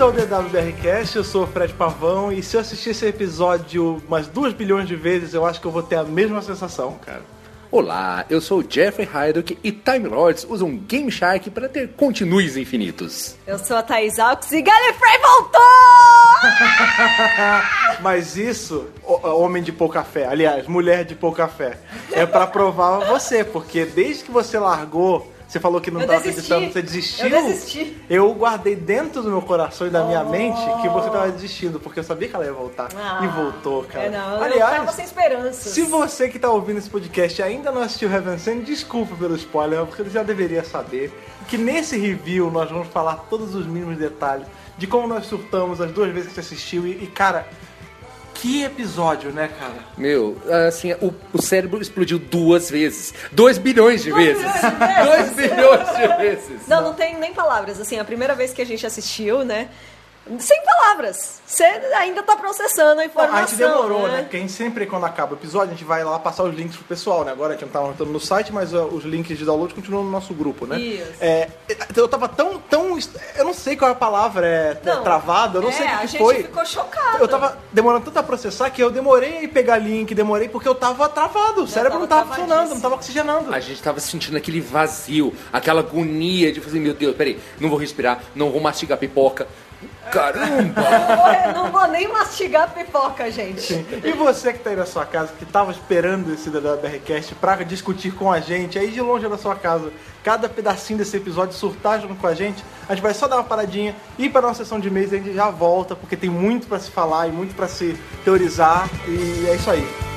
Bem-vindo ao DWBRcast, eu sou o Fred Pavão e se eu assistir esse episódio umas duas bilhões de vezes, eu acho que eu vou ter a mesma sensação, cara. Olá, eu sou o Jeffrey Hyduck e Time Lords usam Game Shark para ter continues infinitos. Eu sou a Thaís Alves e Gallifrey voltou! Mas isso, homem de pouca fé, aliás, mulher de pouca fé, é para provar você, porque desde que você largou você falou que não estava acreditando, você desistiu. Eu desisti. Eu guardei dentro do meu coração e da minha oh. mente que você estava desistindo, porque eu sabia que ela ia voltar. Ah. E voltou, cara. É, não, Aliás, eu tava sem esperança. Se você que está ouvindo esse podcast ainda não assistiu Heaven Send, desculpa pelo spoiler, porque você já deveria saber que nesse review nós vamos falar todos os mínimos detalhes de como nós surtamos as duas vezes que você assistiu. E, e cara, que episódio, né, cara? Meu, assim, o, o cérebro explodiu duas vezes. Dois bilhões de vezes. Dois bilhões de vezes. Não, não tem nem palavras. Assim, a primeira vez que a gente assistiu, né? Sem palavras. Você ainda tá processando a informação. a gente demorou, né? né? Porque a gente sempre, quando acaba o episódio, a gente vai lá passar os links pro pessoal, né? Agora a gente não tá anotando no site, mas uh, os links de download continuam no nosso grupo, né? Isso. É, eu tava tão, tão. Eu não sei qual é a palavra, é não, travada, eu não é, sei o que, a gente foi. ficou chocado. Eu tava demorando tanto a processar que eu demorei a pegar link, demorei porque eu tava travado. O cérebro não tava funcionando, não tava oxigenando. A gente tava sentindo aquele vazio, aquela agonia de fazer, meu Deus, peraí, não vou respirar, não vou mastigar pipoca. Caramba! não, vou, nem mastigar pipoca, gente. E você que tá aí na sua casa, que tava esperando esse BRCast pra discutir com a gente, aí de longe da sua casa, cada pedacinho desse episódio surtar junto com a gente, a gente vai só dar uma paradinha, ir pra nossa sessão de e-mails e a gente já volta, porque tem muito para se falar e muito para se teorizar, e é isso aí.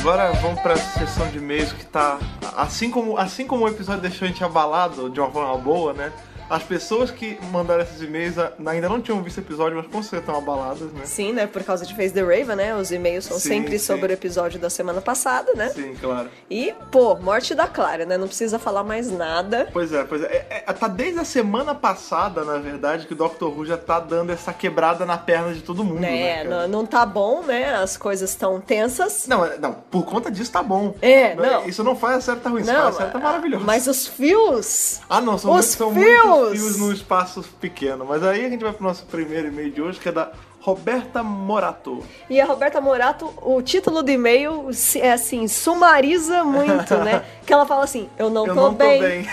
Agora vamos pra sessão de e-mails que tá. Assim como, assim como o episódio deixou a gente abalado de uma forma boa, né? As pessoas que mandaram esses e-mails ainda não tinham visto o episódio, mas com certeza estão abaladas, né? Sim, né? Por causa de Face the Raven, né? Os e-mails são sim, sempre sim. sobre o episódio da semana passada, né? Sim, claro. E, pô, morte da Clara, né? Não precisa falar mais nada. Pois é, pois é. é, é tá desde a semana passada, na verdade, que o Dr. Who já tá dando essa quebrada na perna de todo mundo, né? né não, não tá bom, né? As coisas estão tensas. Não, é, não, por conta disso tá bom. É, não. Isso não faz a série tá ruim, isso faz a série tá maravilhosa. Mas os fios... Ah, não, são, os muito, são fios. muitos fios no espaço espaço pequeno. Mas aí a gente vai pro nosso primeiro e-mail de hoje, que é da Roberta Morato. E a Roberta Morato, o título do e-mail é assim, sumariza muito, né? que ela fala assim, eu não eu tô não bem. Tô bem.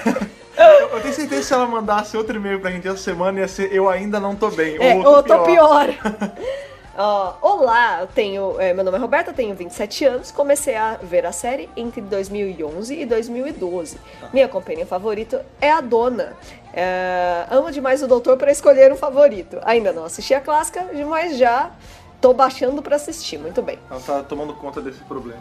eu, eu, tenho certeza que se ela mandasse outro e-mail pra gente essa semana ia ser eu ainda não tô bem. É, ou, eu tô pior. pior. Uh, olá, eu tenho, é, meu nome é Roberta, tenho 27 anos. Comecei a ver a série entre 2011 e 2012. Minha companhia favorita é a Dona. É, amo demais o Doutor para escolher um favorito. Ainda não assisti a clássica, mas já tô baixando para assistir. Muito bem. Ela tá tomando conta desse problema.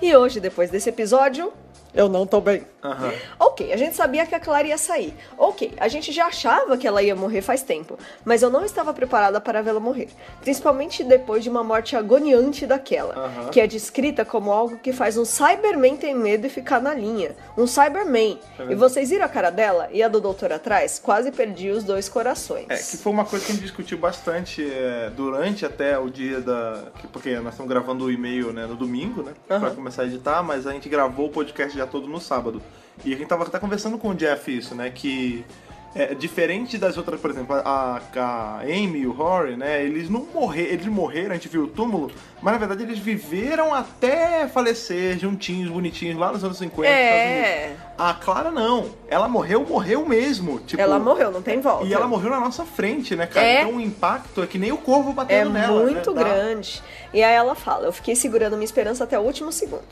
E hoje, depois desse episódio, eu não tô bem. Uhum. Ok, a gente sabia que a Clara ia sair. Ok, a gente já achava que ela ia morrer faz tempo, mas eu não estava preparada para vê-la morrer. Principalmente depois de uma morte agoniante daquela, uhum. que é descrita como algo que faz um Cyberman ter medo e ficar na linha. Um Cyberman. É e vocês viram a cara dela e a do doutor atrás? Quase perdi os dois corações. É, que foi uma coisa que a gente discutiu bastante é, durante até o dia da. Porque nós estamos gravando o e-mail né, no domingo, né? Uhum. Pra começar a editar, mas a gente gravou o podcast já todo no sábado. E a gente tava até conversando com o Jeff isso, né? Que é, diferente das outras, por exemplo, a, a Amy e o Rory, né? Eles não morreram, eles morreram, a gente viu o túmulo, mas na verdade eles viveram até falecer juntinhos, bonitinhos, lá nos anos 50. É. A Clara não. Ela morreu, morreu mesmo. Tipo, ela morreu, não tem volta. E ela morreu na nossa frente, né, cara? É. Então o impacto é que nem o corvo batendo é nela. É muito né? grande. E aí ela fala: Eu fiquei segurando minha esperança até o último segundo.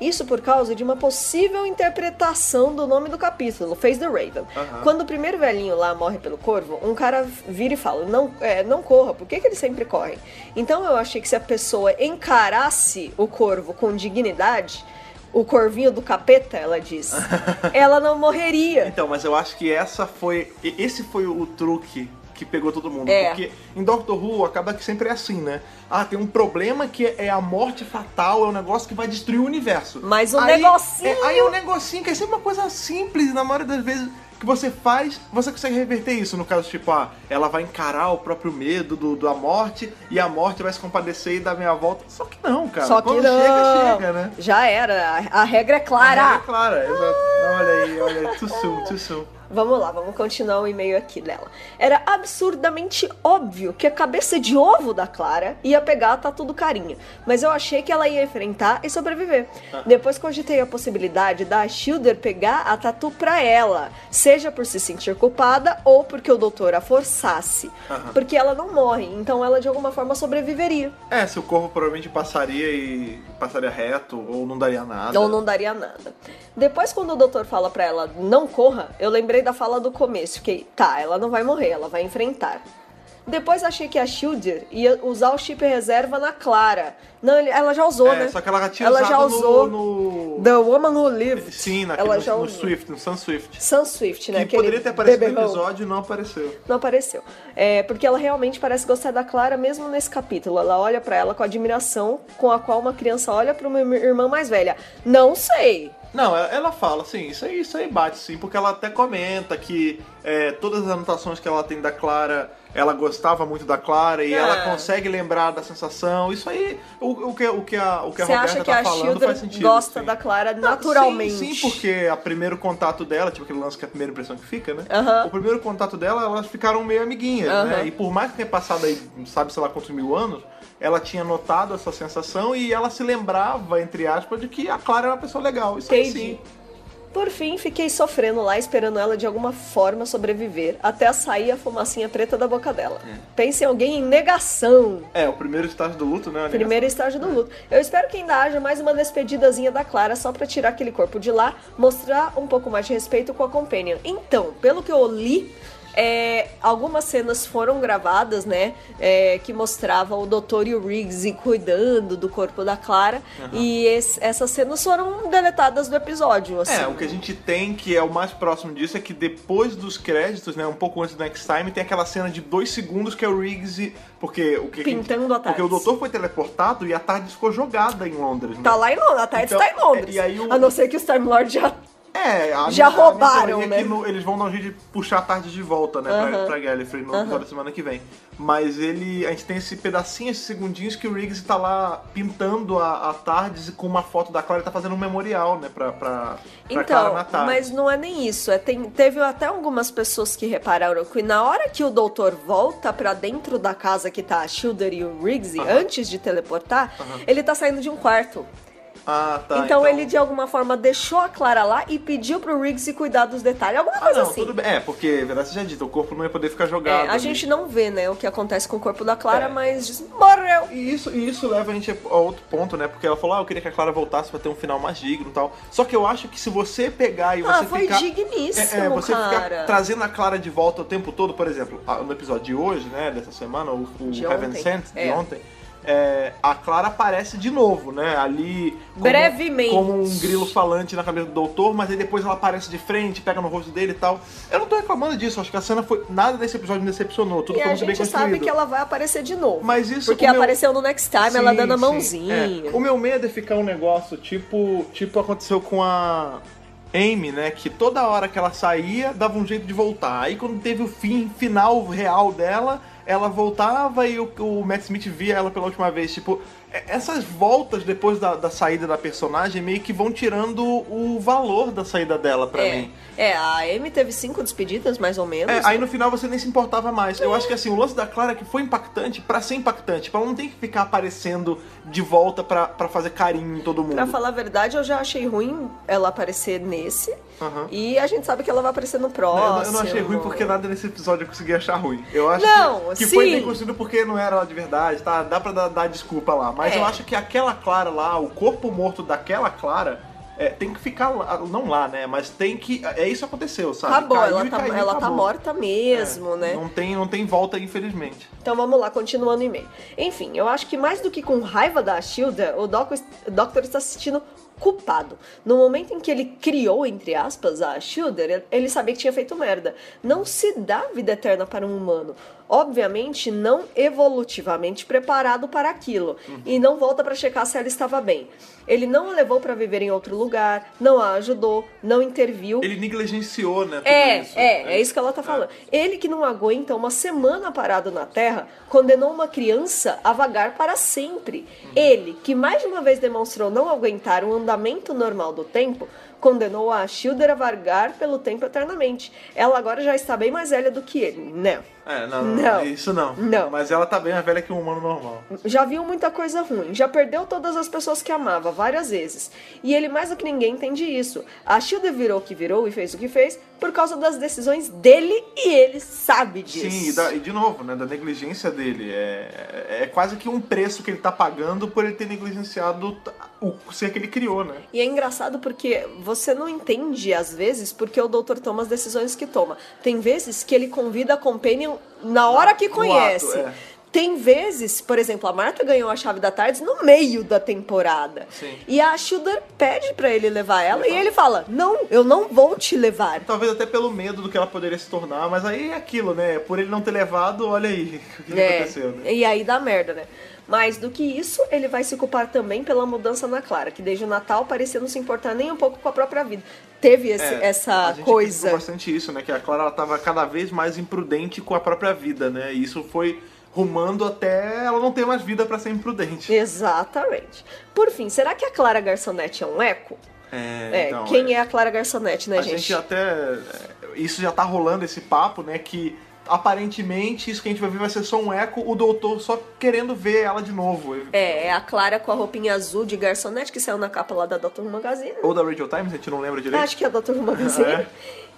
Isso por causa de uma possível interpretação do nome do capítulo, Face the Raven. Uhum. Quando o primeiro velhinho lá morre pelo corvo, um cara vira e fala: Não, é, não corra, por que, que eles sempre correm? Então eu achei que se a pessoa encarasse o corvo com dignidade, o corvinho do capeta, ela diz, ela não morreria. Então, mas eu acho que essa foi. Esse foi o truque que pegou todo mundo. É. Porque em Doctor Who acaba que sempre é assim, né? Ah, tem um problema que é a morte fatal, é um negócio que vai destruir o universo. Mas um aí, negocinho. É, aí é um negocinho que é sempre uma coisa simples, na maioria das vezes que você faz, você consegue reverter isso. No caso, tipo, ah, ela vai encarar o próprio medo do, da morte e a morte vai se compadecer e dar meia volta. Só que não, cara. Só que Quando não. chega, chega, né? Já era. A, a regra é A clara. regra é clara, exato. Olha aí, olha aí. Too soon, too soon. Vamos lá, vamos continuar o e-mail aqui dela. Era absurdamente óbvio que a cabeça de ovo da Clara ia pegar a tatu do carinha, mas eu achei que ela ia enfrentar e sobreviver. Depois cogitei a possibilidade da Schilder pegar a tatu pra ela, seja por se sentir culpada ou porque o doutor a forçasse. Aham. Porque ela não morre, então ela de alguma forma sobreviveria. É, seu corpo provavelmente passaria e passaria reto ou não daria nada. Ou não daria nada. Depois, quando o doutor fala pra ela não corra, eu lembrei da fala do começo. Fiquei, tá, ela não vai morrer, ela vai enfrentar. Depois achei que a Shielder ia usar o chip reserva na Clara. Não, ele- ela já usou, É, né? só que ela já tinha ela usado já usou no, no... The Woman Who Lived. Sim, naquele, ela no, já no. Swift, no Sun Swift. Sun Swift, né? Que Aquele poderia ter aparecido no episódio e não apareceu. Não apareceu. É, porque ela realmente parece gostar da Clara mesmo nesse capítulo. Ela olha pra ela com admiração com a qual uma criança olha pra uma irmã mais velha. Não sei. Não, ela, fala assim, isso aí, isso aí bate sim, porque ela até comenta que é, todas as anotações que ela tem da Clara, ela gostava muito da Clara e É. ela consegue lembrar da sensação. Isso aí, o, o que, o que a, o que a Você Roberta acha que tá a falando faz sentido. gosta sim. da Clara naturalmente? Sim, sim, porque o primeiro contato dela, tipo aquele lance que é a primeira impressão que fica, né? Aham. O primeiro contato dela, elas ficaram meio amiguinhas, Aham. né? E por mais que tenha passado aí, sabe, sei lá quantos mil anos, ela tinha notado essa sensação e ela se lembrava, entre aspas, de que a Clara era uma pessoa legal. Isso aí Entendi. sim. Por fim, fiquei sofrendo lá, esperando ela de alguma forma sobreviver, até sair a fumacinha preta da boca dela. Pense em alguém em negação. É, o primeiro estágio do luto, né? Primeiro estágio do luto. Eu espero que ainda haja mais uma despedidazinha da Clara só pra tirar aquele corpo de lá, mostrar um pouco mais de respeito com a Companion. Então, pelo que eu li, é, algumas cenas foram gravadas, né? é, que mostravam o Dr. e o Riggs cuidando do corpo da Clara. E esse- essas cenas foram deletadas do episódio. Assim. É, o que a gente tem, que é o mais próximo disso, é que depois dos créditos, né, um pouco antes do Next Time, tem aquela cena de dois segundos que é o Riggs, porque o que Pintando a Porque TARDIS. o doutor foi teleportado e a tarde ficou jogada em Londres. né? Tá lá em Londres, a Tardes Então, tá em Londres. é, o- A não ser que os Time Lords já. É, a Já minha- a minha roubaram, teoria é né? que no- eles vão dar um jeito de puxar a tarde de volta, né, pra, Aham. pra Gallifrey no episódio da semana que vem. Mas ele. A gente tem esse pedacinho, esses segundinhos que o Riggs tá lá pintando a, a tarde com uma foto da Clara e tá fazendo um memorial, né, pra, pra, pra Clara Então, na tarde. mas não é nem isso. É, tem, teve até algumas pessoas que repararam que na hora que o doutor volta pra dentro da casa que tá a Shilder e o Riggsy, Aham. antes de teleportar, ele tá saindo de um quarto. Ah, tá. então, ele de alguma forma deixou a Clara lá e pediu pro Riggsy cuidar dos detalhes. Alguma Ah, coisa não, assim. tudo bem. É, porque, verdade seja dita, o corpo não ia poder ficar jogado. É, a ali. gente não vê, né, o que acontece com o corpo da Clara, É. mas diz, morreu. E isso, e isso leva a gente a outro ponto, né? Porque ela falou, ah, eu queria que a Clara voltasse pra ter um final mais digno e tal. Só que eu acho que se você pegar e você Ah, foi ficar... digníssimo, É, é, você cara. ficar trazendo a Clara de volta o tempo todo, por exemplo, ah, no episódio de hoje, né, dessa semana, o, o De Heaven Sent, de é. ontem, é, a Clara aparece de novo, né, ali... Como, Brevemente. Como um grilo falante na cabeça do doutor, mas aí depois ela aparece de frente, pega no rosto dele e tal. Eu não tô reclamando disso, acho que a cena foi... Nada desse episódio me decepcionou, tudo E foi a muito bem gente construído. sabe que ela vai aparecer de novo. Mas isso Porque meu- apareceu no Next Time, ela Sim, dando a sim. mãozinha. É. O meu medo é ficar um negócio tipo, tipo aconteceu com a Amy, né? Que toda hora que ela saía, dava um jeito de voltar. Aí quando teve o fim final real dela, ela voltava e o, o Matt Smith via ela pela última vez. Tipo, essas voltas depois da, da saída da personagem meio que vão tirando o valor da saída dela pra é. mim. é, a Amy teve cinco despedidas, mais ou menos. É, aí no final você nem se importava mais. Eu acho que assim, o lance da Clara é que foi impactante pra ser impactante. Tipo, ela não tem que ficar aparecendo de volta pra, pra fazer carinho em todo mundo. Pra falar a verdade, eu já achei ruim ela aparecer nesse. Aham. E a gente sabe que ela vai aparecer no próximo. Eu, não achei ruim porque nada nesse episódio eu consegui achar ruim. Eu acho Não, que, que foi sim. bem construído porque não era ela de verdade, tá? Dá pra dar, dar desculpa lá. Mas É. eu acho que aquela Clara lá, o corpo morto daquela Clara, é, tem que ficar lá, não lá, né? Mas tem que. É isso que aconteceu, sabe? Acabou, Caiu ela, e tá, caiu, ela tá acabou. morta mesmo, É, né? Não tem, não tem volta, infelizmente. Então vamos lá, continuando o e-mail. Enfim, eu acho que mais do que com raiva da Shilda, o Doc- o Doctor está se sentindo culpado. No momento em que ele criou, entre aspas, a Shilder, ele sabia que tinha feito merda. Não se dá vida eterna para um humano. Obviamente, não evolutivamente preparado para aquilo. E não volta para checar se ela estava bem. Ele não a levou pra viver em outro lugar, não a ajudou, não interviu. Ele negligenciou, né? É, isso. é, é isso que ela tá falando. Ele que não aguenta uma semana parado na Terra, condenou uma criança a vagar para sempre. Ele, que mais de uma vez demonstrou não aguentar o andamento normal do tempo, condenou a Schilder a vagar pelo tempo eternamente. Ela agora já está bem mais velha do que ele, né? É, não, Não. isso não. Não. Mas ela tá bem mais velha que um humano normal. Já viu muita coisa ruim, já perdeu todas as pessoas que amava várias vezes. E ele mais do que ninguém entende isso. A Schilder virou o que virou e fez o que fez por causa das decisões dele e ele sabe disso. Sim, e, da- e de novo, né, da negligência dele. É, é quase que um preço que ele tá pagando por ele ter negligenciado o ser que ele criou, né? E é engraçado porque você não entende, às vezes, porque o doutor toma as decisões que toma. Tem vezes que ele convida a Companion na hora que conhece. ato, é. Tem vezes, por exemplo, a Marta ganhou a chave da tarde no meio da temporada. Sim. E a Shudder pede pra ele levar ela e ele fala: Não, eu não vou te levar. Talvez até pelo medo do que ela poderia se tornar, mas aí é aquilo, né? Por ele não ter levado, olha aí o que É, aconteceu, né? E aí dá merda, né? Mais do que isso, ele vai se culpar também pela mudança na Clara, que desde o Natal parecia não se importar nem um pouco com a própria vida. Teve esse- É, a essa gente coisa. bastante isso, né? Que a Clara ela tava cada vez mais imprudente com a própria vida, né? E isso foi rumando até ela não ter mais vida pra ser imprudente. Exatamente. Por fim, será que a Clara Garçonete é um eco? É, É, então, quem é. a Clara Garçonete, né, a gente? gente até. é, Isso já tá rolando esse papo, né? Que aparentemente isso que a gente vai ver vai ser só um eco, o doutor só querendo ver ela de novo. É, é a Clara com a roupinha azul de garçonete que saiu na capa lá da Dr. Who Magazine. Ou da Radio Times, a gente não lembra direito. Acho que é a Dr. Who Magazine. É.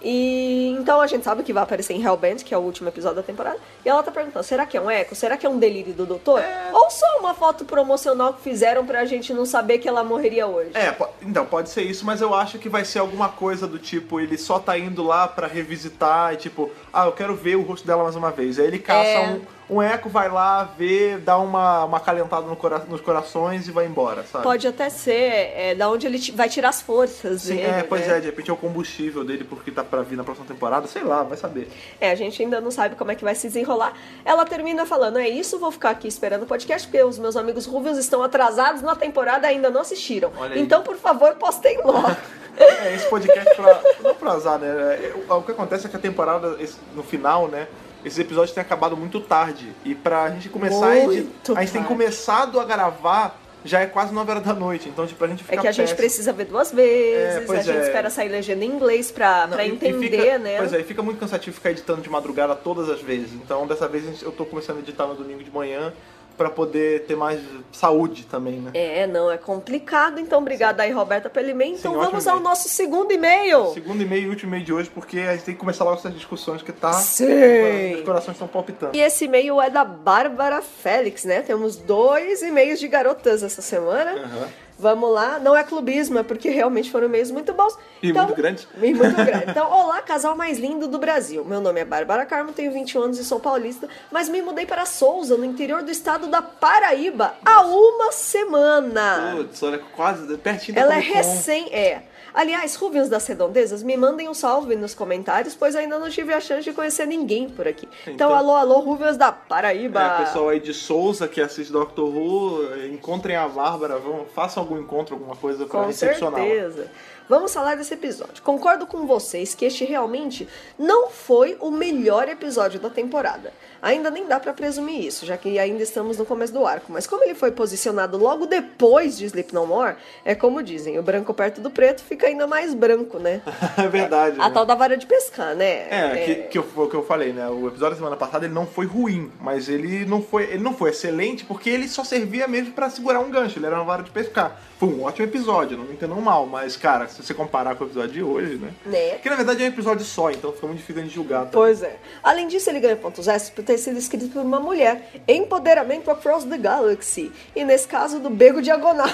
E então a gente sabe que vai aparecer em Hellbent, que é o último episódio da temporada. E ela tá perguntando: será que é um eco? Será que é um delírio do doutor? É. Ou só uma foto promocional que fizeram pra gente não saber que ela morreria hoje? É, então, pode ser isso, mas eu acho que vai ser alguma coisa do tipo, ele só tá indo lá pra revisitar e tipo, ah, eu quero ver o rosto dela mais uma vez. Aí ele caça É. um, um eco, vai lá, vê, dá uma, uma calentada no cora- nos corações e vai embora, sabe? Pode até ser é, da onde ele vai tirar as forças Sim, dele. é, pois né? é, de repente é o combustível dele porque tá pra vir na próxima temporada, sei lá, vai saber. É, a gente ainda não sabe como é que vai se desenrolar. Ela termina falando: é isso, vou ficar aqui esperando o podcast, porque os meus amigos Ruvios estão atrasados na temporada e ainda não assistiram. Então, por favor, postem logo. É, esse podcast pra. não pra azar, né? É, O, que acontece é que a temporada, no final, né? Esses episódios têm acabado muito tarde. E pra gente começar a edi- Muito A gente tem começado a gravar, já é quase 9 horas da noite. Então, tipo, a gente É fica que a gente péssimo. precisa ver duas vezes, É, a gente é. espera sair legenda em inglês pra, Não, pra entender, fica- né? Pois é, e fica muito cansativo ficar editando de madrugada todas as vezes. Então, dessa vez gente- eu tô começando a editar no domingo de manhã pra poder ter mais saúde também, né? É, não, é complicado. Então, obrigada aí, Roberta, pelo e-mail. Então, Sim, vamos ao e-mail. nosso segundo e-mail. Segundo e-mail e último e-mail de hoje, porque a gente tem que começar logo essas discussões que tá. Sim. Os corações estão palpitando. E esse e-mail é da Bárbara Félix, né? Temos dois e-mails de garotas essa semana. Aham. Vamos lá, não é clubismo, é porque realmente foram e-mails muito bons. E muito grandes. E muito grande. Então, olá, casal mais lindo do Brasil. Meu nome é Bárbara Carmo, tenho 21 anos e sou paulista, mas me mudei para Souza, no interior do estado da Paraíba, há uma semana. Putz, olha, quase pertinho da Ela é recém. É. Aliás, Ruvios das Redondezas, me mandem um salve nos comentários, pois ainda não tive a chance de conhecer ninguém por aqui. Então, Então- alô, alô, Ruvios da Paraíba. É, pessoal aí de Souza que assiste Doctor Who, encontrem a Bárbara, vão, façam algum encontro, alguma coisa pra Com recepcionar. certeza. Vamos falar desse episódio. Concordo com vocês que este realmente não foi o melhor episódio da temporada. Ainda nem dá pra presumir isso, já que ainda estamos no começo do arco. Mas como ele foi posicionado logo depois de Sleep No More, é como dizem, o branco perto do preto fica ainda mais branco, né? é verdade. A né? tal da vara de pescar, né? É, Que, que eu, que eu falei, né? O episódio da semana passada ele não foi ruim, mas ele não foi, ele não foi excelente porque ele só servia mesmo pra segurar um gancho, ele era uma vara de pescar. Foi um ótimo episódio, não me entendam mal, mas cara, se você comparar com o episódio de hoje, né? Né? Que na verdade é um episódio só, então fica muito difícil de julgar. Tá? Pois é. Além disso, ele ganha pontos extras ter sido escrito por uma mulher. Empoderamento across the galaxy. E nesse caso, do Bego Diagonal.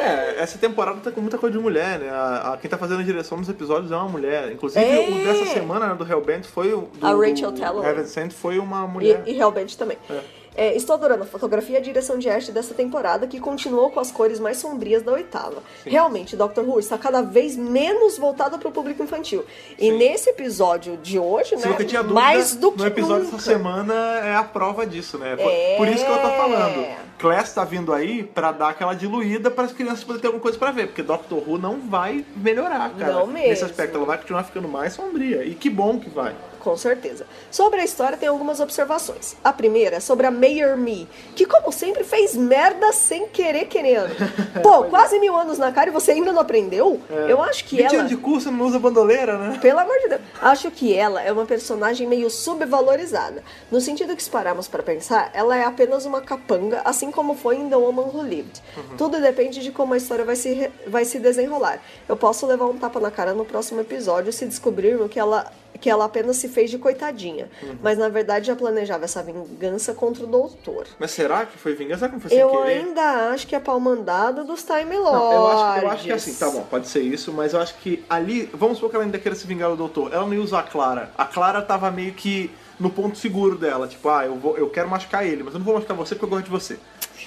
É, essa temporada tá com muita coisa de mulher, né? A, a- quem tá fazendo a direção dos episódios é uma mulher. Inclusive, É. o dessa semana, né, do Hellbent, foi o. Do, A Rachel. Heaven Sent foi uma mulher. E, e Hellbent também. É. É, estou adorando a fotografia e a direção de arte dessa temporada, que continuou com as cores mais sombrias da oitava. Realmente, Doctor Who está cada vez menos voltado para o público infantil. E Sim. nesse episódio de hoje, Se né, você tinha dúvida, mais do que no episódio nunca. dessa semana é a prova disso, né? Por, É. por isso que eu tô falando. Class tá vindo aí pra dar aquela diluída para as crianças poderem ter alguma coisa pra ver, porque Doctor Who não vai melhorar, cara. Não Nesse mesmo. aspecto, ela vai continuar ficando mais sombria. E que bom que vai. Com certeza. Sobre a história, tem algumas observações. A primeira é sobre a Mayor Me, que, como sempre, fez merda sem querer querendo. Pô, quase mil anos na cara e você ainda não aprendeu? Eu acho que 20 ela. anos de curso não usa bandoleira, né? Pelo amor de Deus. Acho que ela é uma personagem meio subvalorizada. No sentido que, se pararmos pra pensar, ela é apenas uma capanga, assim como foi em The Woman Who Lived. Tudo depende de como a história vai se, re- vai se desenrolar. Eu posso levar um tapa na cara no próximo episódio se descobrirmos que ela, que ela apenas se fez de coitadinha. Mas, na verdade, já planejava essa vingança contra o doutor. Mas será que foi vingança? Será que não foi Eu querer? ainda acho que é pau mandado dos Time Lords. Não, eu acho, eu acho que assim, tá bom, pode ser isso, mas eu acho que ali, vamos supor que ela ainda queira se vingar do doutor, ela não ia usar a Clara. A Clara tava meio que no ponto seguro dela, tipo, ah, eu, vou, eu quero machucar ele, mas eu não vou machucar você porque eu gosto de você.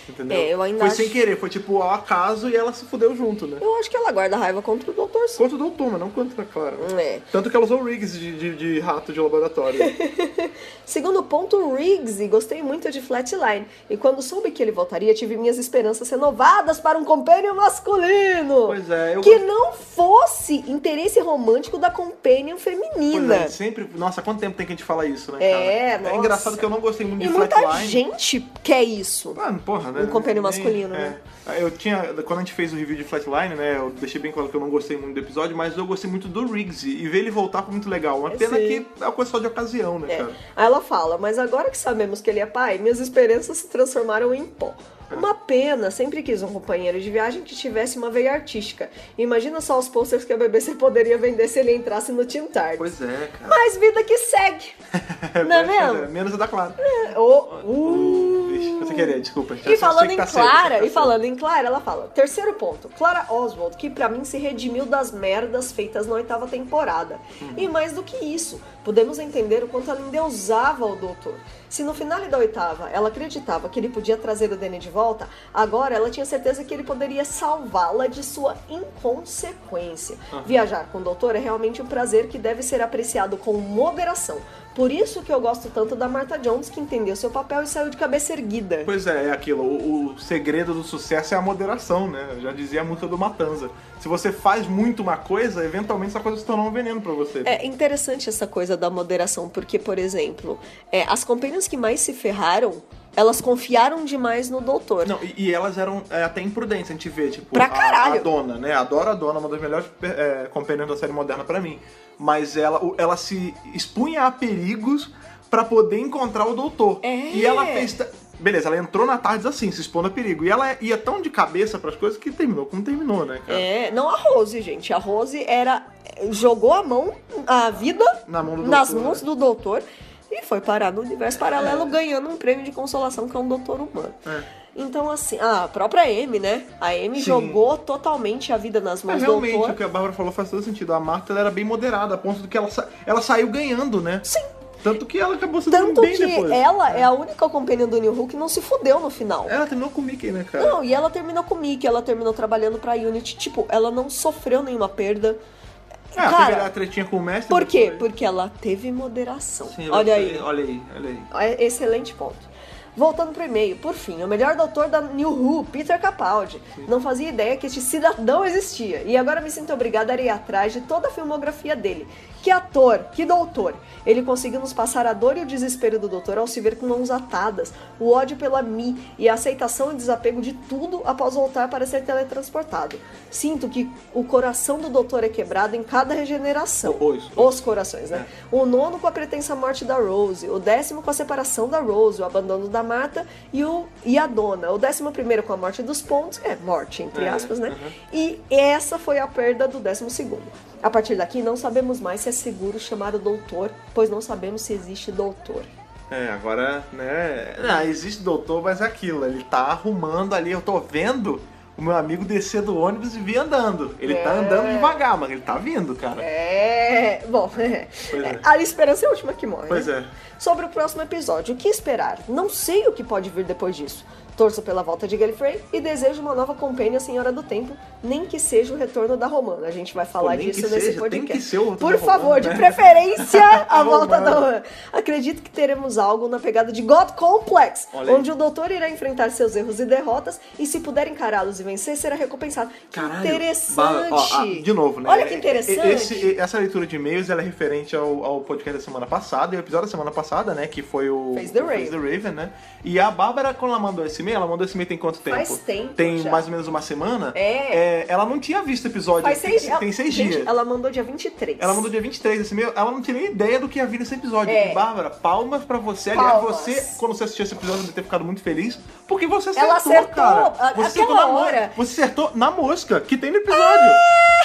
Entendeu? É, eu ainda foi acho- sem querer, foi tipo ao acaso e ela se fudeu junto, né? Eu acho que ela guarda raiva contra o doutor sim. Contra o doutor, mas não contra a Clara. É. Tanto que ela usou rigs de, de, de rato de laboratório. Segundo ponto, Riggs, gostei muito de Flatline. E quando soube que ele voltaria, tive minhas esperanças renovadas para um companion masculino. Pois é, eu Que não fosse interesse romântico da companion feminina. é, sempre. Nossa, quanto tempo tem que a gente fala isso, né, É, cara? nossa. É engraçado que eu não gostei muito E de muita Flatline. gente quer isso. Mano, porra, né? Um compêndio Nem- masculino, é. né? Eu tinha. Quando a gente fez o review de Flatline, né? Eu deixei bem claro que eu não gostei muito do episódio, mas eu gostei muito do Riggs. E ver ele voltar foi muito legal. Uma pena Sim. que é uma coisa só de ocasião, né, É. cara? Aí ela fala, mas agora que sabemos que ele é pai, minhas esperanças se transformaram em pó. É. Uma pena, sempre quis um companheiro de viagem que tivesse uma veia artística. Imagina só os posters que a BBC poderia vender se ele entrasse no Team Tard. Pois é, cara. Mas vida que segue. Não é mesmo? Menos a da Clara. Oh, uh. Vixe, você querer, desculpa. E falando em tá Clara, e falando em Clara, ela fala: terceiro ponto, Clara Oswald, que pra mim se redimiu das merdas feitas na oitava temporada. Uhum. E mais do que isso, podemos entender o quanto ela endeusava o doutor. Se no final da oitava ela acreditava que ele podia trazer o Danny de volta, agora ela tinha certeza que ele poderia salvá-la de sua inconsequência. Viajar com o doutor é realmente um prazer que deve ser apreciado com moderação. Por isso que eu gosto tanto da Martha Jones, que entendeu seu papel e saiu de cabeça erguida. Pois é, é aquilo. O, o segredo do sucesso é a moderação, né? Eu já dizia a música do Matanza. Se você faz muito uma coisa, eventualmente essa coisa se torna um veneno pra você. É interessante essa coisa da moderação, porque, por exemplo, é, as companhias que mais se ferraram, elas confiaram demais no doutor. Não, e, e elas eram é, até imprudentes, a gente vê, tipo, Pra a- caralho. A, dona, né? Adoro a dona, uma das melhores é, companhias da série moderna pra mim. Mas ela, ela se expunha a perigos pra poder encontrar o doutor. É. E ela fez. Beleza, ela entrou na tarde assim, se expondo a perigo. E ela ia tão de cabeça pras coisas que terminou como terminou, né, cara? É, não a Rose, gente. A Rose era. jogou a mão, a vida, Na mão do nas doutor, mãos né? do doutor e foi parar no universo paralelo ganhando um prêmio de consolação que é um doutor humano. É. Então, assim, a própria Amy, né? A Amy Sim. jogou totalmente a vida nas mãos Mas do realmente, o que a Bárbara falou faz todo sentido. A Marta ela era bem moderada, a ponto de que ela, sa- ela saiu ganhando, né? Sim. Tanto que ela acabou se dando Tanto bem que depois. ela é a única companhia do New Who que não se fudeu no final. Ela terminou com o Mickey, né, cara? Não, e ela terminou com o Mickey, ela terminou trabalhando pra Unity. Tipo, ela não sofreu nenhuma perda. Teve Cara, a tretinha com o mestre. por quê? depois. Porque ela teve moderação. Sim, olha aí. Olha aí, olha aí. É Excelente ponto. Voltando pro e-mail, por fim, o melhor doutor da New Who, Peter Capaldi. Não fazia ideia que este cidadão existia. E agora me sinto obrigada a ir atrás de toda a filmografia dele. Que ator, que doutor. Ele conseguiu nos passar a dor e o desespero do doutor ao se ver com mãos atadas, o ódio pela Mi e a aceitação e desapego de tudo após voltar para ser teletransportado. Sinto que o coração do doutor é quebrado em cada regeneração. Os- Os corações, né? O nono com a pretensa morte da Rose, o décimo com a separação da Rose, o abandono da Marta e, o, e a dona. O décimo primeiro com a morte dos pontos, é morte, entre É, aspas, né? uhum. E essa foi a perda do décimo segundo. A partir daqui, não sabemos mais se é seguro chamar o doutor, pois não sabemos se existe doutor. É, agora, né? Não, existe doutor, mas é aquilo. Ele tá arrumando ali. Eu tô vendo o meu amigo descer do ônibus e vir andando. Ele tá É. andando devagar, mas ele tá vindo, cara. É, bom, é. É. a esperança é a última que morre. Pois né? é. Sobre o próximo episódio, o que esperar? Não sei o que pode vir depois disso. Torço pela volta de Gallifrey e desejo uma nova companhia Senhora do Tempo, nem que seja o retorno da Romana. A gente vai falar nem disso nesse seja, podcast. tem que ser o retorno Por da Romana, favor, de né? preferência, a volta da Romana. Acredito que teremos algo na pegada de God Complex, Olha aí. onde o doutor irá enfrentar seus erros e derrotas e se puder encará-los e vencer, será recompensado. Que Caralho. interessante! Ó, ah, de novo, né? Olha que interessante. Esse- essa leitura de e-mails é referente ao, ao podcast da semana passada e o episódio da semana passada, né? Que foi o Face the Raven. Raven, né? E a Bárbara, quando ela mandou esse e-mail, ela mandou esse e-mail tem quanto tempo? Faz tempo Tem já. mais ou menos uma semana. É. ela não tinha visto o episódio. Faz seis, tem, tem seis gente, dias. Ela mandou dia 23. Ela mandou dia 23 esse e-mail, ela não tinha nem ideia do que ia vir nesse episódio. É. Bárbara, palmas pra você. Aliás, você, quando você assistiu esse episódio, deve ter ficado muito feliz, porque você acertou, Ela acertou, cara. a- Você acertou na hora. Você acertou na mosca, que tem no episódio.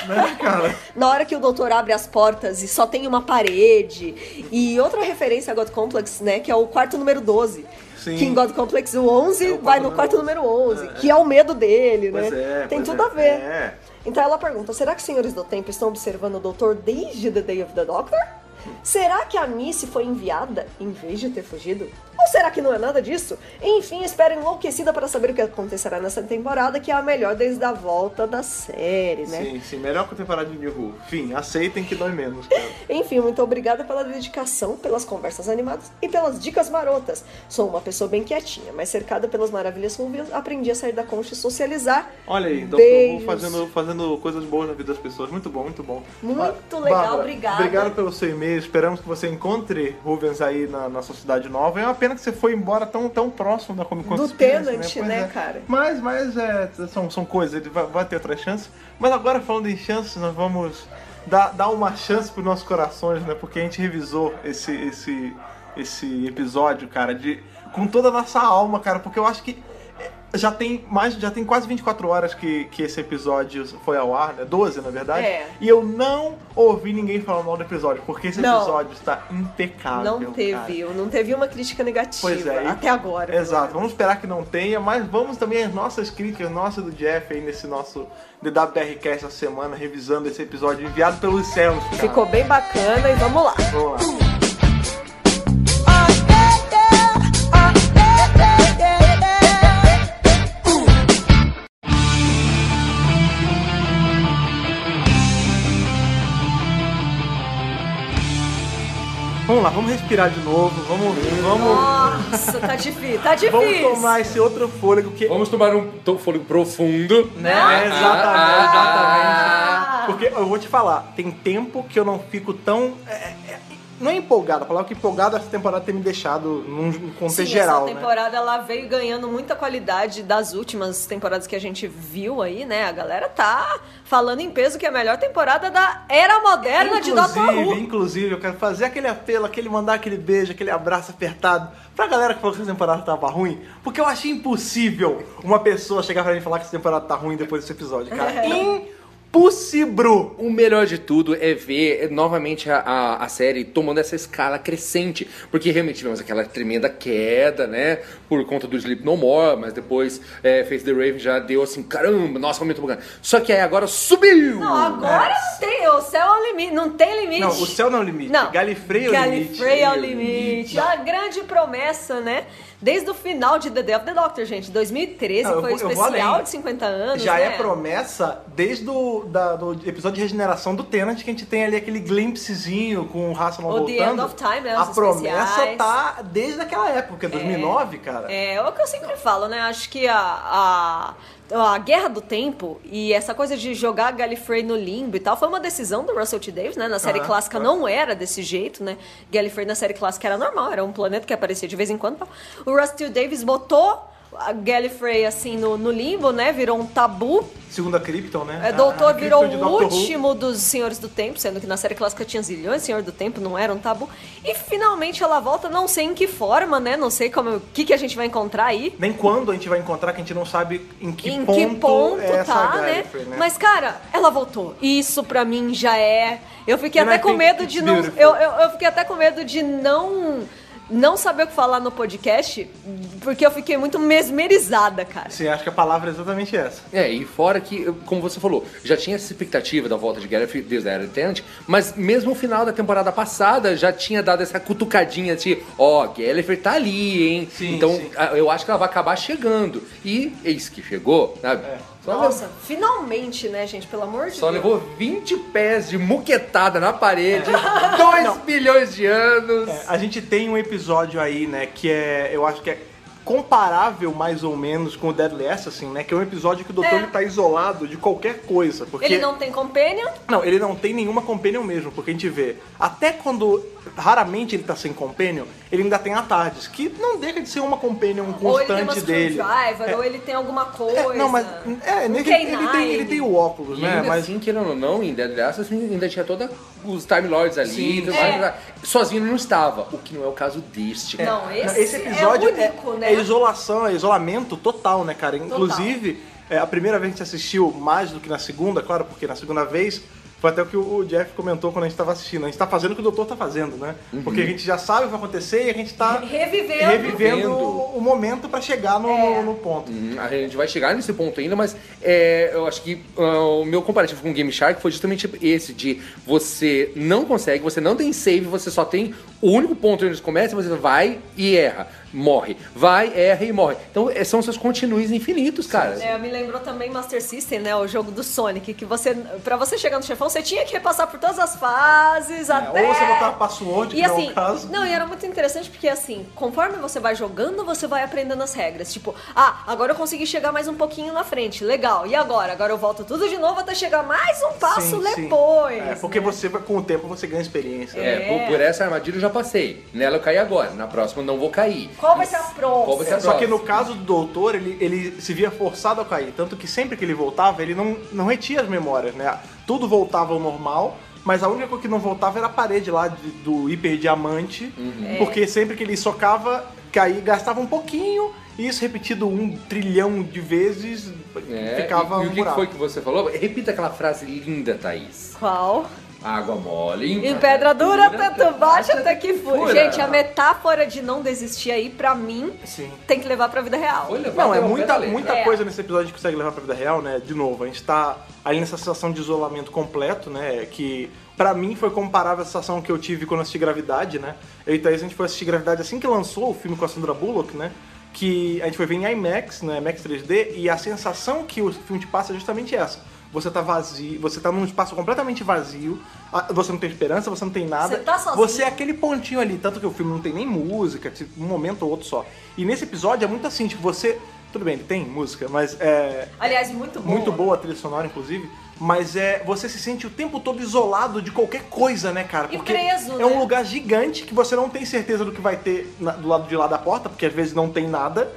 Né, cara? Na hora que o doutor abre as portas e só tem uma parede. E outra referência a God Complex, né? Que é o quarto número 12. Sim. Em God Complex o 11 É o vai no quarto 11. número 11, que é o medo dele, né? Pois é, tem tudo é. a ver. É. Então ela pergunta: será que os senhores do tempo estão observando o doutor desde The Day of the Doctor? Será que a Missy foi enviada em vez de ter fugido? Ou será que não é nada disso? Enfim, espero enlouquecida para saber o que acontecerá nessa temporada, que é a melhor desde a volta da série, né? Sim, sim, melhor que a temporada de New Who. Enfim, aceitem que dói menos, cara. Enfim, muito obrigada pela dedicação, pelas conversas animadas e pelas dicas marotas. Sou uma pessoa bem quietinha, mas cercada pelas maravilhas convivas, aprendi a sair da concha e socializar. Olha aí, Beijos. fazendo, fazendo coisas boas na vida das pessoas. Muito bom, muito bom. Muito legal, obrigada. Obrigado pelo seu e-mail. Esperamos que você encontre Rubens aí na, na sua cidade nova. É uma pena que você foi embora tão, tão próximo da Comic Con Do Tenant, Pois né, é. cara? Mas, mas é, são, são coisas, ele vai, vai ter outras chances. Mas agora, falando em chances, nós vamos dar, dar uma chance pros nossos corações, né? Porque a gente revisou esse, esse, esse episódio, cara, de, com toda a nossa alma, cara. Porque eu acho que já tem mais, já tem quase 24 horas que, que esse episódio foi ao ar, né? 12, na verdade. É. E eu não ouvi ninguém falar mal do episódio, porque esse Não. episódio está impecável. Não teve, cara. não teve uma crítica negativa Pois é, até agora. Exato, vamos esperar que não tenha, mas vamos também as nossas críticas, nossa do Jeff aí nesse nosso DWRcast essa semana, revisando esse episódio enviado pelos céus. cara. Ficou bem bacana e vamos lá. Vamos lá. Vamos lá, vamos respirar de novo, vamos, vamos, Nossa, tá difícil, tá vamos difícil. tomar esse outro fôlego que Vamos tomar um to- fôlego profundo. Né? Ah, exatamente, ah, exatamente. Porque eu vou te falar, tem tempo que eu não fico tão. é, é, não é empolgado, a palavra que empolgado essa temporada tem me deixado num contexto Sim, geral. essa né? temporada ela veio ganhando muita qualidade das últimas temporadas que a gente viu aí, né? A galera tá falando em peso que é a melhor temporada da era moderna de Doctor Inclusive, Who. inclusive, eu quero fazer aquele apelo, aquele mandar aquele beijo, aquele abraço apertado pra galera que falou que essa temporada tava ruim, porque eu achei impossível uma pessoa chegar pra mim e falar que essa temporada tá ruim depois desse episódio, cara. Impossível! O melhor de tudo é ver novamente a, a, a série tomando essa escala crescente. Porque realmente tivemos aquela tremenda queda, né? Por conta do Sleep No More, mas depois é, Face the Raven já deu assim, caramba, nossa, momento bacana. Só que aí agora subiu! Não, agora não tem, o céu é o limite, não tem limite. Não, o céu não é o limite. Não. Galifrey é o limite. Galifrey é o limite. A grande promessa, né? Desde o final de The Day of the Doctor, gente. 2013 Não, eu foi o especial de 50 anos. Já né? é promessa desde o da- do episódio de regeneração do Tenant, que a gente tem ali aquele glimpsezinho com o Hasselman O voltando. The End of Time, né, A promessa especiais. tá desde aquela época, 2009, cara. É, é o que eu sempre falo, né? Acho que a, a, a Guerra do Tempo e essa coisa de jogar Gallifrey no limbo e tal foi uma decisão do Russell T. Davis, né? Na série Aham, clássica aham. não era desse jeito, né? Gallifrey na série clássica era normal, era um planeta que aparecia de vez em quando. O Russell T. Davis botou a Gallifrey assim no, no limbo, né? Virou um tabu. Segunda Krypton, né? É, A- Doutor a virou Krypton de o último dos Senhores do Tempo, sendo que na série clássica tinha zilhões Senhor do Tempo, não era um tabu. E finalmente ela volta, não sei em que forma, né? Não sei como, o que, que a gente vai encontrar aí. Nem quando a gente vai encontrar, que a gente não sabe em que em ponto, que ponto é tá, né? Gallifrey, né? Mas, cara, ela voltou. Isso pra mim já é. Eu fiquei And até I com medo de não. Eu, eu, eu fiquei até com medo de não. Não saber o que falar no podcast, porque eu fiquei muito mesmerizada, cara. Sim, acho que a palavra é exatamente essa. É, e fora que, como você falou, já tinha essa expectativa da volta de Gallif desde a Era Tenant, mas mesmo o final da temporada passada já tinha dado essa cutucadinha de, ó, oh, Gallifrey tá ali, hein? Sim, então sim. eu acho que ela vai acabar chegando. E eis que chegou, sabe? É. Só Nossa, finalmente, né, gente? Pelo amor de Só Deus. levou 20 pés de muquetada na parede, 2 bilhões de anos. É, a gente tem um episódio aí, né, que é, eu acho que é comparável mais ou menos com o Deadly Assassin, né, que é um episódio que o doutor É. tá isolado de qualquer coisa, porque Ele não tem companion, Não, ele não tem nenhuma companion mesmo, porque a gente vê, até quando raramente ele tá sem companion, ele ainda tem a Tardes, que não deixa de ser uma companion ou ele tem uma constante dele. screwdriver, É. ou ele tem alguma coisa. É, não, mas é, Um nele, ele, K9. tem, ele tem o óculos, E né? ainda Mas assim, querendo ou não, em Deadly Assassin ainda tinha toda os Time Lords ali, Sim. tudo É. mais, sozinho ele não estava, o que não é o caso deste. Não, esse, episódio é único, né? é isolação, é isolamento total, né, cara? Inclusive, é, a primeira vez que a gente assistiu mais do que na segunda, claro, porque na segunda vez foi até o que o Jeff comentou quando a gente estava assistindo. A gente tá fazendo o que o doutor tá fazendo, né? Uhum. Porque a gente já sabe o que vai acontecer e a gente tá Revivendo. revivendo Vendo. o momento pra chegar no, É. no ponto. Hum, A gente vai chegar nesse ponto ainda, mas é, eu acho que ah, o meu comparativo com o Game Shark foi justamente esse, de você não consegue, você não tem save, você só tem o único ponto onde eles começam, você vai e erra, morre. Vai, erra e morre. Então é, são seus continues infinitos, cara. É, me lembrou também Master System, né? O jogo do Sonic, que você, pra você chegar no chefão, você tinha que repassar por todas as fases, até... Ou você botar password, que E não é assim, o caso. não, e era muito interessante porque assim, conforme você vai jogando, você vai aprendendo as regras. Tipo, ah, agora eu consegui chegar mais um pouquinho na frente, legal. E agora? Agora eu volto tudo de novo até chegar mais um passo Sim, sim. depois. É, porque né? você, vai- com o tempo, você ganha experiência. né? É, por, por essa armadilha eu já passei. Nela eu caí agora, na próxima eu não vou cair. Qual vai ser a próxima? Qual vai ser a Só que próxima? no caso do doutor, ele, ele se via forçado a cair. Tanto que sempre que ele voltava, ele não, não retia as memórias, né? Tudo voltava ao normal, mas a única coisa que não voltava era a parede lá de- do hiperdiamante. Uhum. Porque sempre que ele socava, caía, gastava um pouquinho, e isso repetido um trilhão de vezes, É, ficava e, e um o que que buraco. foi que você falou? Repita aquela frase linda, Thaís. Qual? Água mole. Em pedra dura, tanto bate até que fura. Gente, a metáfora de não desistir aí, pra mim, Sim. tem que levar pra vida real. Foi levar Não, é muita, muita É. coisa nesse episódio que consegue levar pra vida real, né? De novo, a gente tá ali nessa situação de isolamento completo, né? Que pra mim foi comparável à sensação que eu tive quando assisti Gravidade, né? Eu e Thaís, a gente foi assistir Gravidade assim que lançou o filme com a Sandra Bullock, né? Que a gente foi ver em IMAX, né? IMAX 3D, e a sensação que o filme te passa é justamente essa. Você tá vazio, você tá num espaço completamente vazio, você não tem esperança, você não tem nada. Você tá sozinho. Você é aquele pontinho ali, tanto que o filme não tem nem música, tipo, um momento ou outro só. E nesse episódio é muito assim, tipo, você. Tudo bem, ele tem música, mas é. Aliás, muito boa. Muito boa a trilha sonora, inclusive. Mas é. Você se sente o tempo todo isolado de qualquer coisa, né, cara? E Porque preso, é né? um lugar gigante que você não tem certeza do que vai ter na- do lado de lá da porta, porque às vezes não tem nada,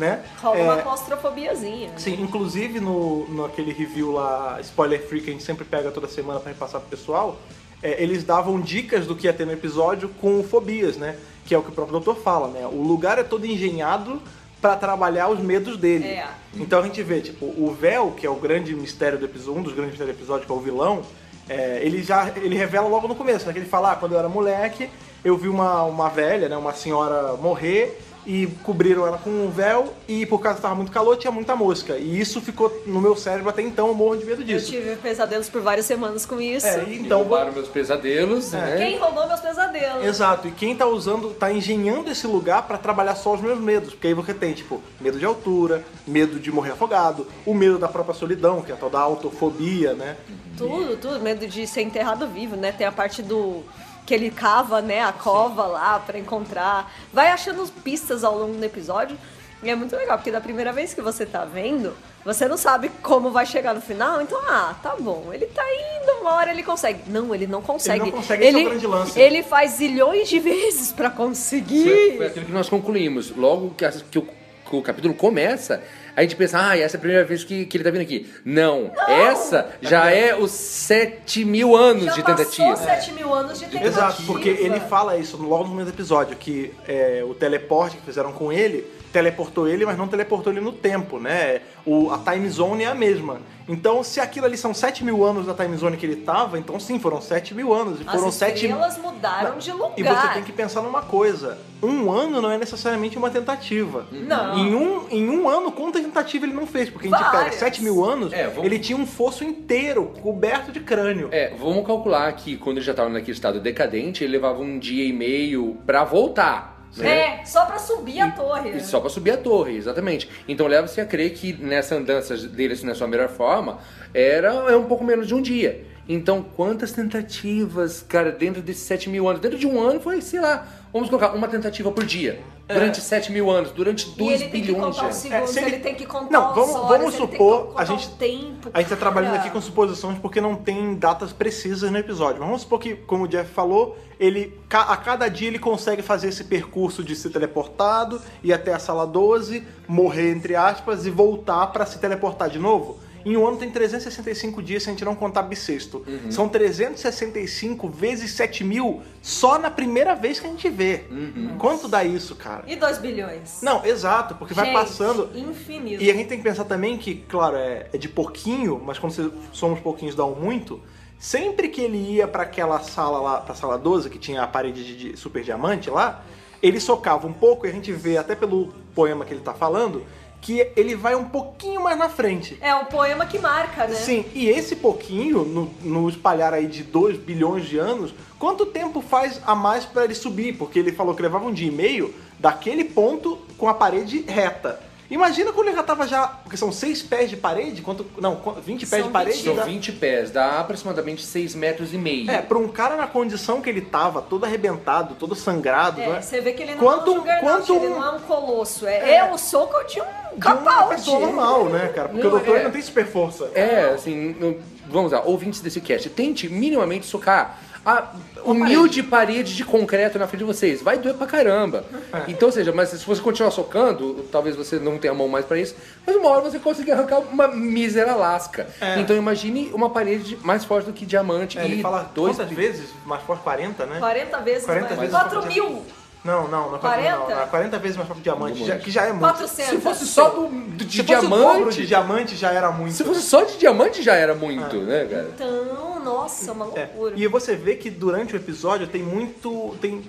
né? Rola É, uma claustrofobiazinha. né? Sim, inclusive no, no aquele review lá, spoiler free, que a gente sempre pega toda semana pra repassar pro pessoal, é, eles davam dicas do que ia ter no episódio com fobias, né? Que é o que o próprio doutor fala, né? O lugar é todo engenhado pra trabalhar os medos dele. É. Então a gente vê, tipo, o véu, que é o grande mistério do episódio, um dos grandes mistérios do episódio, que é o vilão, é, ele já ele revela logo no começo, né? Que ele fala, ah, quando eu era moleque, eu vi uma, uma velha, né? Uma senhora morrer e cobriram ela com um véu e por causa que tava muito calor tinha muita mosca. E isso ficou no meu cérebro até então, eu morro de medo Eu disso. tive pesadelos por várias semanas com isso. É, e então... Roubaram meus pesadelos, né? Quem roubou meus pesadelos? Exato, e quem tá usando, tá engenhando esse lugar pra trabalhar só os meus medos. Porque aí você tem, tipo, medo de altura, medo de morrer afogado, o medo da própria solidão, que é a tal da autofobia, né? Tudo, tudo. Medo de ser enterrado vivo, né? Tem a parte do. Que ele cava, né, a cova lá pra encontrar. Vai achando pistas ao longo do episódio. E é muito legal, porque da primeira vez que você tá vendo, você não sabe como vai chegar no final. Então, ah, tá bom. Ele tá indo, uma hora ele consegue. Não, ele não consegue. Ele não consegue, esse é o grande lance. ele faz zilhões de vezes pra conseguir. Foi, foi aquilo que nós concluímos. Logo que, que o, que o capítulo começa, a gente pensa, ah, essa é a primeira vez que, que ele tá vindo aqui. Não, essa já é os 7 mil anos Já de passou tentativa. 7 mil anos de tentativa. Exato, porque ele fala isso logo no primeiro episódio, que é, o teleporte que fizeram com ele teleportou ele, mas não teleportou ele no tempo, né? O, a time zone é a mesma. Então, se aquilo ali são 7 mil anos da time zone que ele tava, então sim, foram 7 mil anos. E As foram 7 estrelas mudaram de lugar. E você tem que pensar numa coisa: um ano não é necessariamente uma tentativa. Não. Em um, em um ano, quanta tentativa ele não fez? Porque a gente pega Várias. 7 mil anos, É, vamos- ele tinha um fosso inteiro, coberto de crânio. É, vamos calcular que quando ele já tava naquele estado decadente, ele levava um dia e meio pra voltar. Né? É, só pra subir a torre. E Só pra subir a torre, exatamente. Então leva-se a crer que nessa andança dele assim, na sua melhor forma, era é um pouco menos de um dia. Então, quantas tentativas, cara, dentro desses 7 mil anos? Dentro de um ano foi, sei lá, vamos colocar uma tentativa por dia. Durante 7 mil anos, durante E 2 ele tem que bilhões de contar os anos. segundos, É, se ele- ele tem que contar Não, os vamos- horas, vamos ele tem que supor, a gente- o tempo. A gente tá trabalhando cara. aqui com suposições porque não tem datas precisas no episódio. Mas vamos supor que, como o Jeff falou, ele a cada dia ele consegue fazer esse percurso de ser teleportado, ir até a sala 12, morrer entre aspas e voltar pra se teleportar de novo. Em um ano tem 365 dias se a gente não contar bissexto. Uhum. São 365 vezes 7 mil só na primeira vez que a gente vê. Uhum. Quanto dá isso, cara? E 2 bilhões? Não, exato, porque vai Gente, passando. Infinito. E a gente tem que pensar também que, claro, é, é de pouquinho, mas quando você- somos pouquinhos dá um muito. Sempre que ele ia pra aquela sala lá, pra sala 12, que tinha a parede de, de super diamante lá, ele socava um pouco, e a gente vê até pelo poema que ele tá falando, que ele vai um pouquinho mais na frente. É o poema que marca, né? Sim, e esse pouquinho, no, no espalhar aí de 2 bilhões de anos, quanto tempo faz a mais pra ele subir? Porque ele falou que levava um dia e meio daquele ponto com a parede reta. Imagina quando ele já tava já. Porque são 6 pés de parede? Quanto, não, qu- 20 pés São de parede? 20. São dá- 20 pés, dá aproximadamente 6 metros e meio. É, pra um cara na condição que ele tava, todo arrebentado, todo sangrado, É, não é? você vê que ele não Quanto- é um juggernaut, quanto ele um- não é um colosso. É, É. é o soco de um De uma capaldi. pessoa normal, né, cara? Porque Não, o doutor é. não tem super força. É, assim, vamos lá, ouvintes desse cast, tente minimamente socar a humilde parede de concreto na frente de vocês. Vai doer pra caramba. É. Então, ou seja, mas se você continuar socando, talvez você não tenha mão mais pra isso, mas uma hora você consegue arrancar uma mísera lasca. É. Então imagine uma parede mais forte do que diamante É, e ele fala dois quantas vezes? Mais forte 40, né? 40 vezes 40 mais. vezes 4 mais. mil. Não, não, não é 40, 40? não. Não, é 40 vezes mais que diamante, Diamante. já- que já é muito. 400. Se fosse só do, do- de Se fosse o dobro diamante. de diamante já era muito. Se fosse só de diamante já era muito, né, cara? Então, nossa, uma É, loucura. E você vê que durante o episódio tem muito. Tem,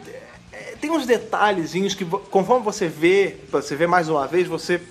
é, tem uns detalhezinhos que, conforme você vê, você vê mais uma vez, você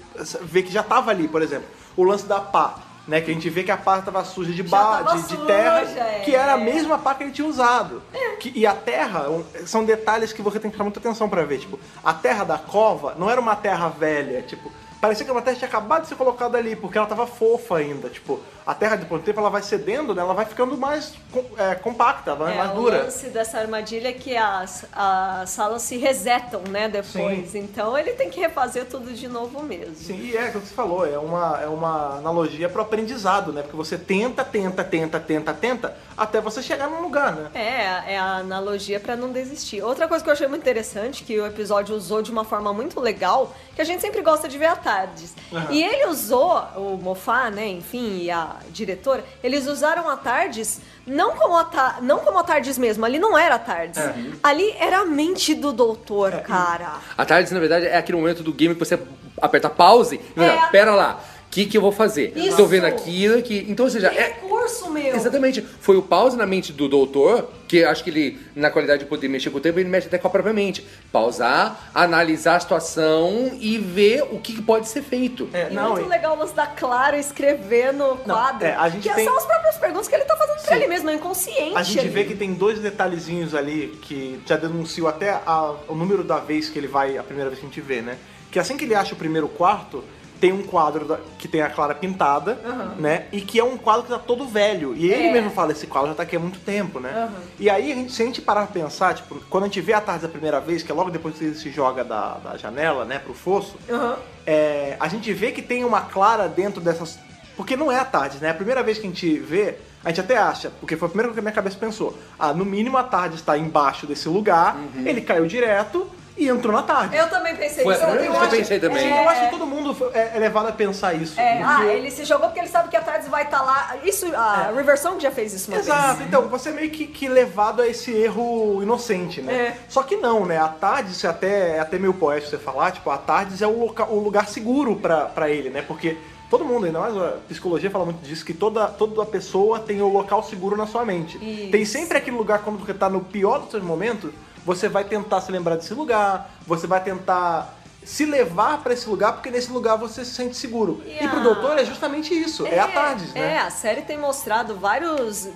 vê que já tava ali, por exemplo, o lance da pá. Né, que a gente vê que a pá tava suja de, ba, de, de suja, terra, é. que era a mesma pá que ele tinha usado. Que- e a terra, um, são detalhes que você tem que prestar muita atenção pra ver. Tipo, a terra da cova não era uma terra velha, tipo, parecia que uma terra tinha acabado de ser colocada ali, porque ela tava fofa ainda. Tipo, a terra depois do tempo ela vai cedendo, né, ela vai ficando mais é, compacta, vai É, mais o dura. lance dessa armadilha é que as, as salas se resetam, né, depois. Então ele tem que refazer tudo de novo mesmo. Sim, e é o que você falou, é uma, é uma analogia pro aprendizado, né? Porque você tenta, tenta, tenta, tenta, tenta, até você chegar num lugar, né? É, é a analogia pra não desistir. Outra coisa que eu achei muito interessante, que o episódio usou de uma forma muito legal, que a gente sempre gosta de ver a Tardes. Aham. E ele usou, o Mofá, né, enfim, e a diretora, eles usaram a Tardes não como a, Ta- não como a Tardes mesmo, ali não era a Tardes. É. Ali era a mente do doutor, cara. A tarde, na verdade, é aquele momento do game que você aperta pause e É. fala, pera lá, o que, que eu vou fazer? Isso. Tô vendo aquilo aqui. Então, ou seja, é, recurso, meu! Exatamente. Foi o pause na mente do doutor, que acho que ele, na qualidade de poder mexer com o tempo, ele mexe até com a própria mente. Pausar, analisar a situação e ver o que pode ser feito. É, E não, muito e- legal o lance da Clara escrever no quadro. é, a gente que tem- são as próprias perguntas que ele tá fazendo pra Sim. ele mesmo, é inconsciente. A gente ali. vê que tem dois detalhezinhos ali que já denunciam até a- o número da vez que ele vai, a primeira vez que a gente vê, né? Que assim que ele acha o primeiro quarto, tem um quadro da- que tem a Clara pintada, né? E que é um quadro que tá todo velho. E ele É. mesmo fala, esse quadro já tá aqui há muito tempo, né? Aham. E aí, a gente, se a gente parar pra pensar, tipo, quando a gente vê a tarde da primeira vez, que é logo depois que ele se joga da, da janela, né, pro fosso, Aham. é, a gente vê que tem uma Clara dentro dessas. Porque não é a tarde, né? A primeira vez que a gente vê, a gente até acha, porque foi a primeira coisa que a minha cabeça pensou. Ah, no mínimo a tarde está embaixo desse lugar, ele caiu direto e entrou na tarde. Eu também pensei Foi isso. primeira vez que eu pensei também. Sim, eu acho que todo mundo é, é levado a pensar isso. É, porque- ah, ele se jogou porque ele sabe que a Tardes vai estar lá. Isso, a River Song já fez isso uma Exato, vez. então você é meio que, que levado a esse erro inocente, né? É. Só que não, né? A Tardes é até, é até meio poético você falar, tipo, a Tardes é o, loca- o lugar seguro pra, pra ele, né? Porque todo mundo, ainda mais a psicologia fala muito disso, que toda, toda pessoa tem o local seguro na sua mente. Isso. Tem sempre aquele lugar quando você tá no pior dos seus momentos, você vai tentar se lembrar desse lugar, você vai tentar se levar pra esse lugar, porque nesse lugar você se sente seguro. E E, pro doutor é justamente isso, é, a Tardes, né? É, a série tem mostrado vários,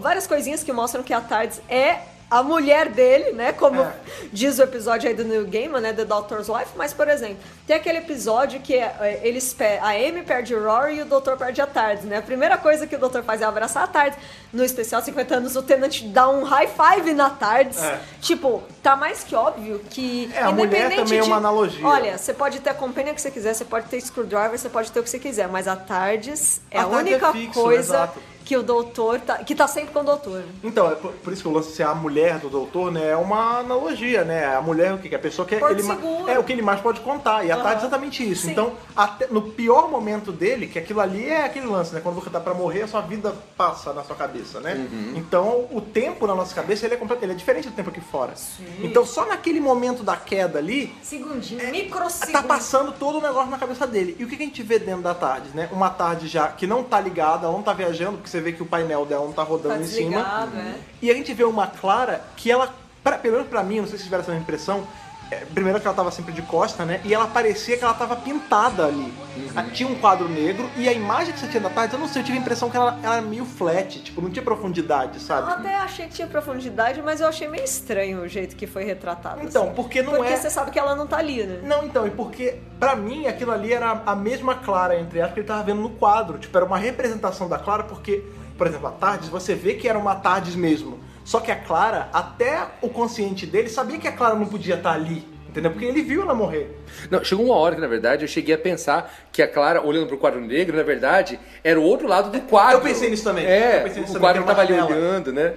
várias coisinhas que mostram que a Tardes é a mulher dele, né? Como É. diz o episódio aí do New Gaiman, né? The Doctor's Wife. Mas, por exemplo, tem aquele episódio que é, é, eles a Amy perde o Rory e o Doutor perde a Tardes, né? A primeira coisa que o Doutor faz é abraçar a Tardes. No especial 50 anos, o Tenant dá um high five na Tardes. É. Tipo, tá mais que óbvio que. É, a mulher independente também é de- uma analogia. Olha, você pode ter a companhia que você quiser, você pode ter screwdriver, você pode ter o que você quiser, mas a Tardes é A a, é única fixo, coisa exato. Que o doutor tá, que tá sempre com o doutor. Então, é por, por isso que o lance de ser a mulher do doutor, né, é uma analogia, né? A mulher, o que? que A pessoa que Porto ele seguro. é o que ele mais pode contar. E a Aham. Tarde é exatamente isso. Sim. Então, até no pior momento dele, que aquilo ali é aquele lance, né? Quando você tá pra morrer, a sua vida passa na sua cabeça, né? Uhum. Então, o tempo na nossa cabeça, ele é, complet- ele é diferente do tempo aqui fora. Então, só naquele momento da queda ali, Segundinho, tá microsegundo. passando todo o negócio na cabeça dele. E o que que a gente vê dentro da tarde, né? Uma tarde já que não tá ligada, ela não tá viajando, porque você vê que o painel dela não tá rodando Tá em cima. é. E a gente vê uma Clara que ela, pra, pelo menos pra mim, não sei se tiveram essa impressão, primeiro que ela tava sempre de costa, né? E ela parecia que ela tava pintada ali. Ah, Tinha um quadro negro e a imagem que você tinha da tarde, eu não sei, eu tive a impressão que ela, ela era meio flat, tipo, não tinha profundidade, Eu sabe? até achei que tinha profundidade, mas eu achei meio estranho o jeito que foi retratado. Então, assim. porque não Porque é. você sabe que ela não tá ali, né? Não, então, e porque pra mim aquilo ali era a mesma Clara, entre aspas, que ele tava vendo no quadro. Tipo, era uma representação da Clara, porque, por exemplo, a Tardes, você vê que era uma Tardes mesmo. Só que a Clara, até o consciente dele, sabia que a Clara não podia estar ali. Entendeu? Porque ele viu ela morrer. Não, chegou uma hora que, na verdade, eu cheguei a pensar que a Clara, olhando pro quadro negro, na verdade, era o outro lado do quadro. Eu pensei nisso também. É, Eu pensei nisso o também, quadro que tava ali olhando, né?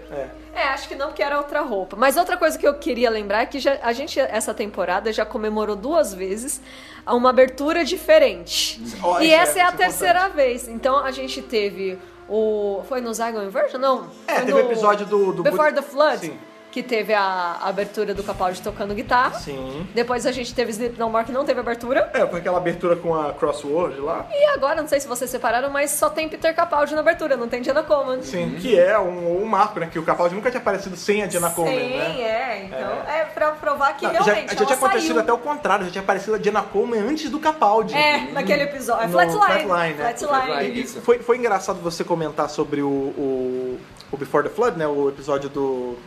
É, acho que não, porque era outra roupa. Mas outra coisa que eu queria lembrar é que já- a gente, essa temporada, já comemorou duas vezes uma abertura diferente. E é- essa é, a é terceira vez. Então a gente teve o. Foi no Zygon Inversion? Não. É, Foi teve no o episódio do- do Before the Flood. Sim. Que teve a abertura do Capaldi tocando guitarra. Sim. Depois a gente teve Sleep No More, que não teve abertura. É, foi aquela abertura com a crossword lá. E agora, não sei se vocês separaram, mas só tem Peter Capaldi na abertura, não tem Diana Coleman. Sim, que é um, um marco, né? Que o Capaldi nunca tinha aparecido sem a Diana Coleman, Sim, né? é. Então é, pra provar que Não, já, realmente já ela tinha acontecido saiu. até o contrário, já tinha aparecido a Diana Coleman antes do Capaldi. É, naquele episódio. É No Flatline. Flatline, né? Flatline. Flatline. Isso. foi, foi engraçado você comentar sobre o, o, o Before the Flood, né? O episódio do.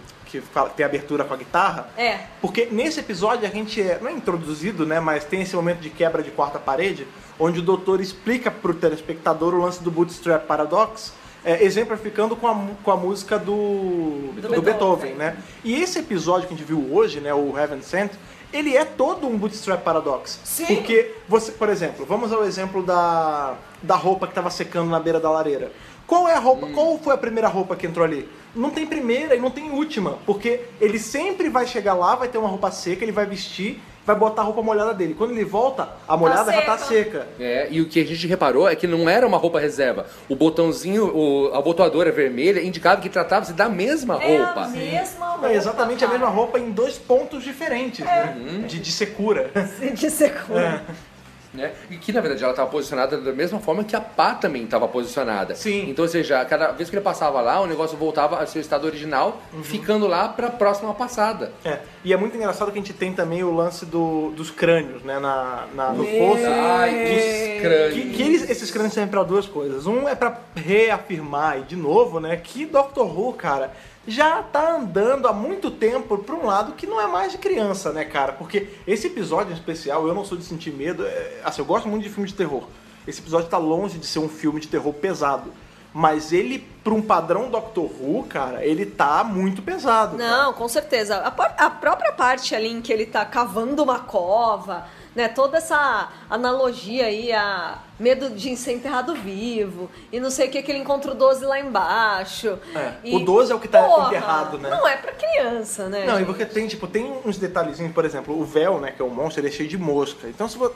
Que fala- tem abertura com a guitarra. É. Porque nesse episódio a gente é, não é introduzido, né? Mas tem esse momento de quebra de quarta parede, onde o doutor explica pro telespectador o lance do Bootstrap Paradox, é, exemplificando com a, com a música do, do, Beethoven. Beethoven, né? E esse episódio que a gente viu hoje, né? O Heaven Sent, ele é todo um Bootstrap Paradox. Sim. Porque você, por exemplo, vamos ao exemplo da, da roupa que estava secando na beira da lareira. Qual é a roupa? Qual foi a primeira roupa que entrou ali? Não tem primeira e não tem última, porque ele sempre vai chegar lá, vai ter uma roupa seca, ele vai vestir, vai botar a roupa molhada dele. Quando ele volta, a molhada já tá seca. seca. É, e o que a gente reparou é que não era uma roupa reserva. O botãozinho, o, a botoadora vermelha indicava que tratava-se da mesma É a roupa. mesma roupa. É exatamente a mesma roupa em dois pontos diferentes, né? De, de secura. De secura. Né? E que na verdade ela estava posicionada da mesma forma que a pá também estava posicionada. Sim. Então, ou seja, cada vez que ele passava lá, o negócio voltava ao seu estado original, ficando lá para a próxima passada. É, e é muito engraçado que a gente tem também o lance do, dos crânios, né, na, na- no fosso. Ai, que, que crânio. que, que eles- esses crânios servem pra duas coisas. Um é pra reafirmar, e de novo, né, que Doctor Who, cara, já tá andando há muito tempo pra um lado que não é mais de criança, né, cara? Porque esse episódio em especial, eu não sou de sentir medo, é, assim, eu gosto muito de filme de terror. Esse episódio tá longe de ser um filme de terror pesado. Mas ele, pra um padrão Doctor Who, cara, ele tá muito pesado. cara. Não, com certeza. A, a própria parte ali em que ele tá cavando uma cova, né, toda essa analogia aí a medo de ser enterrado vivo e não sei o que que ele encontra o 12 lá embaixo. É, E, o 12 é o que tá porra, enterrado, né? Não é pra criança, né? Não, e gente? porque tem, tipo, tem uns detalhezinhos, por exemplo, o véu, né, que é o monstro, ele é cheio de mosca. Então, se for...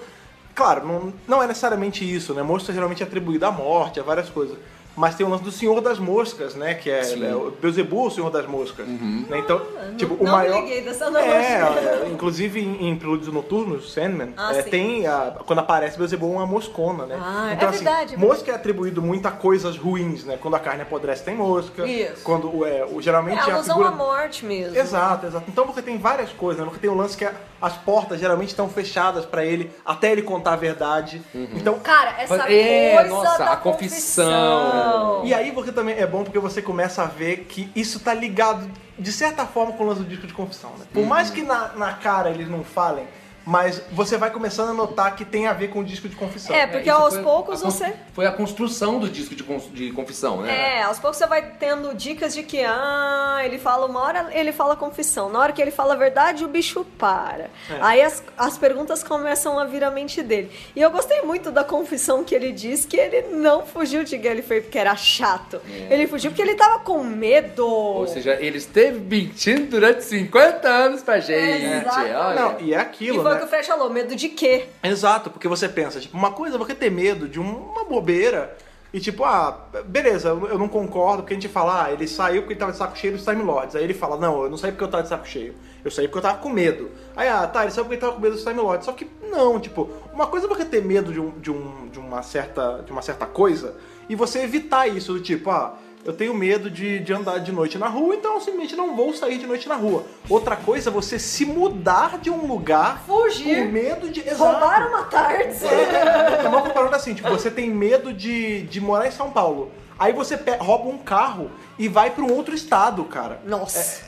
Claro, não, não é necessariamente isso, né? Mosca geralmente é atribuído à morte, a várias coisas. Mas tem o lance do Senhor das Moscas, né? Que é, Sim. é o Beuzebu, o Senhor das Moscas. Né? Então, Ah, tipo, não- o não maior... me liguei dessa analogia. É, é, inclusive em, em Prelúdios Noturnos, Sandman, Ah, é, tem a, quando aparece Beuzebu uma moscona, né? Ah, é então, assim, verdade, é mosca é atribuído muito a coisas ruins, né? Quando a carne apodrece tem mosca. Isso. Quando é, o, É geralmente a alusão figura... à morte mesmo. Exato, exato. Então você tem várias coisas, né? Você tem o lance que é- as portas geralmente estão fechadas pra ele até ele contar a verdade. Então, Cara, essa É, coisa nossa, da a confissão. confissão. E aí você também é bom porque você começa a ver que isso tá ligado de certa forma com o lance do disco de confissão, né? Por mais que na, na cara eles não falem, mas você vai começando a notar que tem a ver com o disco de confissão. É, porque isso aos foi poucos a você- Foi a construção do disco de, de confissão, né? É, aos poucos você vai tendo dicas de que, ah, ele fala uma hora, ele fala confissão. Na hora que ele fala a verdade, o bicho para. É. Aí as, as perguntas começam a vir à mente dele. E eu gostei muito da confissão que ele diz que ele não fugiu de Gallifrey porque era chato. Ele fugiu porque ele tava com medo. Ou seja, ele esteve mentindo durante 50 anos pra gente. Exato. Olha. Não, e é e aquilo, foi o que o Fred falou, medo de quê? Exato, porque você pensa, tipo, uma coisa é você ter medo de uma bobeira e tipo, ah, beleza, eu eu não concordo, porque a gente fala, ah, ele saiu porque ele tava de saco cheio dos Time Lords. Aí ele fala, não, eu não saí porque eu tava de saco cheio, eu saí porque eu tava com medo. Aí, ah, tá, ele saiu porque ele tava com medo dos Time Lords. Só que não, tipo, uma coisa é você ter medo de, um, de, um, de, uma, certa, de uma certa coisa e você evitar isso, do tipo, ah, eu tenho medo de, de andar de noite na rua, então eu simplesmente não vou sair de noite na rua. Outra coisa é você se mudar de um lugar Fugir. com medo de. Exato. Roubar uma tarde. É, é uma comparando assim, tipo, você tem medo de, de morar em São Paulo. Aí você rouba um carro e vai pra um outro estado, cara. Nossa. É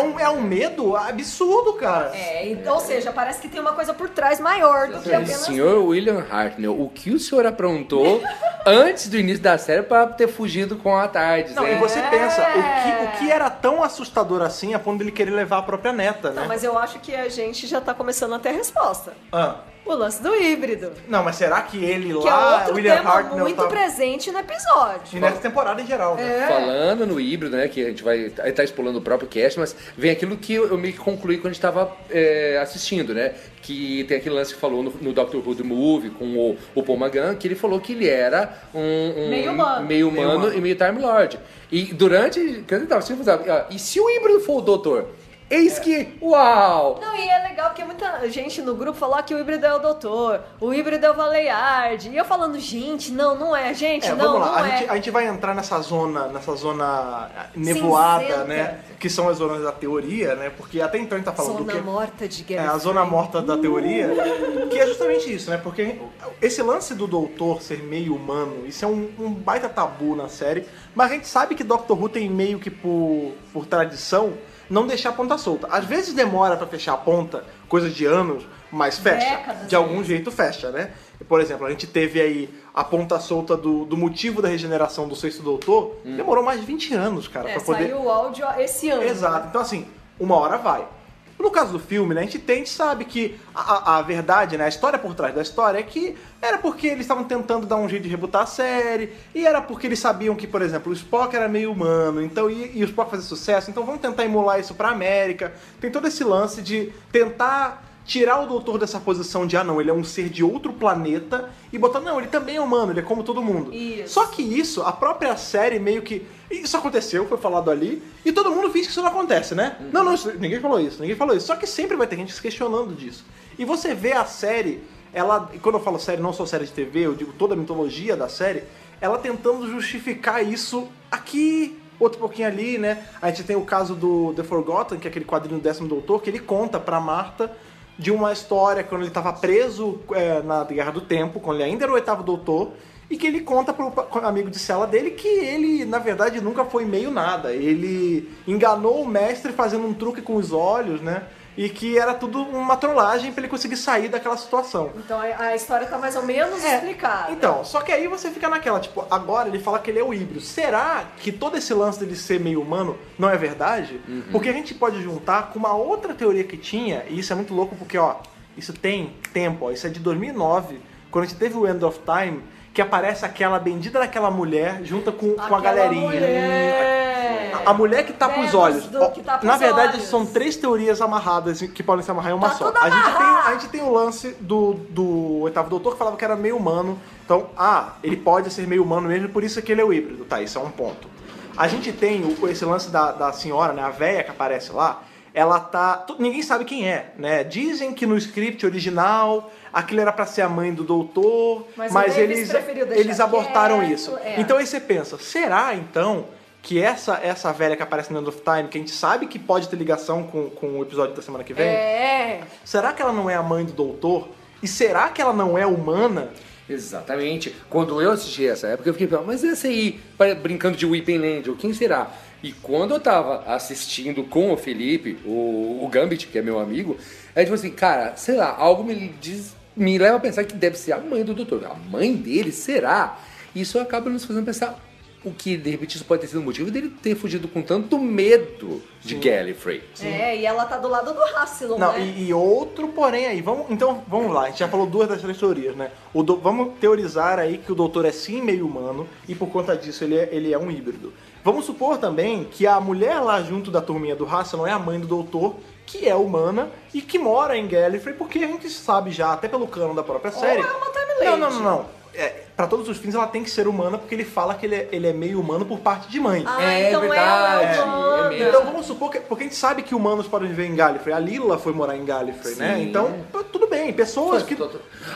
um, é um medo absurdo, cara. É, e- ou seja, parece que tem uma coisa por trás maior do que apenas... Senhor William Hartnell, o que o senhor aprontou antes do início da série pra ter fugido com a tarde? Não, né? e você pensa, o que, o que era tão assustador assim a ponto dele querer levar a própria neta, né? Não, mas eu acho que a gente já tá começando a ter a resposta. Ah, O lance do híbrido. não, mas será que ele Que é lá, outro William tema Hartnell, muito tá... presente no episódio. E nessa temporada em geral, né? É. Falando no híbrido, né, que a gente vai estar tá explorando o próprio cast, mas vem aquilo que eu, eu meio que concluí quando a gente estava assistindo, né? Que tem aquele lance que falou no, no Doctor Who The Movie com o, o Paul McGann, que ele falou que ele era um, um- Meio humano. meio Meio humano humano. e meio Time Lord. E durante. "Ah, e se o híbrido for o Doutor? Eis que. Uau! Não, e é legal porque muita gente no grupo falou que o híbrido é o doutor, o híbrido é o Valeyard. E eu falando, gente, não, não é, gente, É, não, vamos lá, não a, é. gente, a gente vai entrar nessa zona, nessa zona nevoada, Cinzenta. né? Que são as zonas da teoria, né? Porque até então a gente tá falando Zona do que morta de é guerra. a zona morta da teoria, que é justamente isso, né? Porque esse lance do doutor ser meio humano, isso é um, um baita tabu na série, mas a gente sabe que Doctor Who tem meio que por, por tradição não deixar a ponta solta. Às vezes demora pra fechar a ponta, coisa de anos, mas fecha. Décadas, de algum jeito fecha, né? Por exemplo, a gente teve aí a ponta solta do, do motivo da regeneração do sexto doutor, demorou mais de 20 anos, cara, É, pra poder. saiu o áudio esse ano. Exato. Então, assim, uma hora vai. No caso do filme, né, a gente tem, a gente sabe que a, a- verdade, né, a história por trás da história é que era porque eles estavam tentando dar um jeito de rebutar a série, e era porque eles sabiam que, por exemplo, o Spock era meio humano, então e, e o Spock fazer sucesso, então vamos tentar emular isso pra América. Tem todo esse lance de tentar tirar o doutor dessa posição de, ah não, ele é um ser de outro planeta, e botar, não, ele também é humano, ele é como todo mundo. Isso. Só que isso, a própria série meio que. Isso aconteceu, foi falado ali, e todo mundo finge que isso não acontece, né? Não, não, isso- ninguém falou isso, ninguém falou isso. Só que sempre vai ter gente se questionando disso. E você vê a série, ela. e Quando eu falo série, não só série de TV, eu digo toda a mitologia da série, ela tentando justificar isso aqui, outro pouquinho ali, né? A gente tem o caso do The Forgotten, que é aquele quadrinho do décimo doutor, que ele conta pra Marta de uma história quando ele estava preso é, na Guerra do Tempo, quando ele ainda era o oitavo doutor, e que ele conta pro pa- amigo de cela dele que ele, na verdade, nunca foi meio nada. Ele enganou o mestre fazendo um truque com os olhos, né? E que era tudo uma trollagem pra ele conseguir sair daquela situação. Então a, história tá mais ou menos É, explicada. Então, só que aí você fica naquela, tipo, agora ele fala que ele é o híbrido. Será que todo esse lance dele ser meio humano não é verdade? Porque a gente pode juntar com uma outra teoria que tinha, e isso é muito louco porque, ó, Isso tem tempo, ó. Isso é de 2009, quando a gente teve o End of Time, que aparece aquela bendita daquela mulher junto com, com a galerinha. mulher. A mulher que tapa os Vemos olhos. do tapa Na os verdade, olhos. são três teorias amarradas que podem se amarrar em uma Tá só. A gente, tem, a gente tem o lance do, do oitavo doutor que falava que era meio humano. Então, ah, ele pode ser meio humano mesmo, por isso que ele é o híbrido. Tá, isso é um ponto. A gente tem o- esse lance da, da senhora, né? A véia que aparece lá. Ela tá. Ninguém sabe quem é, né? Dizem que no script original aquilo era pra ser a mãe do doutor, Mas mas, eles, eles abortaram quieto, isso. é. Então aí você pensa, será então que essa, essa velha que aparece no End of Time, que a gente sabe que pode ter ligação com, com o episódio da semana que vem, É. será que ela não é a mãe do doutor? E será que ela não é humana? Exatamente. Quando eu assisti essa época, eu fiquei pensando, mas esse aí, brincando de Weeping Angel, quem será? E quando eu tava assistindo com o Felipe, o, o Gambit, que é meu amigo, é tipo assim, cara, sei lá, algo me diz, me leva a pensar que deve ser a mãe do doutor. A mãe dele, será? Isso acaba nos fazendo pensar o que, de repente, isso pode ter sido o motivo dele ter fugido com tanto medo de Gallifrey. É, e ela tá do lado do Rassilon, Não, né? e, e outro porém aí. Vamos, então, vamos lá. A gente já falou duas das três teorias, né? O do- vamos teorizar aí que o doutor é sim meio humano e por conta disso ele é, ele é um híbrido. Vamos supor também que a mulher lá junto da turminha do Hasselon é a mãe do doutor, que é humana e que mora em Gallifrey, porque a gente sabe já, até pelo cano da própria série. é uma Time Não, não, não, não. É, pra todos os fins ela tem que ser humana porque ele fala que ele é, ele é meio humano por parte de mãe. Ah, É então verdade, ela é humana. é mesmo. Então vamos supor que. Porque a gente sabe que humanos podem viver em Gallifrey. A Lila foi morar em Gallifrey, né? Sim. Então, p- tudo bem. Pessoas que.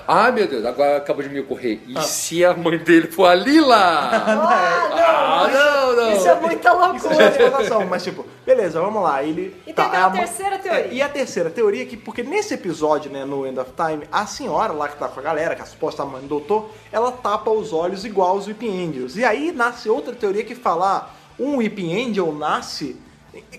Ah, meu Deus, agora acabou de me ocorrer. E se a mãe dele for a Lila? Ah, não, Ah, não, não. Isso é muita Isso já é loucura. mas tipo, beleza, vamos lá. Ele. E tem é aquela a mãe- terceira teoria. é, e a terceira teoria é que, porque nesse episódio, né, no End of Time, a senhora lá que tá com a galera, que é a suposta mãe do doutor, ela tapa os olhos igual os Weeping Angels. E aí nasce outra teoria que fala: ah, um Weeping Angel nasce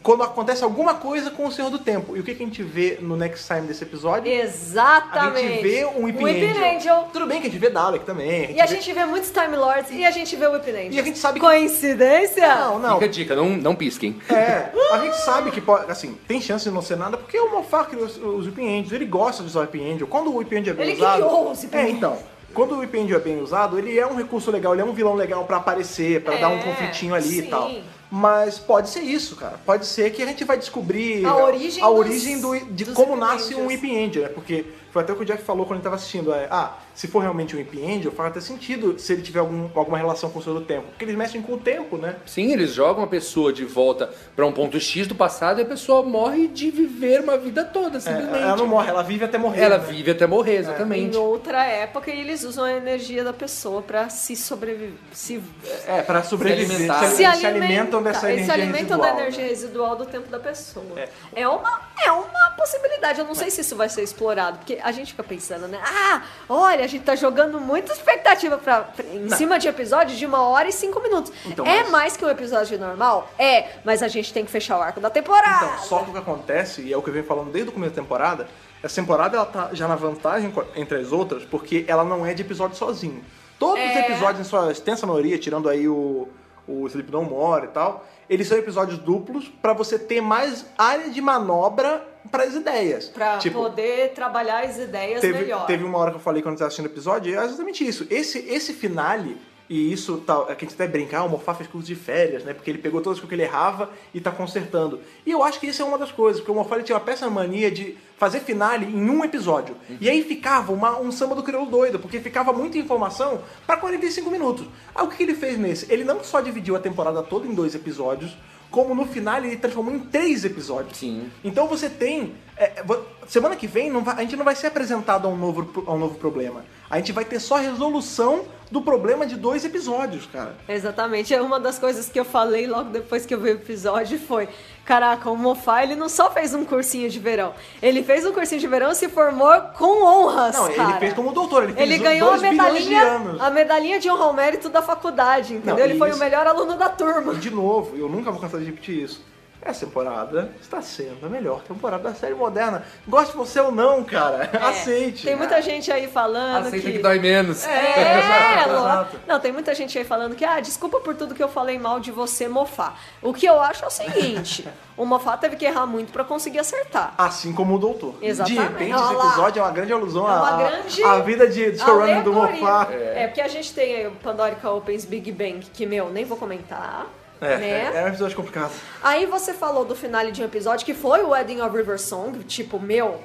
quando acontece alguma coisa com o Senhor do Tempo. E o que, que a gente vê no next time desse episódio? Exatamente. A gente vê um Weeping, Weeping Angel. Angel. Tudo bem que a gente vê Dalek também. E a vê- gente vê muitos Time Lords e a gente vê o Weeping Angel. E a gente sabe que- Coincidência? Não, não. Fica a dica, não, não pisquem. É, a gente sabe que pode, assim, tem chance de não ser nada, porque o Moffat criou os, Weeping Angels, ele gosta de usar o Weeping Angel. Quando o Weeping Angel é bem Ele usado... criou os Weeping É, então, quando o Angel é bem usado, ele é um recurso legal, ele é um vilão legal pra aparecer, pra É, dar um conflitinho ali sim. e tal. Mas pode ser isso, cara. Pode ser que a gente vai descobrir A origem a dos- origem do, de como nasce um. Weeping Angel, né? Porque foi até o que o Jeff falou quando ele tava assistindo. É, ah, se for realmente um Weeping Angel, faz até sentido se ele tiver algum, alguma relação com o Senhor do Tempo. Porque eles mexem com o tempo, né? Sim, eles jogam a pessoa de volta pra um ponto X do passado e a pessoa morre de viver uma vida toda, É, simplesmente. ela não morre, ela vive até morrer. Ela né? vive até morrer, Em exatamente. outra época, e eles usam a energia da pessoa pra se sobreviver. Se, É, pra sobreviver. alimentar. Se, se se alimenta- alimentam dessa Eles energia se alimentam residual, da energia né? residual do tempo da pessoa. É. É, uma, é uma possibilidade. Eu não sei se isso vai ser explorado, porque a gente fica pensando, né? Ah, olha, a gente tá jogando muita expectativa pra, pra- em cima de episódio de uma hora e cinco minutos. Então, é mas- mais que um episódio normal? É, mas a gente tem que fechar o arco da temporada. Então, só que o que acontece, e é o que eu venho falando desde o começo da temporada, essa temporada ela tá já na vantagem entre as outras, porque ela não é de episódio sozinho. Todos os É. episódios, em sua extensa maioria, tirando aí o, o Sleep No More e tal, eles são episódios duplos pra você ter mais área de manobra para as ideias. Pra tipo, poder trabalhar as ideias teve, melhor. teve uma hora que eu falei quando você assistindo o episódio, e é exatamente isso. Esse, esse finale, e isso tá, a gente até brincar, ah, o Mofá fez curso de férias, né? Porque ele pegou todas as coisas que ele errava e tá consertando. E eu acho que isso é uma das coisas, porque o Mofá ele tinha uma péssima mania de fazer finale em um episódio. E aí ficava uma- um samba do crioulo doido, porque ficava muita informação pra 45 minutos. Aí o que, que ele fez nesse? Ele não só dividiu a temporada toda em dois episódios, como no final ele transformou em três episódios. Sim. Então você tem. É, vo- semana que vem vai- a gente não vai ser apresentado a um, novo, a um novo problema. A gente vai ter só a resolução do problema de dois episódios, cara. Exatamente. É uma das coisas que eu falei logo depois que eu vi o episódio foi, caraca, o Mofá, ele não só fez um cursinho de verão, ele fez um cursinho de verão e se formou com honras, Não, ele cara. fez como doutor, ele fez Ele ganhou a medalhinha, a medalhinha de honra ao mérito da faculdade, entendeu? Não, ele foi isso- o melhor aluno da turma. De novo, eu nunca vou cansar de repetir isso. Essa temporada está sendo a melhor temporada da série moderna. Goste você ou não, cara. É, Aceite. Tem muita gente aí falando Aceita que... que dói menos. É, Exato, Lô. exato. Não, tem muita gente aí falando que, ah, desculpa por tudo que eu falei mal de você, Mofá. O que eu acho é o seguinte: o Mofá teve que errar muito pra conseguir acertar. Assim como o doutor. Exatamente. De repente, Olha esse lá. episódio é uma grande alusão É uma à, grande à vida de showrunner do. Mofá. É. porque a gente tem aí o Pandorica Opens Big Bang, que, meu, nem vou comentar. É, né? é, é um episódio complicado. Aí você falou do finale de um episódio que foi o Wedding of River Song, tipo, meu,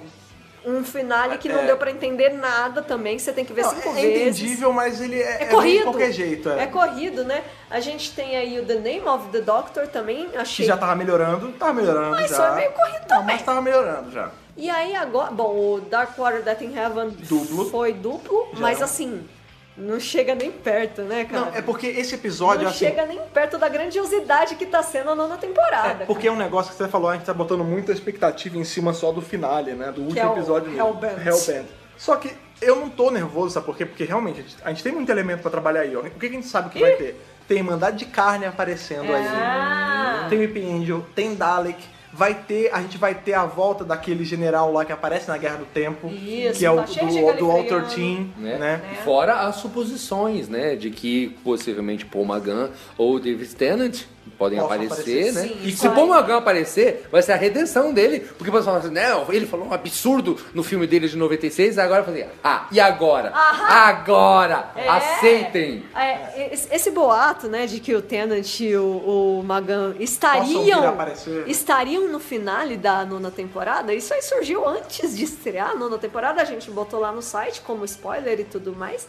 um finale que não É. deu pra entender nada também, que você tem que ver Não, cinco é vezes. entendível, mas ele é, É é corrido. de qualquer jeito. É. É corrido, né? A gente tem aí o The Name of the Doctor também, Que achei. já tava melhorando, tava melhorando Mas já. foi meio corrido Não, também. mas tava melhorando já. E aí agora, bom, o Dark Water Death in Heaven Duplo. foi duplo, Já. mas assim, não chega nem perto, né, cara? Não, é porque esse episódio, não assim... chega nem perto da grandiosidade que tá sendo a nona temporada. É, porque é um negócio que você falou, a gente tá botando muita expectativa em cima só do finale, né? Do último é episódio mesmo. Hellbent. Hellbent. Só que eu não tô nervoso, sabe por quê? Porque realmente a gente, a gente tem muito elemento pra trabalhar aí, ó. O que, a gente sabe que vai ter? Tem Irmandade de Carne aparecendo Ah. aí. Tem o Weeping Angel, tem Dalek. Vai ter, a gente vai ter a volta daquele general lá que aparece na Guerra do Tempo. Isso, que é o tá do, do Team, Né? né? Fora as suposições, né? De que possivelmente Paul Magan ou David Tennant podem aparecer, aparecer. né? Sim, e se o Paul. Magan aparecer, vai ser a redenção dele. Porque o pessoal fala assim, não, ele falou um absurdo no filme dele de 96, agora eu falei, ah, e agora? Agora! É. Aceitem! É, esse, esse boato, né, de que o Tennant e o, o Magan estariam, estariam no finale da nona temporada, isso aí surgiu antes de estrear a nona temporada, a gente botou lá no site como spoiler e tudo mais.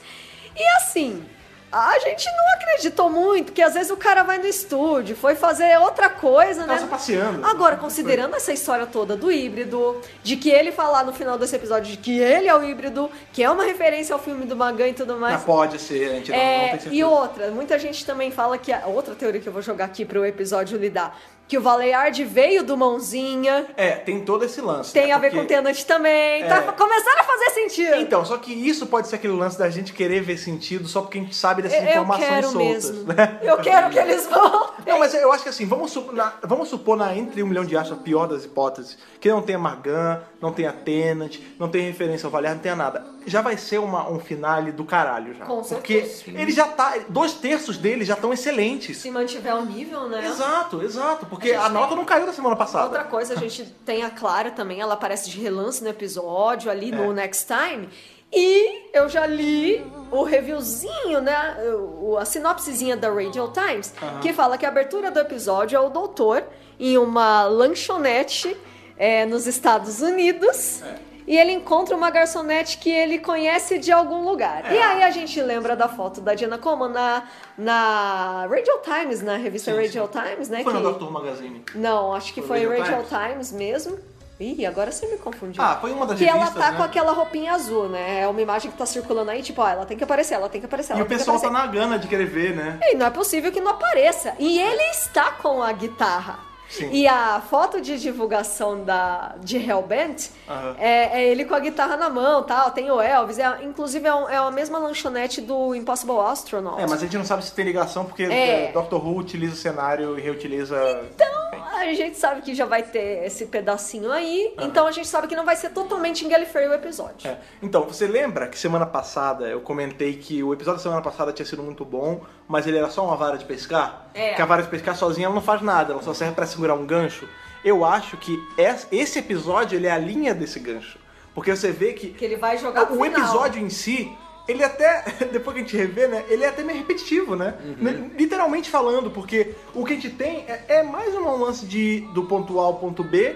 E assim, a gente não acreditou muito, que às vezes o cara vai no estúdio, foi fazer outra coisa, Tava né? só passeando. Agora, considerando essa história toda do híbrido, de que ele falar no final desse episódio de que ele é o híbrido, que é uma referência ao filme do Magan e tudo mais. Mas pode ser, a gente não, não É, tem certeza. e outra, muita gente também fala que. A, outra teoria que eu vou jogar aqui pro episódio lidar. Que o Valeyard veio do Mãozinha. É, tem todo esse lance. Tem né? a ver Porque- com o Tenant também. É. Tá começando a fazer sentido. Então, só que isso pode ser aquele lance da gente querer ver sentido só porque a gente sabe dessas eu, eu informações quero soltas. mesmo. né? Eu quero que eles vão. Não, mas eu acho que assim, vamos, sup- na- vamos supor na entre um milhão de achos, a pior das hipóteses, que não tenha Margan, não tenha Tenant, não tenha referência ao Valer, não tenha nada. Já vai ser uma, um finale do caralho já. Com Porque certeza. ele já tá. Dois terços dele já estão excelentes. Se mantiver o nível, né? Exato, exato. Porque A a, gente nota não caiu da semana passada. Outra coisa, a gente tem a Clara também, ela aparece de relance no episódio, ali É. no Next Time. E eu já li o reviewzinho, né? A sinopsezinha da Radio Times, que fala que a abertura do episódio é o doutor em uma lanchonete é, nos Estados Unidos. E ele encontra uma garçonete que ele conhece de algum lugar. É. E aí a gente lembra da foto da Diana Coleman na, na Radio Times, na revista Sim, Radio sim. Times, né? Foi que... no Dr. Magazine. Não, acho que Foi foi Radio Radio Times mesmo. Ih, agora você me confundiu. Ah, foi uma das que ela revistas, tá né? com aquela roupinha azul, né? É uma imagem que tá circulando aí, tipo, ó, ela tem que aparecer, ela tem que aparecer, E ela o que pessoal tá na gana de querer ver, né? E não é possível que não apareça. E ele está com a guitarra. Sim. E a foto de divulgação da, de Hellbent Aham. é, é ele com a guitarra na mão, tal. Tem o Elvis. É, inclusive é, um- é a mesma lanchonete do Impossible Astronaut. É, mas a gente não sabe se tem ligação porque É. é, Doctor Who utiliza o cenário e reutiliza. A gente sabe que já vai ter esse pedacinho aí. Então a gente sabe que não vai ser totalmente em Gallifrey o episódio. É. Então, você lembra que semana passada eu comentei que o episódio da semana passada tinha sido muito bom, mas ele era só uma vara de pescar? É. Que a vara de pescar sozinha ela não faz nada, ela só serve pra segurar um gancho. Eu acho que es- esse episódio ele é a linha desse gancho. Porque você vê que Que ele vai jogar o final. episódio em si, ele até, depois que a gente revê, né, ele é até meio repetitivo, né? Né, Literalmente falando, porque o que a gente tem é, é mais um lance de, do ponto A ao ponto B,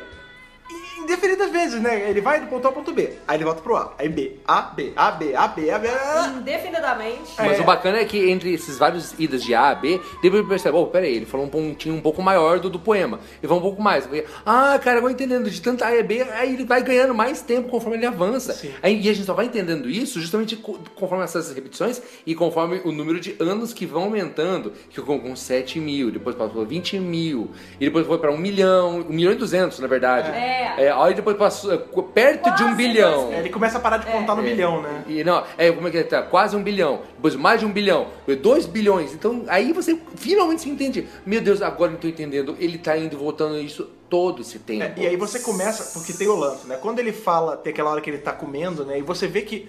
indefinidas vezes, né? Ele vai do ponto A ao ponto B, aí ele volta pro A, aí B, A, B, A, B, A, B, A, B, A, Indefinidamente. Mas É. o bacana é que entre esses vários idas de A a B, depois percebe, oh, peraí, ele falou um pontinho um pouco maior do, do poema. E vai um pouco mais. Ah, cara, eu vou entendendo. De tanto A e B, aí ele vai ganhando mais tempo conforme ele avança. Sim. Aí, e a gente só vai entendendo isso justamente co- conforme essas repetições e conforme o número de anos que vão aumentando. Que ficou com 7 mil, depois passou para 20 mil, e depois foi para 1 milhão, 1 milhão e 200, na verdade. É. aí depois passou passou perto de um Quase bilhão. É, ele começa a parar de contar no bilhão, né? E não, é como é que tá? Quase um bilhão, depois mais de um bilhão, depois dois bilhões. Então aí você finalmente se entende. Meu Deus, agora eu tô entendendo. Ele tá indo e voltando isso todo esse tempo. É, e aí você começa, porque tem o lance, né? Quando ele fala, tem aquela hora que ele tá comendo, né? E você vê que,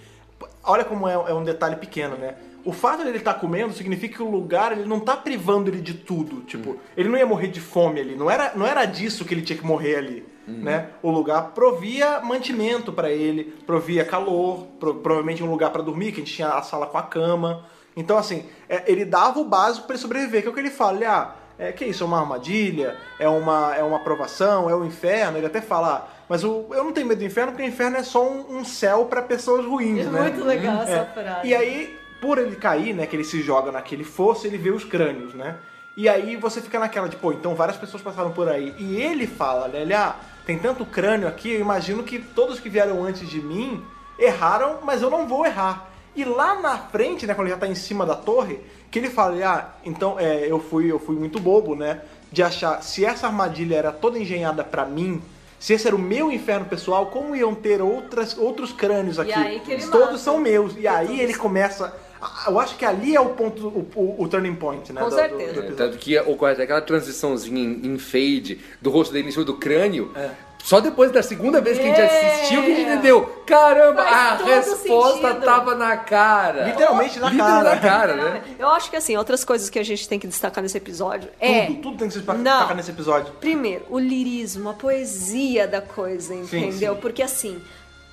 olha como é, é um detalhe pequeno, né? O fato de ele estar comendo significa que o lugar, ele não tá privando ele de tudo. Tipo, ele não ia morrer de fome ali. Não era, não era disso que ele tinha que morrer ali, né? O lugar provia mantimento pra ele, provia calor, pro- provavelmente um lugar pra dormir, que a gente tinha a sala com a cama. Então, assim, é, ele dava o básico pra ele sobreviver, que é o que ele fala. Ele, ah, é, que isso, é uma armadilha? É uma, é uma provação? É o inferno? Ele até fala, ah, mas o, eu não tenho medo do inferno, porque o inferno é só um, um céu pra pessoas ruins, É né? muito legal essa É. frase. E aí, por ele cair, né, que ele se joga naquele fosso, ele vê os crânios, né? E aí você fica naquela de, pô, então várias pessoas passaram por aí. E ele fala, né, ele, ah, tem tanto crânio aqui, eu imagino que todos que vieram antes de mim erraram, mas eu não vou errar. E lá na frente, né, quando ele já tá em cima da torre, que ele fala, ah, então é, eu fui eu fui muito bobo, né, de achar se essa armadilha era toda engenhada pra mim, se esse era o meu inferno pessoal, como iam ter outras, outros crânios aqui? aí Todos mata. são meus. E aí todos- ele começa. Eu acho que ali é o ponto, o, o- o turning point, né? Com do- do- certeza. do episódio. Tanto que ocorre até aquela transiçãozinha em, em fade do rosto dele em cima do crânio. É. Só depois da segunda vez que a gente É. assistiu que a gente entendeu. Caramba, Faz a resposta sentido. tava na cara. Literalmente na Literal cara. na cara, né? Eu acho que assim, outras coisas que a gente tem que destacar nesse episódio é. Tudo, tudo tem que se destacar Não. nesse episódio. Primeiro, o lirismo, a poesia da coisa, entendeu? sim. Porque assim,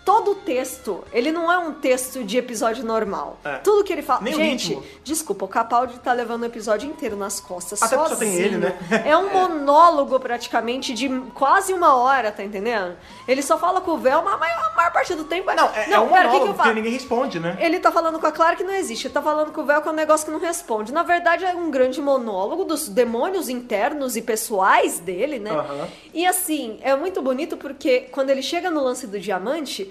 todo o texto, ele não é um texto de episódio normal. É. Tudo que ele fala. Nem Gente, desculpa, o Capaldi tá levando o episódio inteiro nas costas. Até porque só sozinho. tem ele, né? É um monólogo praticamente de quase uma hora, tá entendendo? Ele só fala com o Velma, mas a maior parte do tempo Não, é, é pera, o um que, que monólogo, porque ninguém responde, né? Ele tá falando com a Clara que não existe. Ele tá falando com o Véu que é um negócio que não responde. Na verdade, é um grande monólogo dos demônios internos e pessoais dele, né? E assim, é muito bonito porque quando ele chega no lance do diamante,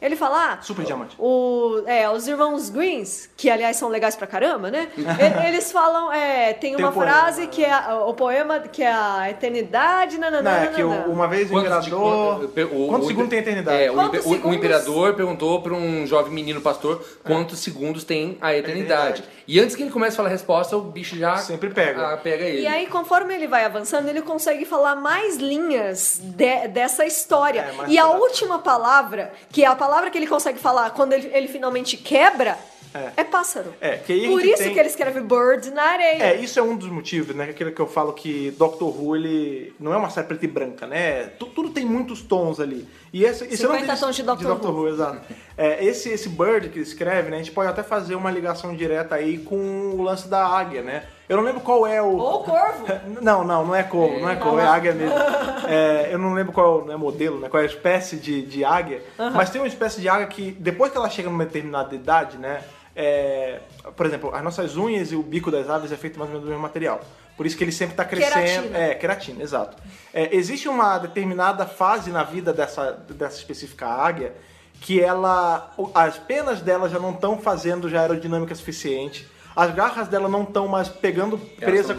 ele fala. Ah, Super diamante. O, é, os irmãos Greens, que aliás são legais pra caramba, né? Eles falam, é, tem Tem uma o poema. frase que é a- o poema que é a eternidade, nananã, Não, é que o- uma vez o Quantos imperador. seg- o- Quantos o- segundos tem a eternidade? É, o, Quantos segundos? imperador perguntou para um jovem menino pastor quantos segundos tem a eternidade. eternidade. E antes que ele comece a falar a resposta, o bicho já Sempre pega. ah, pega ele. E aí, conforme ele vai avançando, ele consegue falar mais linhas de- dessa história. É, e a última palavra, que é a palavra que ele consegue falar quando ele, ele finalmente quebra, É. é, pássaro. É, que Por isso tem- que ele escreve bird na areia. É, isso é um dos motivos, né? Aquilo que eu falo que Doctor Who, ele não é uma série preta e branca, né? Tu- Tudo tem muitos tons ali. E esse, esse é um 50 deles- tons de Doctor Who. exato. É, esse, esse Bird que ele escreve, né? A gente pode até fazer uma ligação direta aí com o lance da águia, né? Eu não lembro qual é o... Ou corvo. Não, não, não é corvo, não é corvo, é águia mesmo. É, eu não lembro qual é modelo, né? Qual é a espécie de, de águia. Mas tem uma espécie de águia que, depois que ela chega numa determinada idade, né? é, por exemplo, as nossas unhas e o bico das aves é feito mais ou menos do mesmo material. Por isso que ele sempre está crescendo. Queratina. É, queratina, exato. É, existe uma determinada fase na vida dessa, dessa específica águia que ela. As penas dela já não estão fazendo já aerodinâmica suficiente. As garras dela não estão mais pegando presa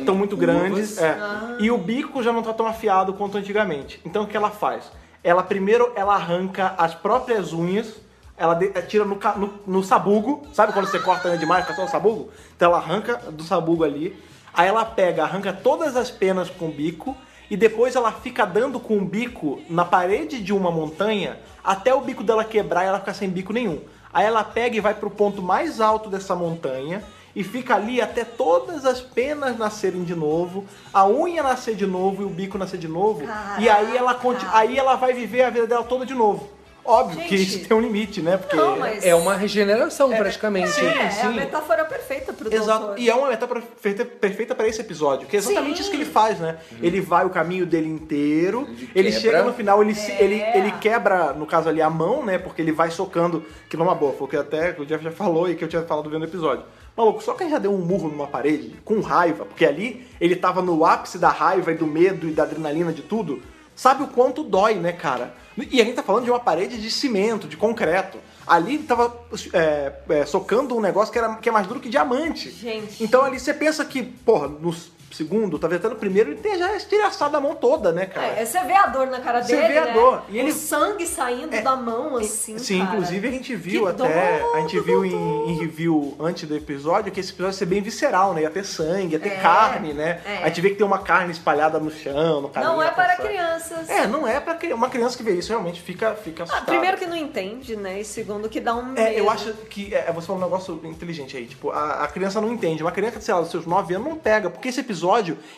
estão muito grandes. é. E o bico já não tá tão afiado quanto antigamente. Então o que ela faz? Ela primeiro ela arranca as próprias unhas, ela eh, tira no, no, no sabugo, sabe quando você corta a unha demais, fica só o sabugo? Então ela arranca do sabugo ali, aí ela pega, arranca todas as penas com o bico e depois ela fica dando com o bico na parede de uma montanha até o bico dela quebrar e ela ficar sem bico nenhum. Aí ela pega e vai pro ponto mais alto dessa montanha e fica ali até todas as penas nascerem de novo, a unha nascer de novo e o bico nascer de novo. E aí ela, aí ela vai viver a vida dela toda de novo. Óbvio que Gente. isso tem um limite, né? Porque Não, mas- É uma regeneração, praticamente. sim. É, é a sim. metáfora perfeita pro Exato. doutor. E é uma metáfora perfeita, perfeita para esse episódio, que é exatamente Sim. isso que ele faz, né? Ele vai o caminho dele inteiro, Ele ele chega no final, ele, se- É. ele, ele quebra, no caso ali, a mão, né? Porque ele vai socando, que não é uma boa, foi o que até o Jeff já falou e que eu tinha falado vendo o episódio. Maluco, só quem já deu um murro numa parede com raiva, porque ali ele tava no ápice da raiva e do medo e da adrenalina de tudo, sabe o quanto dói, né, cara? E a gente tá falando de uma parede de cimento, de concreto. Ali ele tava é, é, socando um negócio que, era, que é mais duro que diamante. Gente. Então ali você pensa que, porra, nos segundo, talvez até no primeiro, ele tenha já estilhaçado a mão toda, né, cara? É, você vê a dor na cara Você dele, vê a né? dor. E ele- O sangue saindo É, da mão, assim, Sim, cara. inclusive a gente viu Que até. dor, A gente viu em, em review antes do episódio que esse episódio ia ser bem visceral, né? Ia ter sangue, ia ter É, carne, né? é. A gente vê que tem uma carne espalhada no chão, no caminho. Não é para sangue. crianças. É, não é pra cri- uma criança que vê isso, realmente fica, fica Ah, assustada. primeiro que não entende, né? E segundo que dá um medo. É, eu acho que é, você falou um negócio inteligente aí. Tipo, a, a criança não entende. Uma criança, sei lá, dos seus 9 anos não pega. Porque esse episódio,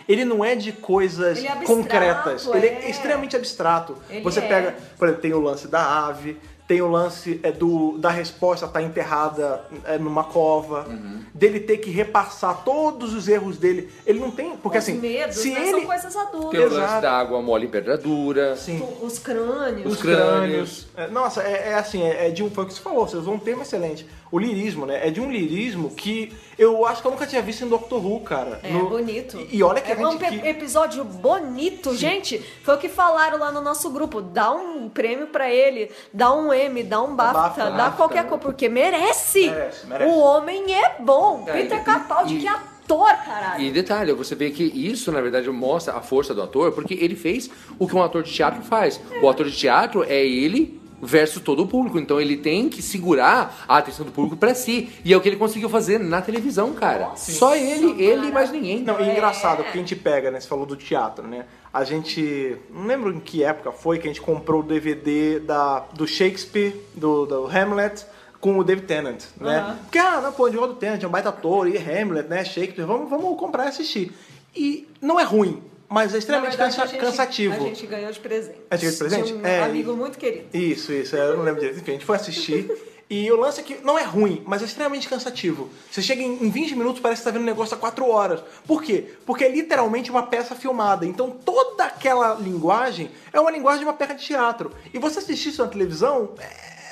ele não é de coisas Ele é abstrato, concretas. Ele é é. extremamente abstrato. Ele você é. pega, por exemplo, tem o lance da ave. Tem o lance é, do, da resposta estar enterrada é, numa cova, Uhum. dele ter que repassar todos os erros dele. Ele não tem. Porque Os assim, medos, se né? ele. São coisas adultas. Tem o lance Exato. da água mole em pedradura. Sim. Os crânios. Os crânios. É, nossa, é, é assim, é, é de um. Foi o que você falou, vocês vão um termo excelente. O lirismo, né? É de um lirismo que eu acho que eu nunca tinha visto em Doctor Who, cara. É No- bonito. E, e olha que é a gente. um pe- que- episódio bonito, gente. Foi o que falaram lá no nosso grupo. Dá um prêmio pra ele, dá um M, dá um BAFTA, BAFTA, dá BAFTA, qualquer né? coisa, porque merece. Merece, merece. O homem é bom. É, Peter e- Capaldi, e- que ator, caralho. E detalhe, você vê que isso, na verdade, mostra a força do ator, porque ele fez o que um ator de teatro faz. O ator de teatro é ele versus todo o público. Então ele tem que segurar a atenção do público pra si. E é o que ele conseguiu fazer na televisão, cara. Só ele, ele e mais ninguém. Não, e É. engraçado, porque a gente pega, né? Você falou do teatro, né? A gente. Não lembro em que época foi que a gente comprou o DVD da, do Shakespeare, do, do Hamlet, com o David Tennant, né? Aham. Porque, ah, não, pô, de do Tennant, é um baita ator, e Hamlet, né? Shakespeare, vamos, vamos comprar e assistir. E não é ruim, mas é extremamente verdade, cansa- a gente- cansativo. A gente ganhou de presente. A gente ganhou de presente? De um É, amigo muito querido. Isso, isso, eu não lembro direito. Enfim, a gente foi assistir. E o lance é que não é ruim, mas é extremamente cansativo. Você chega em em 20 minutos parece que tá vendo um negócio há 4 horas. Por quê? Porque é literalmente uma peça filmada. Então toda aquela linguagem é uma linguagem de uma peça de teatro. E você assistir isso na televisão, é,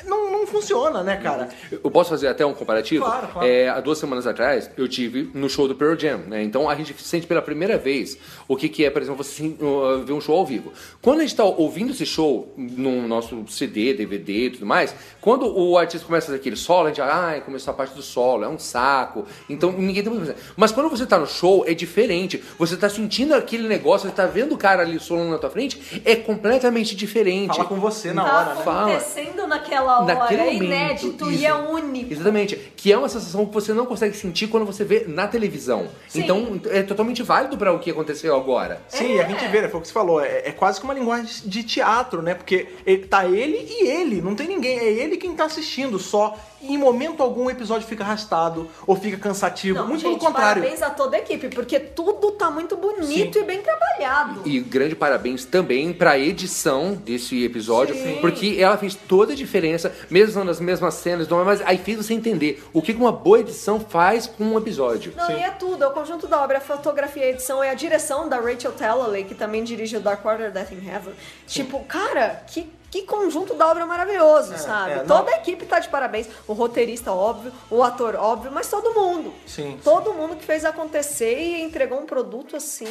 não, não funciona, né, cara? Eu posso fazer até um comparativo? Claro, claro. É, há duas semanas atrás, eu tive no show do Pearl Jam, né? Então a gente sente pela primeira vez o que, que é, por exemplo, você uh, ver um show ao vivo. Quando a gente está ouvindo esse show no nosso CD, DVD e tudo mais, quando o artista começa a fazer aquele solo, a gente ah, ai, começou a parte do solo, é um saco. Então ninguém tem muito Mas quando você tá no show, é diferente. Você tá sentindo aquele negócio, você tá vendo o cara ali solando na tua frente, é completamente diferente. Fala com você na tá hora, né? Fala. acontecendo naquela hora, Naquele é momento, inédito isso. e é único. Exatamente. Que é uma sensação que você não consegue sentir quando você vê na televisão. Sim. Então é totalmente válido para o que aconteceu agora. Sim, a gente vê, né? Foi o que você falou. É, é quase que uma linguagem de teatro, né? Porque ele, tá ele e ele, não tem ninguém. É ele quem tá assistindo só. E em momento algum o episódio fica arrastado ou fica cansativo. Não, Muito gente, pelo contrário. parabéns a toda a equipe, porque tudo tá muito bonito Sim. e bem trabalhado. E grande parabéns também para a edição desse episódio, Sim. porque ela fez toda a diferença, mesmo nas mesmas cenas, não é, mas aí fez você entender o que uma boa edição faz com um episódio. Não, e é tudo, é o conjunto da obra, a fotografia, a edição, é a direção da Rachel Talalay, que também dirige o Dark Order Death in Heaven. Tipo, cara, que, que conjunto da obra maravilhoso, sabe? é, não- Toda a equipe tá de parabéns. O roteirista, óbvio, o ator, óbvio, mas todo mundo. Sim, Todo mundo que fez acontecer e entregou um produto assim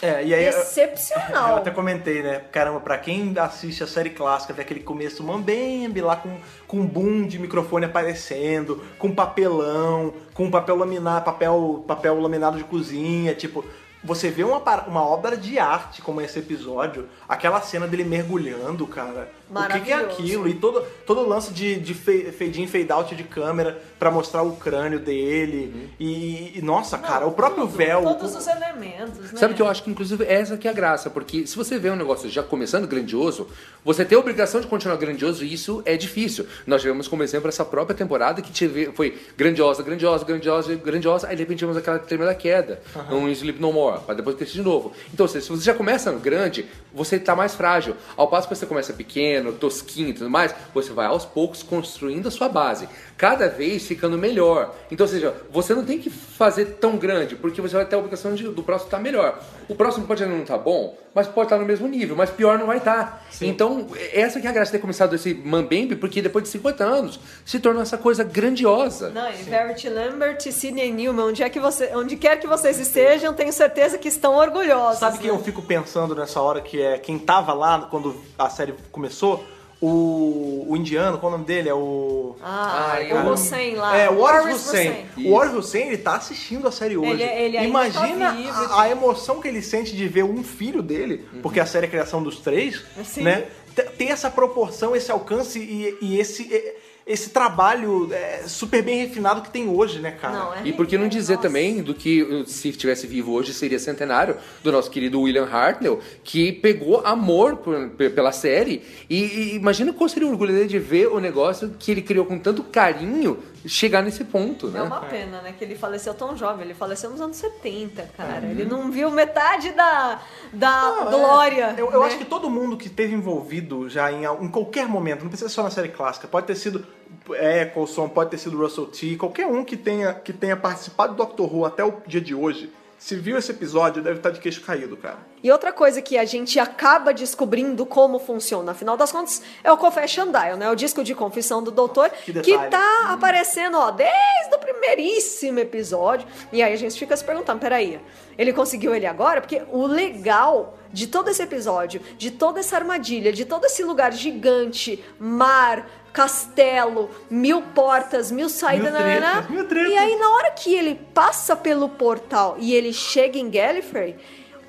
É, e aí. eu- excepcional. Eu até comentei, né? Caramba, pra quem assiste a série clássica, vê aquele começo mambembe lá com, com boom de microfone aparecendo, com papelão, com papel laminar, papel, papel laminado de cozinha, tipo. Você vê uma, uma obra de arte como esse episódio, aquela cena dele mergulhando, cara. O que, que é aquilo? E todo, todo o lance de, de fade in, fade out de câmera pra mostrar o crânio dele. E, e, nossa, cara, o próprio Tudo, véu. Todos o- os elementos, né? Sabe que eu acho que, inclusive, essa que é a graça, porque se você vê um negócio já começando grandioso, você tem a obrigação de continuar grandioso e isso é difícil. Nós tivemos como exemplo essa própria temporada que tive, foi grandiosa, grandiosa, grandiosa, grandiosa, aí de repente tivemos aquela tremenda queda, um Sleep No More, para depois crescer de novo. Então, se você já começa grande, você tá mais frágil. Ao passo que você começa pequeno, tosquinho e tudo mais, você vai aos poucos construindo a sua base. Cada vez ficando melhor. Então, ou seja, você não tem que fazer tão grande, porque você vai ter a obrigação de, do próximo estar melhor. O próximo pode ainda não estar bom, mas pode estar no mesmo nível, mas pior não vai estar. Então, essa que é a graça de ter começado esse Mambembe, porque depois de 50 anos se tornou essa coisa grandiosa. Não, e Verity Lambert e Sidney Newman, onde, é que você, onde quer que vocês estejam, tenho certeza que estão orgulhosos. Sabe quem né? eu fico pensando nessa hora que é quem tava lá quando a série começou? O, o indiano, qual é o nome dele? É o. Ah, Ai, o cara. Hussein lá. É, o Warren Hussein. O Warren Hussein, ele tá assistindo a série hoje. Ele- ele ainda Imagina tá vivo, a, a emoção que ele sente de ver um filho dele, porque a série é a criação dos três, Sim. né? T- Ter essa proporção, esse alcance e, e esse, e- esse trabalho é, super bem refinado que tem hoje, né, cara? Não, é E por que não dizer Nossa. também do que, se estivesse vivo hoje, seria centenário do nosso querido William Hartnell, que pegou amor por- pe- pela série. E, e imagina qual seria o orgulho dele de ver o negócio que ele criou com tanto carinho chegar nesse ponto, né? É uma pena, né? Que ele faleceu tão jovem. Ele faleceu nos anos 70, cara. Uhum. Ele não viu metade da, da Não, é. glória. Eu, eu né? acho que todo mundo que esteve envolvido já em, em qualquer momento, não precisa ser só na série clássica, pode ter sido Eccleston, pode ter sido Russell T, qualquer um que tenha, que tenha participado do Doctor Who até o dia de hoje, se viu esse episódio, deve estar de queixo caído, cara. E outra coisa que a gente acaba descobrindo como funciona, afinal das contas, é o Confession Dial, né? O disco de confissão do doutor, Que que, detalhe. tá aparecendo, ó, desde o primeiríssimo episódio. E aí a gente fica se perguntando, peraí, ele conseguiu ele agora? Porque o legal de todo esse episódio, de toda essa armadilha, de todo esse lugar gigante, mar, castelo, mil portas, mil saídas, Mil tretas, mil tretas. e aí na hora que ele passa pelo portal e ele chega em Gallifrey,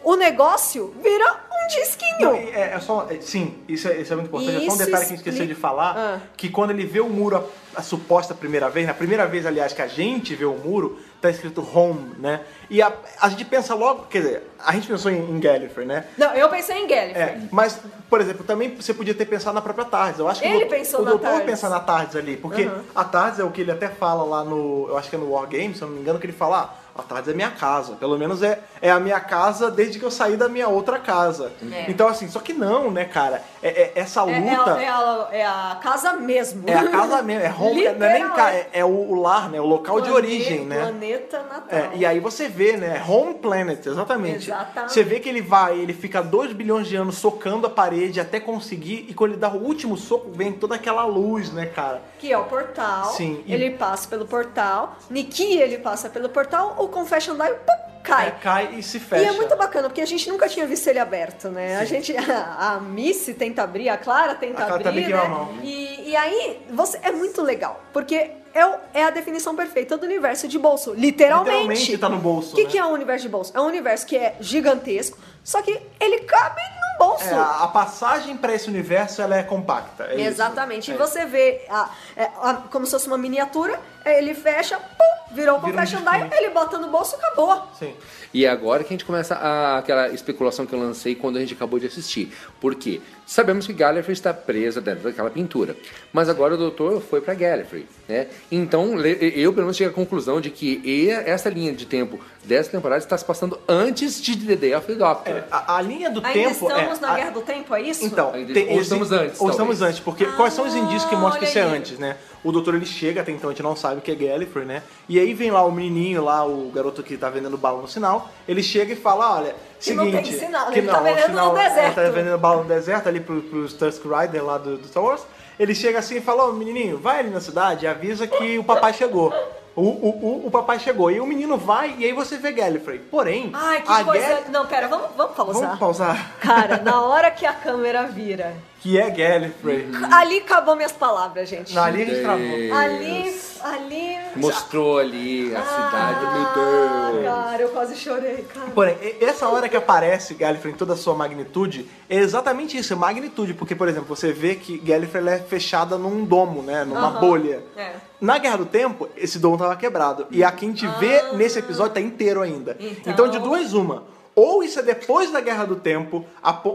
o negócio vira um disquinho. Não, é, é só, é, sim, isso é, isso é muito importante. é só um detalhe que a gente esqueceu de falar, Ah. que quando ele vê o muro a, a suposta primeira vez, na primeira vez, aliás, que a gente vê o muro, tá escrito home, né? E a, a gente pensa logo, quer dizer, a gente pensou em, em Gallifrey, né? Não, eu pensei em Gallifrey. É, mas, por exemplo, também você podia ter pensado na própria Tardes. Eu acho que Ele o doutor, pensou o na doutor Tardes. pensa na Tardes ali, porque Uhum. a Tardes é o que ele até fala lá no, eu acho que é no War Games, se eu não me engano, que ele fala, ah, a Tardes é minha casa. Pelo menos é, é a minha casa desde que eu saí da minha outra casa. É. Então, assim, só que não, né, cara? É, é- essa É, é luta... a, é a- é a casa mesmo. É a casa mesmo, é home, não é nem casa, é, é o, o lar, né? O local de Planeta- origem, né? Planeta natal. É, e aí você vê, né? Home Planet, exatamente. Exatamente. Você vê que ele vai, ele fica 2 bilhões de anos socando a parede até conseguir, e quando ele dá o último soco, vem toda aquela luz, né, cara? Que é o portal. Sim, e- Ele passa pelo portal. Niki, ele passa pelo portal. O Confession Dial pum, cai. É, cai e se fecha. E é muito bacana, porque a gente nunca tinha visto ele aberto, né? A gente, a, a Missy tenta abrir, a Clara tenta A Clara abrir, também né? mão. E, e aí, você, é muito legal, porque é, é a definição perfeita do universo de bolso, literalmente. Literalmente tá no bolso, O que, né? que é o universo de bolso? É um universo que é gigantesco, só que ele cabe num bolso. É, a passagem pra esse universo, ela é compacta. é isso. Exatamente. É. E você vê a- é, a- como se fosse uma miniatura, aí ele fecha, pum, virou um confession disquinho. dial, ele bota no bolso, acabou. Sim. E é agora que a gente começa a- aquela especulação que eu lancei quando a gente acabou de assistir. Por quê? Sabemos que Gallifrey está presa dentro daquela pintura. Mas agora o doutor foi para Gallifrey, né? Então, eu pelo menos cheguei à conclusão de que e- essa linha de tempo dessa temporada está se passando antes de The Day of the Doctor. É, a, a linha do Ainda tempo. estamos é, na a- Guerra do Tempo, é isso? Então, Ainda- tem ou estamos antes, Ou estamos talvez. antes, porque quais são os indícios que Ah, mostram que isso é antes, né? O doutor ele chega, até então a gente não sabe o que é Gallifrey, né? E aí vem lá o menininho, lá, o garoto que tá vendendo bala no sinal, ele chega e fala, olha, Que não seguinte... tem sinal, que Ele tá vendendo no é, deserto. tá vendendo bala no deserto ali pro, pros Tusk Rider lá do, do Star Wars. Ele chega assim e fala, ô menininho, vai ali na cidade e avisa que o papai chegou. O, o, o, o papai chegou. E o menino vai e aí você vê Gallifrey. Porém, Ai, que a coisa... Gall- Não, pera, vamos, vamos pausar. Vamos pausar. Cara, na hora que a câmera vira... Que é Gallifrey. Ali acabou minhas palavras, gente. Na ali a gente travou. Ali, ali... Mostrou ali a cidade, Ah, meu Deus. cara, eu quase chorei, cara. Porém, essa hora que aparece Gallifrey em toda a sua magnitude, é exatamente isso, é magnitude. Porque, por exemplo, você vê que Gallifrey é fechada num domo, né? Numa Aham. bolha. É. Na Guerra do Tempo, esse domo tava quebrado. E a que a gente vê nesse episódio tá inteiro ainda. Então- Então, de duas, uma. Ou isso é depois da Guerra do Tempo,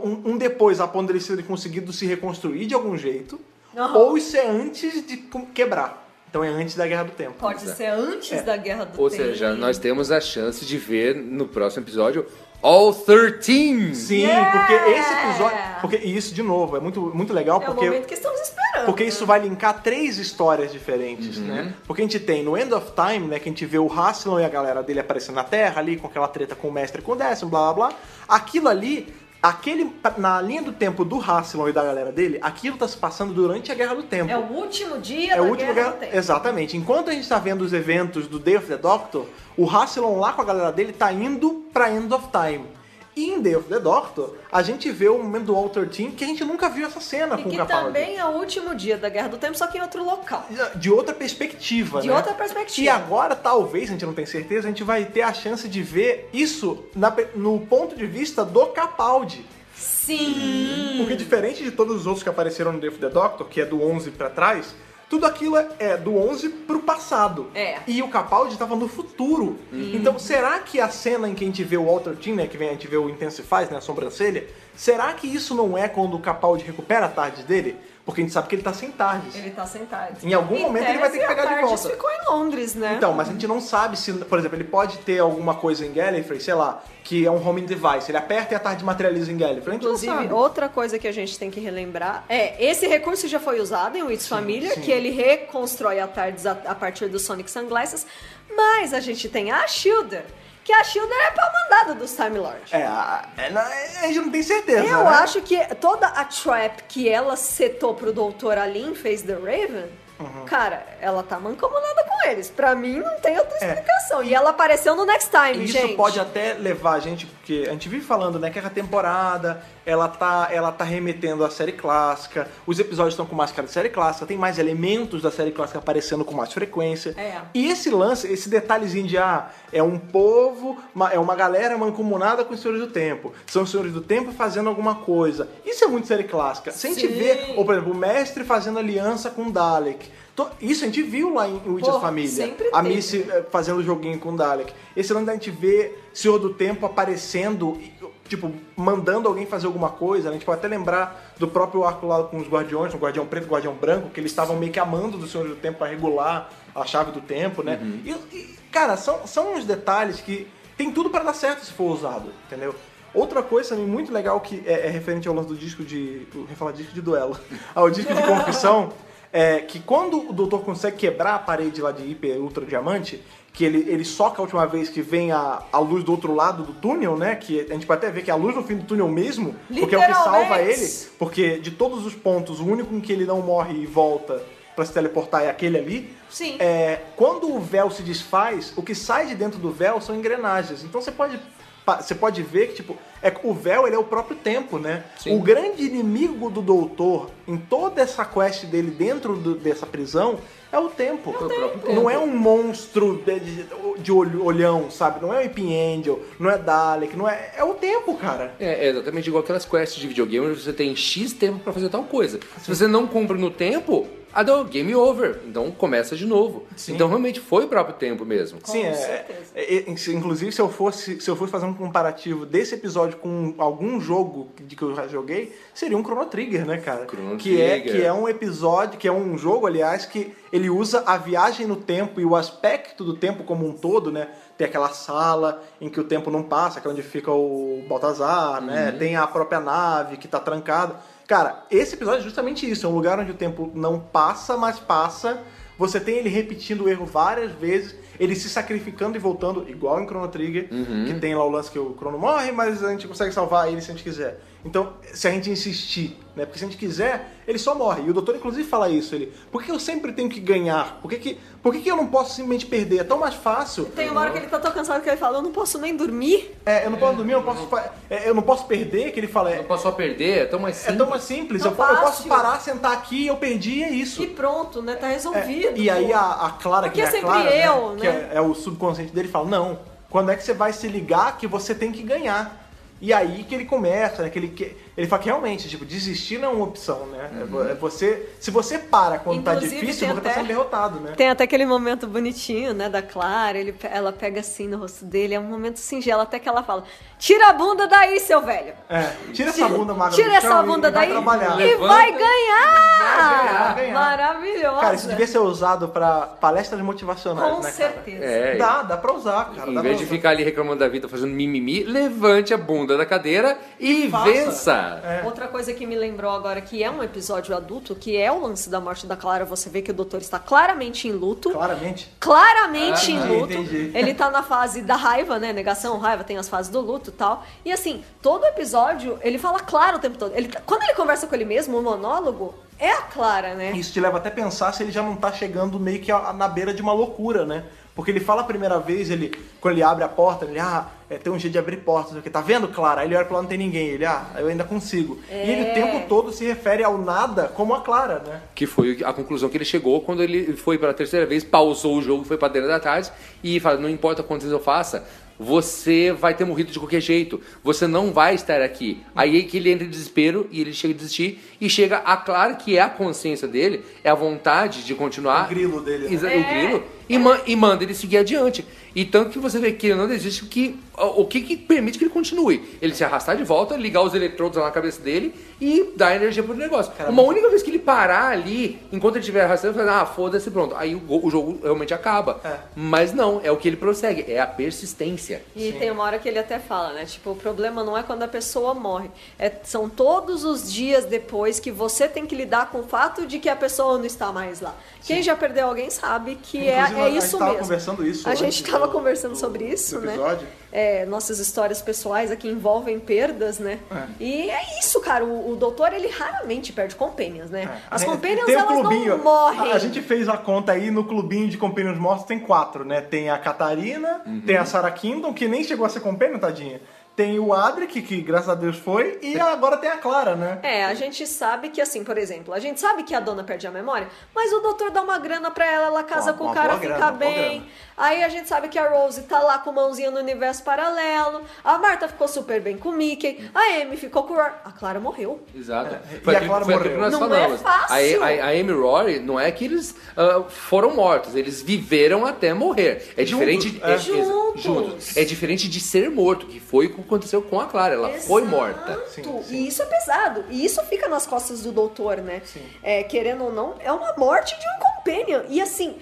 um, depois, a ponto deles terem conseguido se reconstruir de algum jeito. Aham. Ou isso é antes de quebrar. Então é antes da Guerra do Tempo. Pode ser antes da Guerra do Ou Tempo. seja, nós temos a chance de ver no próximo episódio All 13. Sim, Yeah! porque esse episódio. Porque e isso, de novo, é muito, muito legal É o porque. momento que estamos esperando. Porque isso vai linkar três histórias diferentes, né? Porque a gente tem no End of Time, né, que a gente vê o Haslam e a galera dele aparecendo na Terra ali, com aquela treta com o mestre e com o décimo, blá blá blá. Aquilo ali, aquele, na linha do tempo do Haslam e da galera dele, aquilo tá se passando durante a Guerra do Tempo. É o último dia É da o último Guerra do Tempo. Exatamente. Enquanto a gente tá vendo os eventos do Day of the Doctor, o Hasselon lá com a galera dele tá indo pra End of Time. E em Day of the Doctor, a gente vê o momento do Walter Team que a gente nunca viu essa cena E com o que Capaldi. também é o último dia da Guerra do Tempo, só que em outro local. De outra perspectiva, De né? outra perspectiva. E agora, talvez, a gente não tem certeza, a gente vai ter a chance de ver isso na no ponto de vista do Capaldi. Sim! Porque diferente de todos os outros que apareceram no Day of the Doctor, que é do 11 pra trás, tudo aquilo é- é do 11 pro passado. É. E o Capaldi tava no futuro. Então, será que a cena em que a gente vê o Walter Team, né, que vem, a gente vê o Intensifies, né, a sobrancelha, será que isso não é quando o Capaldi recupera a tarde dele? Porque a gente sabe que ele tá sem tardes. Ele tá sentado. Em algum momento ele vai ter que pegar de volta. ficou em Londres, né? Então, mas a gente não sabe se, por exemplo, ele pode ter alguma coisa em Gallifrey, sei lá, que é um homing device. Ele aperta e a tarde materializa em Gallifrey. Inclusive, outra coisa que a gente tem que relembrar é esse recurso já foi usado em Wits Família, que ele reconstrói a TARDIS a, a partir do Sonic Sunglasses, mas a gente tem a Shielder, que a Shielder é pau mandada dos Time Lords. É, a, é, na- a gente não tem certeza. Eu né? acho que toda a trap que ela setou pro Doutor ali em Face the Raven, Uhum. cara, ela tá mancomunada com eles. Pra mim não tem outra É. explicação. E ela apareceu no Next Time, Isso gente. pode até levar a gente, porque a gente vive falando, né, que a temporada, ela tá, ela tá remetendo à série clássica, os episódios estão com mais cara de série clássica, tem mais elementos da série clássica aparecendo com mais frequência. É. E esse lance, esse detalhezinho de, ah, é um povo, uma- é uma galera mancomunada com os Senhores do Tempo, são os Senhores do Tempo fazendo alguma coisa. Isso é muito série clássica. Se a gente vê, ou por exemplo, o mestre fazendo aliança com o Dalek, isso a gente viu lá em Witches Família. A. Missy eh, fazendo joguinho com o Dalek. Esse lance da gente ver Senhor do Tempo aparecendo, tipo, mandando alguém fazer alguma coisa. né? A gente pode até lembrar do próprio arco lá com os Guardiões, o Guardião Preto e o Guardião Branco, que eles estavam meio que amando do Senhor do Tempo para regular a chave do tempo, né? E, e, cara, são, são uns detalhes que tem tudo para dar certo se for usado, entendeu? Outra coisa também muito legal que é, é referente ao lance do disco de. Eu ia falar disco de duelo. Ao disco de confissão. É que quando o doutor consegue quebrar a parede lá de hiper ultra diamante, que ele, ele soca a última vez que vem a, a luz do outro lado do túnel, né? Que a gente pode até ver que é a luz no fim do túnel mesmo, porque é o que salva ele. Porque de todos os pontos, o único em que ele não morre e volta pra se teleportar é aquele ali. Sim. É, quando o véu se desfaz, o que sai de dentro do véu são engrenagens. Então você pode você pode ver que tipo é o véu ele é o próprio tempo, né? Sim. O grande inimigo do doutor em toda essa quest dele dentro do- dessa prisão é o tempo. o próprio tempo. Não é um monstro de, de- de olhão, sabe? Não é o Ipin Angel, não é Dalek, não é é o tempo, cara. É, é exatamente igual aquelas quests de videogame onde você tem X tempo pra fazer tal coisa. Se você não cumpre no tempo, ah, não, game over. Então começa de novo. Sim. Então realmente foi o próprio tempo mesem Sim, é, certeza. é- é- inclusive se eu fosse se eu fosse fazer um comparativo desse episódio com algum jogo de que eu já joguei, seria um Chrono Trigger, né, cara? Chrono que é Trigger. que é um episódio, que é um jogo, aliás, que ele usa a viagem no tempo e o aspecto do tempo como um todo, né? Tem aquela sala em que o tempo não passa, que é onde fica o Baltazar, né? Tem a própria nave que tá trancada. Cara, esse episódio é justamente isso, é um lugar onde o tempo não passa, mas passa. Você tem ele repetindo o erro várias vezes, ele se sacrificando e voltando, igual em Chrono Trigger, que tem lá o lance que o Chrono morre, mas a gente consegue salvar ele se a gente quiser. Então, se a gente insistir, né? Porque se a gente quiser, ele só morre. E o doutor, inclusive, fala isso. Ele, por que eu sempre tenho que ganhar? Por que, que, por que, que eu não posso simplesmente perder? É tão mais fácil. Tem uma hora que ele tá tão cansado que ele fala, eu não posso nem dormir. É, eu não posso dormir, eu não posso, é, eu não posso perder, que ele fala. Não É, posso só perder, é tão mais é simples. tão mais simples. Tão Eu, eu posso parar, sentar aqui, eu perdi e é isso. E pronto, né? Tá É, resolvido. e aí a, a Clara, Porque que é é sempre Clara, eu, né, né? que é, é o subconsciente dele, fala, não, quando é que você vai se ligar que você tem que ganhar? E aí que ele começa, né? Que ele, que, ele fala que realmente, tipo, desistir não é uma opção, né? É vo- É você, se você para quando tá Inclusive, difícil, tem você tá até- sendo derrotado, né? Tem até aquele momento bonitinho, né, da Clara, ele, ela pega assim no rosto dele, é um momento singelo, até que ela fala, tira a bunda daí, seu velho. É, tira essa bunda magra Tira essa e bunda vai daí trabalhar. e Levanta vai e ganhar! vai ganhar. Maravilhosa! Cara, isso devia ser usado pra palestras motivacionais, Com né, certeza. É, Dá, dá pra usar, cara. Em dá vez de usar. ficar ali reclamando da vida, fazendo mimimi, levante a bunda da cadeira e faça. vença. É. Outra coisa que me lembrou agora que é um episódio adulto, que é o lance da morte da Clara, você vê que o doutor está claramente em luto. Claramente. claramente Ah, em entendi, luto. entendi. Ele tá na fase da raiva, né? Negação, raiva, tem as fases do luto e tal. E assim, todo episódio, ele fala claro o tempo todo. Ele, quando ele conversa com ele mesmo, o monólogo, é a Clara, né? Isso te leva até a pensar se ele já não tá chegando meio que na beira de uma loucura, né? Porque ele fala a primeira vez, ele, quando ele abre a porta, ele, ah, é, tem um jeito de abrir portas, aqui, tá vendo, Clara? Aí ele olha pra lá, não tem ninguém. Ele, ah, eu ainda consigo. E ele o É. tempo todo se refere ao nada como a Clara, né? Que foi a conclusão que ele chegou quando ele foi pela terceira vez, pausou o jogo, foi pra dentro da tarde e fala: não importa quantas vezes eu faça, você vai ter morrido de qualquer jeito, você não vai estar aqui. Aí é que ele entra em desespero e ele chega a desistir e chega a Clara, que é a consciência dele, é a vontade de continuar. O grilo dele, né? Exa- É. O grilo. E, ma- e manda ele seguir adiante. E tanto que você vê que ele não desiste, que, o que, que permite que ele continue? Ele se arrastar de volta, ligar os eletrodos lá na cabeça dele e dar energia pro negócio. Uma única vez que ele parar ali, enquanto ele estiver arrastando, ele fala, ah, foda-se, pronto. Aí o, o jogo realmente acaba. É. Mas não, é o que ele prossegue, é a persistência. E tem uma hora que ele até fala, né? Tipo, o problema não é quando a pessoa morre. É, são todos os dias depois que você tem que lidar com o fato de que a pessoa não está mais lá. Quem já perdeu alguém sabe que é, é a gente isso tava mesmo. conversando isso A gente estava do- conversando do- sobre isso, do né? É, nossas histórias pessoais aqui envolvem perdas, né? É. E é isso, cara. O, o doutor, ele raramente perde companions, né? As É, companions, tem elas clubinho. não morrem. A, a gente fez a conta aí no clubinho de Companions Mortos, tem quatro, né? Tem a Catarina, tem a Sarah Kingdom, que nem chegou a ser Companion, tadinha. Tem o Adric, que graças a Deus foi, e agora tem a Clara, né? É, a gente sabe que, assim, por exemplo, a gente sabe que a dona perde a memória, mas o doutor dá uma grana pra ela, ela casa Uma- com o uma cara, boa fica grana, bem. Aí a gente sabe que a Rose tá lá com mãozinha no universo paralelo. A Marta ficou super bem com o Mickey. A Amy ficou com o Rory. A Clara morreu. Exato. É, Foi e a Clara foi morreu. nós Não falamos. é fácil. A, a, a Amy e Rory não é que eles ah, foram mortos, eles viveram até morrer. É diferente. é. é- Juntos. juntos. É diferente de ser morto, que foi o que aconteceu com a Clara. Ela foi Exato. morta. Sim, E sim. isso é pesado. E isso fica nas costas do doutor, né? É, querendo ou não, é uma morte de um companion. E assim,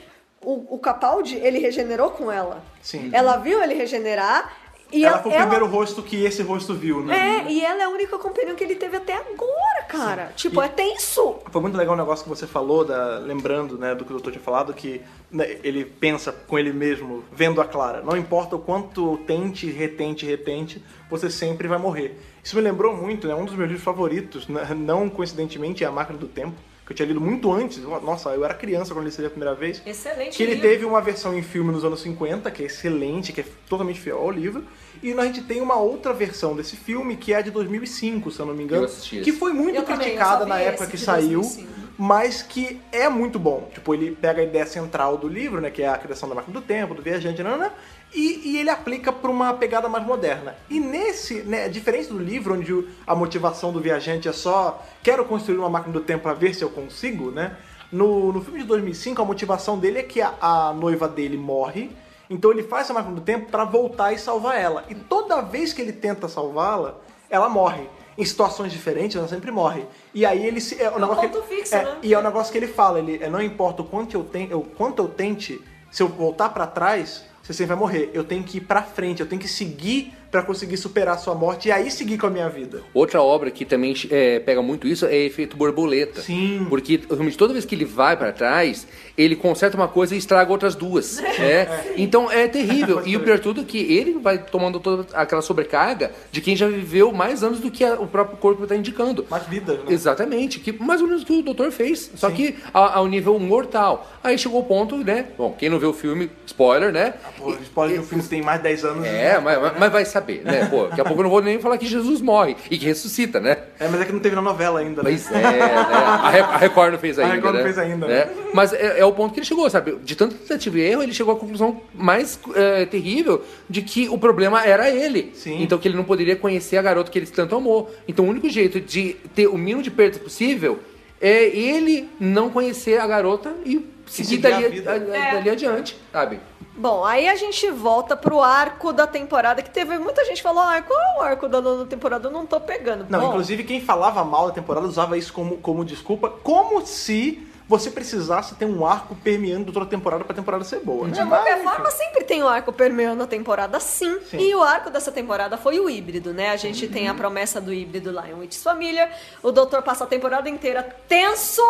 o, o Capaldi, ele regenerou com ela. Sim. Ela viu ele regenerar. E ela ela, foi o primeiro rosto que esse rosto viu, né? É, e ela é a única companion que ele teve até agora, cara. Tipo, E- é tenso. Foi muito legal o negócio que você falou, da- lembrando né, do que o doutor tinha falado, que né, ele pensa com ele mesmo, vendo a Clara. Não importa o quanto tente, retente, retente, você sempre vai morrer. Isso me lembrou muito, né, um dos meus livros favoritos, né, não coincidentemente, é A Máquina do Tempo, que eu tinha lido muito antes. Nossa, eu era criança quando li isso ali a primeira vez. Excelente Que ele livro. teve uma versão em filme nos anos 50, que é excelente, que é totalmente fiel ao livro. E a gente tem uma outra versão desse filme, que é a de 2005, se eu não me engano. Que foi muito Eu criticada na época que saiu, 2005. mas que é muito bom. Tipo, ele pega a ideia central do livro, né, que é a criação da máquina do tempo, do viajante, nanana, e, e ele aplica para uma pegada mais moderna. E nesse, né, diferente do livro, onde a motivação do viajante é só quero construir uma máquina do tempo para ver se eu consigo, né? No, no filme de 2005, a motivação dele é que a, a noiva dele morre, então ele faz essa máquina do tempo para voltar e salvar ela. E toda vez que ele tenta salvá-la, ela morre. Em situações diferentes, ela sempre morre. E aí ele se. É, o um negócio ponto ele- fixo, é, né? E é o negócio que ele fala, ele é, não importa o quanto eu, ten, eu, quanto eu tente, se eu voltar pra trás, você sempre vai morrer. Eu tenho que ir pra frente, eu tenho que seguir pra conseguir superar a sua morte e aí seguir com a minha vida. Outra obra que também é, pega muito isso é Efeito Borboleta. Sim. Porque realmente toda vez que ele vai pra trás, ele conserta uma coisa e estraga outras duas. né? Então é terrível. e o pior tudo é que ele vai tomando toda aquela sobrecarga de quem já viveu mais anos do que a- o próprio corpo está indicando. Mais vidas, né? Exatamente, que mais ou menos o que o doutor fez, só que a- ao nível mortal. Aí chegou o ponto, né? Bom, quem não viu o filme, spoiler, né? Pô, spoiler de um filme que tem mais de 10 anos. É, mas, mas- mas vai saber, né? Pô, daqui a pouco eu não vou nem falar que Jesus morre e que ressuscita, né? É, mas é que não teve na novela ainda, né? Pois é, né? A, Re- a Record não fez A ainda. Record não né? fez ainda, Né? Mas é, é o ponto que ele chegou, sabe? De tanta tentativa e erro, ele chegou à conclusão mais é, terrível de que o problema era ele. Sim. Então que ele não poderia conhecer a garota que ele tanto amou. Então o único jeito de ter o mínimo de perdas possível é ele não conhecer a garota e seguir dali, vida. a- É. dali adiante, sabe? Bom, aí a gente volta pro arco da temporada, que teve muita gente que falou, ah, qual é o arco da nona temporada? Eu não tô pegando. Não, Bom, inclusive quem falava mal da temporada usava isso como, como desculpa, como se você precisasse ter um arco permeando toda a temporada pra temporada ser boa. né? De qualquer Mas, forma, sempre tem o arco permeando a temporada, sim. Sim. E o arco dessa temporada foi o híbrido, né? A gente tem a promessa do híbrido lá em Witch's Família. O doutor passa a temporada inteira tenso,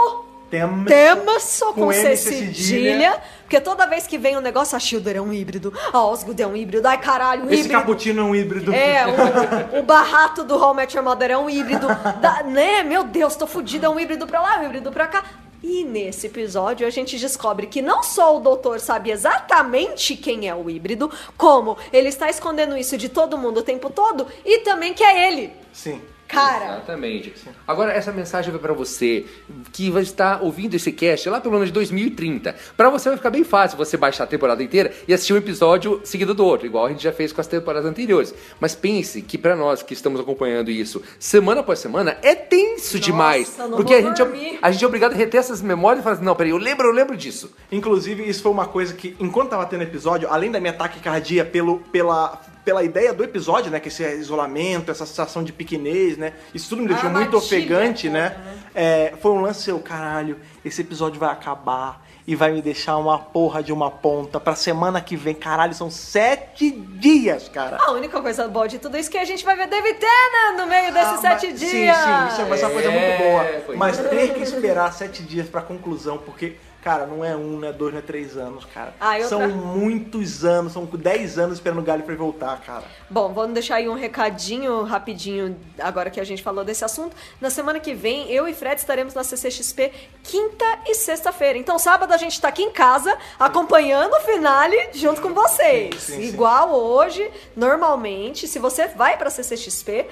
Tema, tenso com, Com C M, C cedilha. cedilha. Porque toda vez que vem um negócio, a Schilder é um híbrido, a Osgood é um híbrido, ai caralho, um Esse híbrido. cappuccino é um híbrido. É, o, o barrato do Met Your Mother é um híbrido, da- né? Meu Deus, tô fudida, é um híbrido pra lá, um híbrido pra cá. E nesse episódio a gente descobre que não só o doutor sabe exatamente quem é o híbrido, como ele está escondendo isso de todo mundo o tempo todo e também que é ele. Sim. Cara, Exatamente. Agora, essa mensagem vai pra você que vai estar ouvindo esse cast lá pelo ano de 2030. Pra você vai ficar bem fácil você baixar a temporada inteira e assistir um episódio seguido do outro, igual a gente já fez com as temporadas anteriores. Mas pense que pra nós que estamos acompanhando isso semana após semana é tenso demais. eu não Porque a gente, é, a gente é obrigado a reter essas memórias e falar assim, não, peraí, eu lembro, eu lembro disso. Inclusive, isso foi uma coisa que, enquanto tava tendo episódio, além da minha taquicardia pelo, pela, pela ideia do episódio, né? Que esse isolamento, essa sensação de pequenez, né? Isso tudo me deixou A muito ofegante, toda, né? né? É, foi um lance seu, caralho, esse episódio vai acabar e vai me deixar uma porra de uma ponta pra semana que vem. Caralho, são sete dias, cara. a única coisa boa de tudo isso é que a gente vai ver David Tennant no meio desses Ah, sete mas- dias. Sim, sim, isso é uma, essa coisa É, muito boa. foi. Mas ter que esperar sete dias pra conclusão, porque, cara, não é um, não é dois, não é três anos, cara. Ah, outra- São muitos anos, são dez anos esperando o Gallifrey voltar, cara. Bom, vamos deixar aí um recadinho rapidinho agora que a gente falou desse assunto. Na semana que vem, eu e Fred estaremos na CCXP quinta e sexta-feira. Então, sábado a gente tá aqui em casa acompanhando o finale junto com vocês. Sim, sim, sim. Igual hoje, normalmente, se você vai pra CCXP,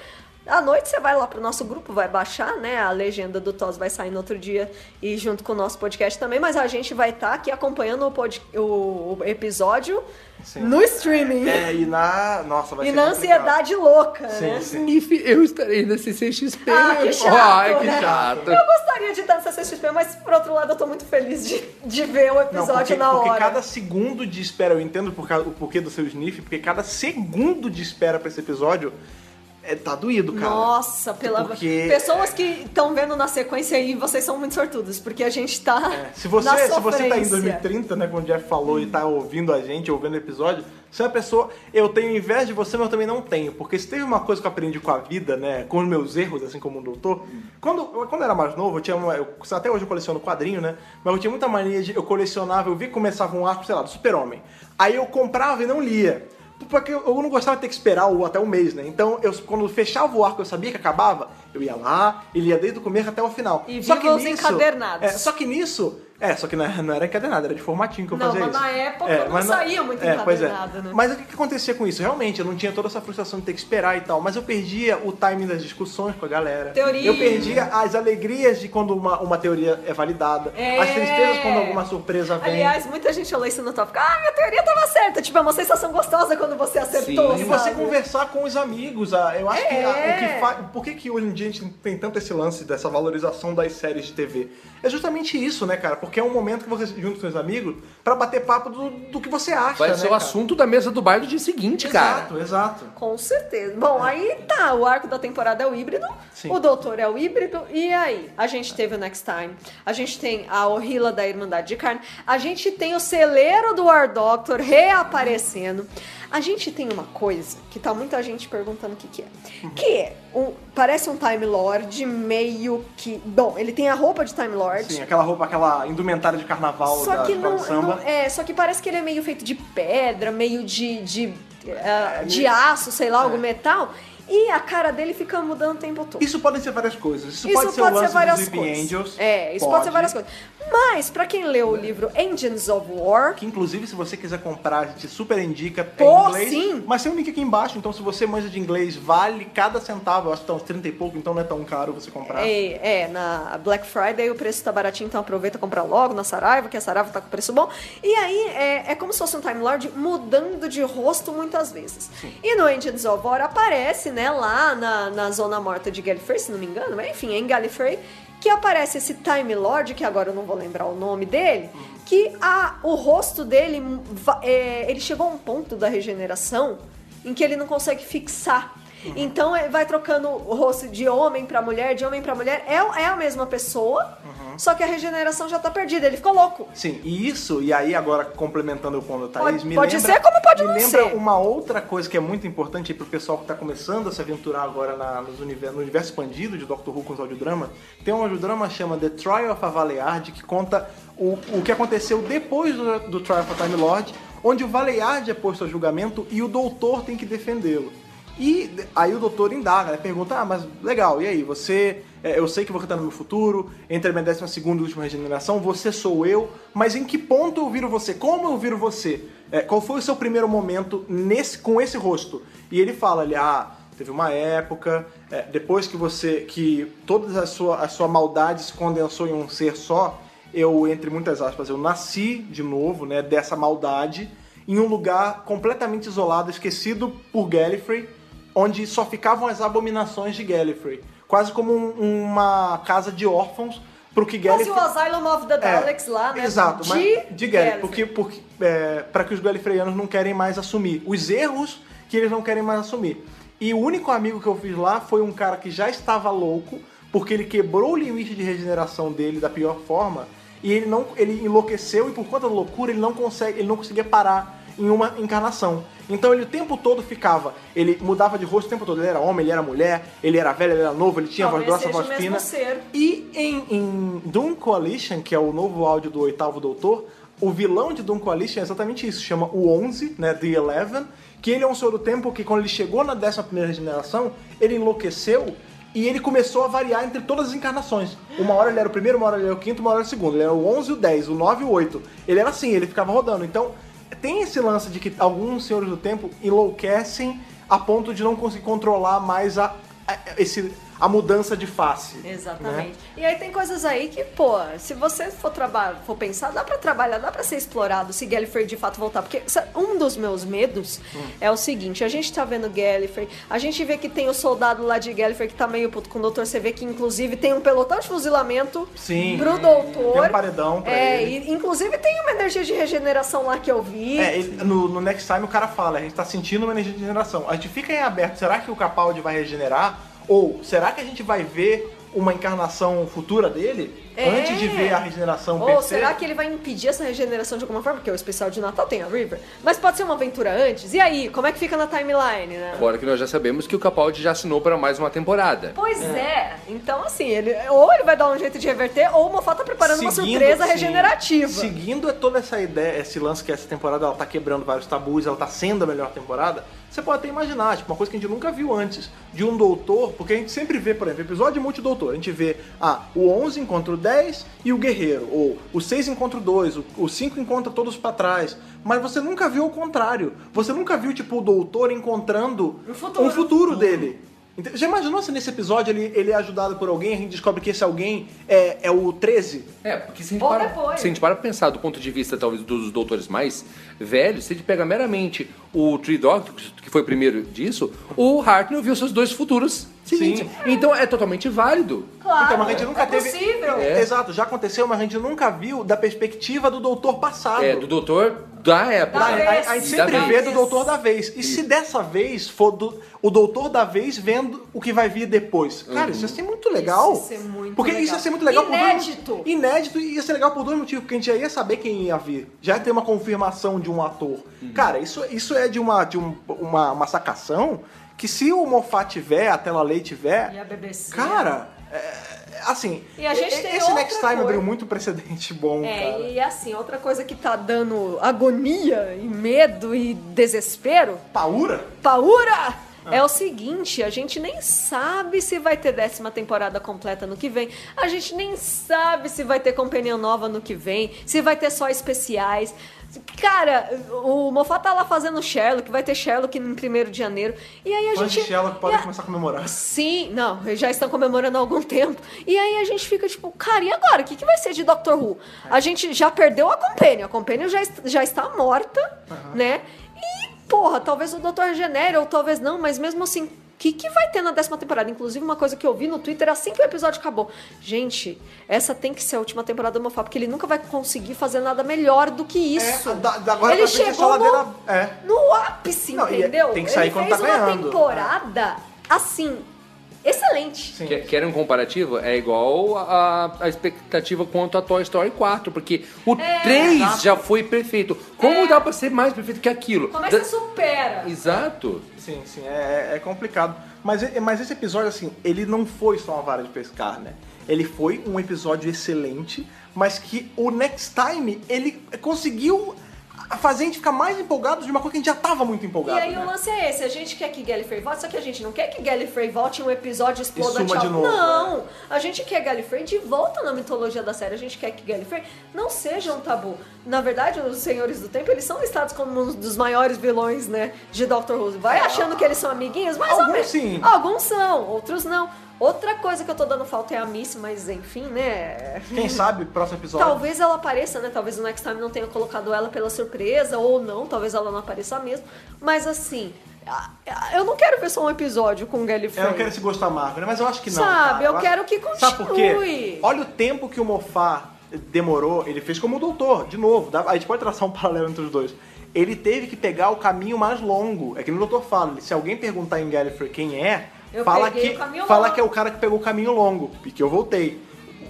à noite você vai lá pro nosso grupo, vai baixar, né? A legenda do TOS vai sair no outro dia e junto com o nosso podcast também, mas a gente vai estar aqui acompanhando o, pod- o- episódio Sim. no streaming. É, e na. Nossa, vai E ser na complicado. ansiedade louca, Sim, né? sim. Sniff, eu estarei na CCXP. Ah, que chato, Ai, que né? chato. Eu gostaria de estar nessa CCXP, mas por outro lado eu tô muito feliz de, de ver o Não, episódio porque, na porque hora. cada segundo de espera, eu entendo por causa- o porquê do seu sniff, porque cada segundo de espera pra esse episódio é, tá doído, cara. Nossa, pela Porque- pessoas que estão vendo na sequência aí, vocês são muito sortudos, porque a gente tá É, Se você, na se você tá em sofrência. 2030, né, como o Jeff falou, e tá ouvindo a gente, ouvindo o episódio, você é uma pessoa, eu tenho inveja de você, mas eu também não tenho. Porque se teve uma coisa que eu aprendi com a vida, né, com os meus erros, assim como um doutor, quando, quando eu era mais novo, eu tinha uma, eu, até hoje eu coleciono quadrinho, né, mas eu tinha muita mania de, eu colecionava, eu vi que começava um arco, sei lá, do super-homem. Aí eu comprava e não lia. Porque eu não gostava de ter que esperar o, até um mês, né? Então, eu, quando fechava o arco, eu sabia que acabava, eu ia lá, ele ia desde o começo até o final. E Só que os nisso- encadernados. É, só que nisso. É, só que não, não era encadernado, era de formatinho que eu Não, fazia mas isso. na época É, não mas saía muito pois é. encadernado, né? Mas o que, que acontecia com isso? Realmente, eu não tinha toda essa frustração de ter que esperar e tal, mas eu perdia o timing das discussões com a galera. Teoria. Eu perdia as alegrias de quando uma, uma teoria é validada, É. as tristezas quando alguma surpresa vem. Aliás, muita gente olhou isso no tópico. Ah, minha teoria tava certa. Tipo, é uma sensação gostosa quando você acertou, Sim. E você conversar com os amigos, ah, eu acho que É. o que faz. Por que, que hoje em dia a gente tem tanto esse lance dessa valorização das séries de TV? É justamente isso, né, cara? Porque é um momento que você junta com seus amigos pra bater papo do, do que você acha. Vai né, ser o cara? assunto da mesa do bar do dia seguinte, cara. Exato, exato. Com certeza. Bom, aí tá, o arco da temporada é o híbrido, Sim. o doutor é o híbrido, e aí? A gente teve o Next Time, a gente tem a Orhila da Irmandade de Carne, a gente tem o celeiro do War Doctor reaparecendo. A gente tem uma coisa que tá muita gente perguntando o que, que é. Uhum. Que é, um, parece um Time Lord meio que. Bom, ele tem a roupa de Time Lord. Sim, aquela roupa, aquela indumentária de carnaval Só da que não, samba. não- é, só que parece que ele é meio feito de pedra, meio de de, É, de meio- aço, sei lá, algum é. metal. E a cara dele fica mudando o tempo todo. Isso podem ser várias coisas. Isso, Isso pode ser o lance várias coisas. Angels. É, isso pode. ser várias coisas. Mas, pra quem leu o livro Engines of War, Que inclusive, se você quiser comprar, a gente super indica. Tem Pô, inglês. sim. Mas tem um link aqui embaixo, então se você manja de inglês, vale cada centavo. Eu acho que tá uns 30 e pouco, então não é tão caro você comprar. é, é, na Black Friday o preço tá baratinho, então aproveita e compra logo na Saraiva, que a Saraiva tá com preço bom. E aí é, é como se fosse um Time Lord mudando de rosto muitas vezes. E no Engines of War aparece, né, lá na, na zona morta de Gallifrey, se não me engano, mas enfim, é em Gallifrey, que aparece esse Time Lord, que agora eu não vou lembrar o nome dele, que a, o rosto dele, é, ele chegou a um ponto da regeneração em que ele não consegue fixar. Então ele vai trocando o rosto de homem pra mulher, de homem pra mulher. É, é a mesma pessoa, só que a regeneração já tá perdida. Ele ficou louco. Sim, e isso, e aí agora complementando o ponto da Thaís, Pode- me pode lembra, ser como pode me não lembra ser. uma outra coisa que é muito importante aí pro pessoal que tá começando a se aventurar agora na, nos universo, no universo expandido de Doctor Who com os audiodramas. Tem um audiodrama que chama The Trial of a Valeyard, que conta o, o que aconteceu depois do, do Trial of a Time Lord, onde o Valeyard é posto a julgamento e o doutor tem que defendê-lo. E aí o doutor indaga, né? pergunta, ah, mas legal, e aí, você, é, eu sei que você tá no meu futuro, entre a minha décima segunda e última regeneração, você sou eu, mas em que ponto eu viro você? Como eu viro você? É, qual foi o seu primeiro momento nesse, com esse rosto? E ele fala, ele, ah, teve uma época, é, depois que você, que toda a sua, a sua maldade se condensou em um ser só, eu, entre muitas aspas, eu nasci de novo, né, dessa maldade, em um lugar completamente isolado, esquecido por Gallifrey, onde só ficavam as abominações de Gallifrey. Quase como um- uma casa de órfãos pro que Quase Gallifrey... o Asylum of the É, Daleks lá, né? Exato, de, mas de Gallifrey, Gallifrey. porque, porque é, para que os Gallifreyanos não querem mais assumir os erros que eles não querem mais assumir. E o único amigo que eu fiz lá foi um cara que já estava louco, porque ele quebrou o limite de regeneração dele da pior forma, e ele não ele enlouqueceu e por conta da loucura ele não consegue, ele não conseguia parar em uma encarnação. Então ele o tempo todo ficava, ele mudava de rosto o tempo todo, ele era homem, ele era mulher, ele era velho, ele era novo, ele tinha voz Talvez grossa, voz o mesmo fina. ser. E em, em Doom Coalition, que é o novo áudio do oitavo doutor, o vilão de Doom Coalition é exatamente isso, chama o 11, né, The Eleven, que ele é um senhor do tempo que quando ele chegou na 11 primeira regeneração, ele enlouqueceu e ele começou a variar entre todas as encarnações. Uma hora ele era o primeiro, uma hora ele era o quinto, uma hora ele era o segundo. Ele era o 11 e o 10, o 9 e o 8. Ele era assim, ele ficava rodando. Então, tem esse lance de que alguns senhores do tempo enlouquecem a ponto de não conseguir controlar mais a, a- esse, a mudança de face. Exatamente. né? E aí tem coisas aí que, pô, se você for, for pensar, dá pra trabalhar, dá pra ser explorado se Gallifrey de fato voltar. Porque um dos meus medos Hum. é o seguinte, a gente tá vendo Gallifrey, a gente vê que tem o soldado lá de Gallifrey que tá meio puto com o doutor, você vê que inclusive tem um pelotão de fuzilamento Sim. pro doutor. Tem um paredão pra é, ele. E, inclusive tem uma energia de regeneração lá que eu vi. É, ele- no, no Next Time o cara fala, a gente tá sentindo uma energia de regeneração. A gente fica em aberto, será que o Capaldi vai regenerar? Ou será que a gente vai ver uma encarnação futura dele? É. Antes de ver a regeneração Ou se? será que ele vai impedir essa regeneração de alguma forma? Porque o especial de Natal tem a River. Mas pode ser uma aventura antes. E aí, como é que fica na timeline, né? Fora que nós já sabemos que o Capaldi já assinou para mais uma temporada. Pois é. Então, assim, ele ou ele vai dar um jeito de reverter, ou o Moffat tá preparando uma Seguindo, surpresa sim, regenerativa. Seguindo é toda essa ideia, esse lance que essa temporada ela tá quebrando vários tabus, ela tá sendo a melhor temporada, você pode até imaginar, tipo, uma coisa que a gente nunca viu antes, de um doutor, porque a gente sempre vê, por exemplo, episódio de multidoutor, a gente vê, ah, o 11 encontra o 10 e o guerreiro, ou o 6 encontra o 2, o- o 5 encontra todos pra trás, mas você nunca viu o contrário, você nunca viu, tipo, o doutor encontrando O futuro. um futuro dele. Já imaginou se nesse episódio ele, ele é ajudado por alguém, a gente descobre que esse alguém é, é o 13? É, porque se a, gente Ou para, depois. se a gente para pra pensar do ponto de vista, talvez, dos doutores mais velhos, se a gente pega meramente o Tree Dog, que foi o primeiro disso, o Hartnell viu seus dois futuros seguintes. Então é totalmente válido. Claro, Então, mas a gente nunca é teve. possível. É. Exato, já aconteceu, mas a gente nunca viu da perspectiva do doutor passado. É, do doutor da época. Da A, a- vez. a gente Da sempre vez. vê do doutor da vez. E se dessa vez for do, o doutor da vez vendo o que vai vir depois? Cara, isso ia ser muito legal. Isso ia ser muito porque legal. isso ia ser muito legal por Inédito. dois, inédito e ia ser legal por dois motivos. Porque a gente já ia saber quem ia vir. Já ia ter uma confirmação de um ator. Cara, isso, isso é de uma, de um- uma, uma sacação que se o Moffat tiver, a Tela Lei tiver, E a BBC. Cara, é, assim, a gente tem esse Next Time coisa. abriu muito precedente bom, É, cara. e assim, outra coisa que tá dando agonia e medo e desespero, Paura? paura, é o seguinte, a gente nem sabe se vai ter décima temporada completa no que vem, a gente nem sabe se vai ter companion nova no que vem, se vai ter só especiais. Cara, o Moffat tá lá fazendo Sherlock, vai ter Sherlock em 1 de janeiro. E aí a Fãs gente. de Sherlock podem e a- começar a comemorar. Sim, não, já estão comemorando há algum tempo. E aí a gente fica tipo, cara, e agora? O que, que vai ser de Doctor Who? A gente já perdeu a Companion, a Companion já, já está morta, né? E, porra, talvez o Doutor regenere, ou talvez não, mas mesmo assim, o que, que vai ter na décima temporada? Inclusive, uma coisa que eu vi no Twitter assim que o episódio acabou. Gente, essa tem que ser a última temporada do Moffat, porque ele nunca vai conseguir fazer nada melhor do que isso. É, da- da- agora ele é chegou ladeira- no, é. no ápice, Não, é- entendeu? tem que sair ele quando fez tá uma ganhando. temporada, assim, excelente. Sim. Quer, querem um comparativo? É igual a, a expectativa quanto a Toy Story 4, porque o É. 3 Exato. já foi perfeito. Como É. dá pra ser mais perfeito que aquilo? Como é que Da- você supera? Exato. Sim, sim, é, é complicado. Mas, e- mas esse episódio, assim, ele não foi só uma vara de pescar, né? Ele foi um episódio excelente, mas que o Next Time, ele conseguiu fazer a gente ficar mais empolgado de uma coisa que a gente já tava muito E empolgado. aí né? o lance é esse, a gente quer que Gallifrey volte, só que a gente não quer que Gallifrey volte em um episódio exploda suma tchau. de novo, não, a gente quer Gallifrey de volta na mitologia da série, a gente quer que Gallifrey não seja um tabu. Na verdade, os Senhores do Tempo, eles são listados como um dos maiores vilões, né, de Doctor Who. Vai achando que eles são amiguinhos, mas Alguns sim. Alguns são, outros não. Outra coisa que eu tô dando falta é a Miss, mas enfim, né... Quem sabe, próximo episódio. Talvez ela apareça, né? Talvez o Next Time não tenha colocado ela pela surpresa, ou não, talvez ela não apareça mesmo. Mas assim, eu não quero ver só um episódio com o Gallifrey. Eu não quero esse gosto amargo, né? Mas eu acho que não. Sabe, eu acho- quero que Sabe por quê? continue. Olha o tempo que o Moffat demorou. Ele fez como o doutor, de novo. A gente pode traçar um paralelo entre os dois. Ele teve que pegar o caminho mais longo. É que no doutor fala, se alguém perguntar em Gallifrey quem é, Eu fala, que, fala longo. que é o cara que pegou o caminho longo. E que eu voltei.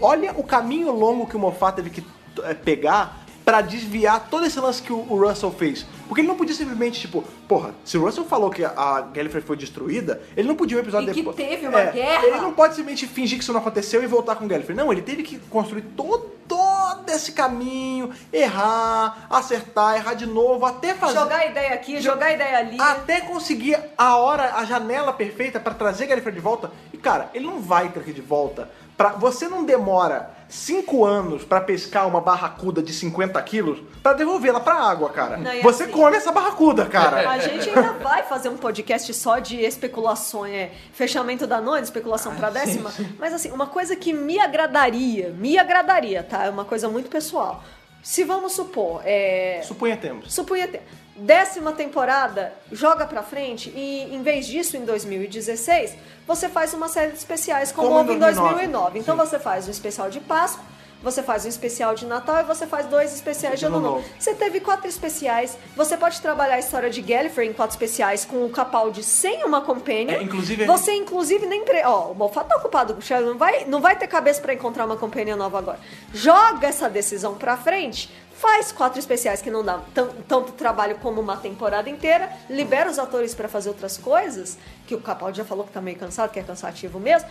Olha o caminho longo que o Moffat teve que eh, pegar pra desviar todo esse lance que o Russell fez. Porque ele não podia simplesmente, tipo, porra, se o Russell falou que a Gallifrey foi destruída, ele não podia um episódio E que depois. teve uma É, guerra. Ele não pode simplesmente fingir que isso não aconteceu e voltar com o Gallifrey. Não, ele teve que construir todo, todo esse caminho, errar, acertar, errar de novo, até fazer. Jogar ideia aqui, jogar ideia ali. Até conseguir a hora, a janela perfeita pra trazer Gallifrey de volta. E cara, ele não vai trazer de volta. Pra, você não demora 5 anos pra pescar uma barracuda de 50 quilos pra devolvê-la pra água, cara. Não, você assim- come essa barracuda, cara. A gente ainda vai fazer um podcast só de especulações, é, fechamento da noite, especulação pra décima. Mas assim, uma coisa que me agradaria, me agradaria, tá? É uma coisa muito pessoal. Se vamos supor, é, ter. Décima temporada, joga pra frente e em vez disso, em 2016, você faz uma série de especiais como, Como houve em 2009. 2009. Então Sim. você faz um especial de Páscoa, você faz um especial de Natal e você faz dois especiais de Ano Novo. Você teve quatro especiais, você pode trabalhar a história de Gallifrey em quatro especiais com o Capaldi sem uma companion. É, inclusive- Você, inclusive, nem... Pre... Ó, o Moffat tá ocupado com o Sheldon, não vai, não vai ter cabeça pra encontrar uma companion nova agora. Joga essa decisão pra frente, faz quatro especiais que não dá tan- tanto trabalho como uma temporada inteira, libera os atores pra fazer outras coisas, que o Capaldi já falou que tá meio cansado, que é cansativo mesmo,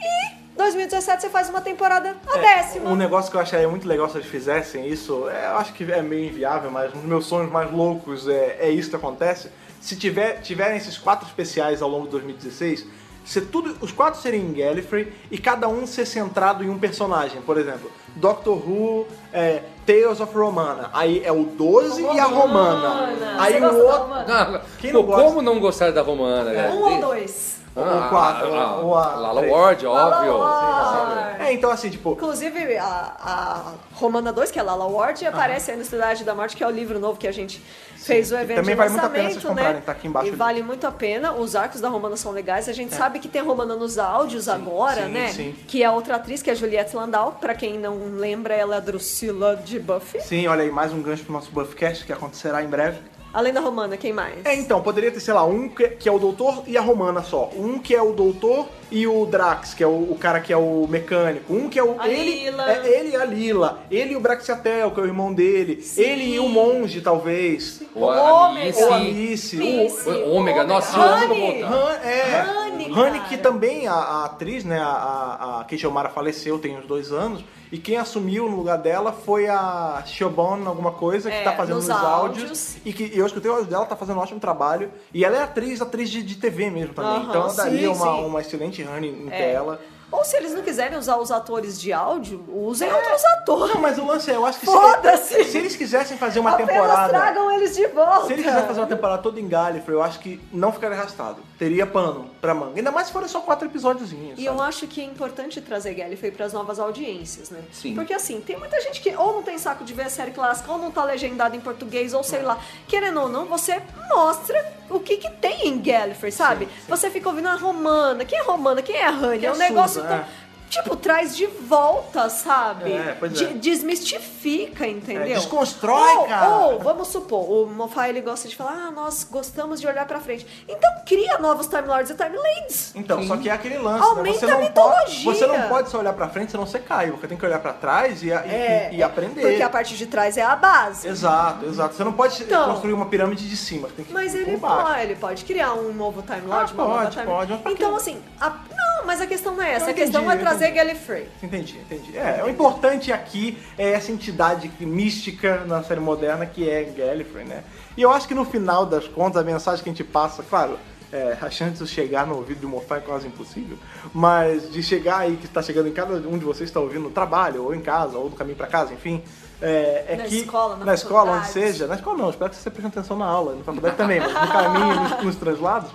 e 2017 você faz uma temporada a décima. Um negócio que eu acharia muito legal se eles fizessem isso, é, eu acho que é meio inviável, mas um dos meus sonhos mais loucos é, é isso que acontece. Se tiver, tiverem esses quatro especiais ao longo de 2016, se tudo, os quatro serem em Gallifrey e cada um ser centrado em um personagem. Por exemplo, Doctor Who, é, Tales of Romana. Aí é o 12 e a Romana. Romana. Aí Você o gosta da outro. Romana? Ah, Quem pô, não gosta? como não gostar da Romana, cara? Um ou dois? Ou quatro, ah, ou a- Lala três. Ward, Lala óbvio. Ward. É, então assim, tipo, Inclusive, a, a Romana 2, que é Lala Ward, aparece aí no Cidade da Morte, que é o livro novo que a gente fez o evento também de vale muito a lançamento, pena vocês né? comprarem, tá aqui embaixo E vale muito a pena. Os arcos da Romana são legais. A gente sabe que tem Romana nos áudios agora, sim, né? sim. Que é outra atriz, que é a Juliette Landau. Pra quem não lembra, ela é a Drusilla de Buffy. sim, olha aí, mais um gancho pro nosso Buffcast que acontecerá em breve. Além da Romana, quem mais? É, então, poderia ter, sei lá, um que, que é o doutor e a Romana só. Um que é o doutor e o Drax, que é o, o cara que é o mecânico. Um que é o. A ele, Lila. É ele e a Lila. Ele e o Braxiatel, que é o irmão dele. Sim. Ele e o monge, talvez. A Ômega. Alice. Ou a Alice. Miss, o- Ômega, nossa, Honey. Han, é. Honey, Honey, que também a, a atriz, né, a, a, a Kate O'Mara faleceu tem uns dois anos. E quem assumiu no lugar dela foi a Siobhan, alguma coisa, que É, tá fazendo nos os áudios. áudios. E que eu escutei o áudio dela, tá fazendo um ótimo trabalho. E ela é atriz, atriz de, de TV mesmo também. Aham, então ela daria sim, uma, sim. uma excelente Honey em É. tela. Ou se eles não quiserem usar os atores de áudio, usem outros atores. Não, mas o lance é, eu acho que se, se eles quisessem fazer uma Apenas temporada. tragam eles de volta. Se eles quiserem fazer uma temporada toda em Gallifrey, eu acho que não ficaria arrastado. Teria pano pra manga. Ainda mais se forem só quatro episódiozinhos. E sabe? eu acho que é importante trazer Gallifrey para as novas audiências, né? Sim. Porque assim, tem muita gente que ou não tem saco de ver a série clássica, ou não tá legendada em português, ou sei lá. Querendo ou não, você mostra o que que tem em Gallifrey, sabe? Você fica ouvindo a Romana. Quem é Romana? Quem é a Honey? É é um negócio Susan, tão... é. Tipo, traz de volta, sabe? É, pois De- é. desmistifica, entendeu? É, desconstrói, ou, cara. Ou, vamos supor, o Moffat ele gosta de falar, ah, nós gostamos de olhar pra frente. Então cria novos Time Lords e Time Ladies. Então, só que é aquele lance, Aumenta né? Você a não, mitologia. pode, você não pode só olhar pra frente, senão você cai. Você tem que olhar pra trás e, e- É, e, e aprender. Porque a parte de trás é a base. Exato, exato. Você não pode Então. construir uma pirâmide de cima, você tem que Mas ir ele por baixo. pode, ele pode criar um novo Time Lord, Ah, uma nova pode, Time pode, mas pra Então, assim, a- não, mas a questão não é essa. Eu a questão entendi, é eu trazer entendi. Gallifrey. Entendi, entendi. É, o importante aqui é essa entidade mística na série moderna que é Gallifrey, né? E eu acho que no final das contas, a mensagem que a gente passa, claro, é, a chance de chegar no ouvido de um mortal é quase impossível, mas de chegar aí, que está chegando em cada um de vocês está ouvindo no trabalho, ou em casa, ou no caminho para casa, enfim, é, é Na que escola, na escola, onde seja, na escola não, espero que você preste atenção na aula, na faculdade também, mas no caminho, nos, nos translados,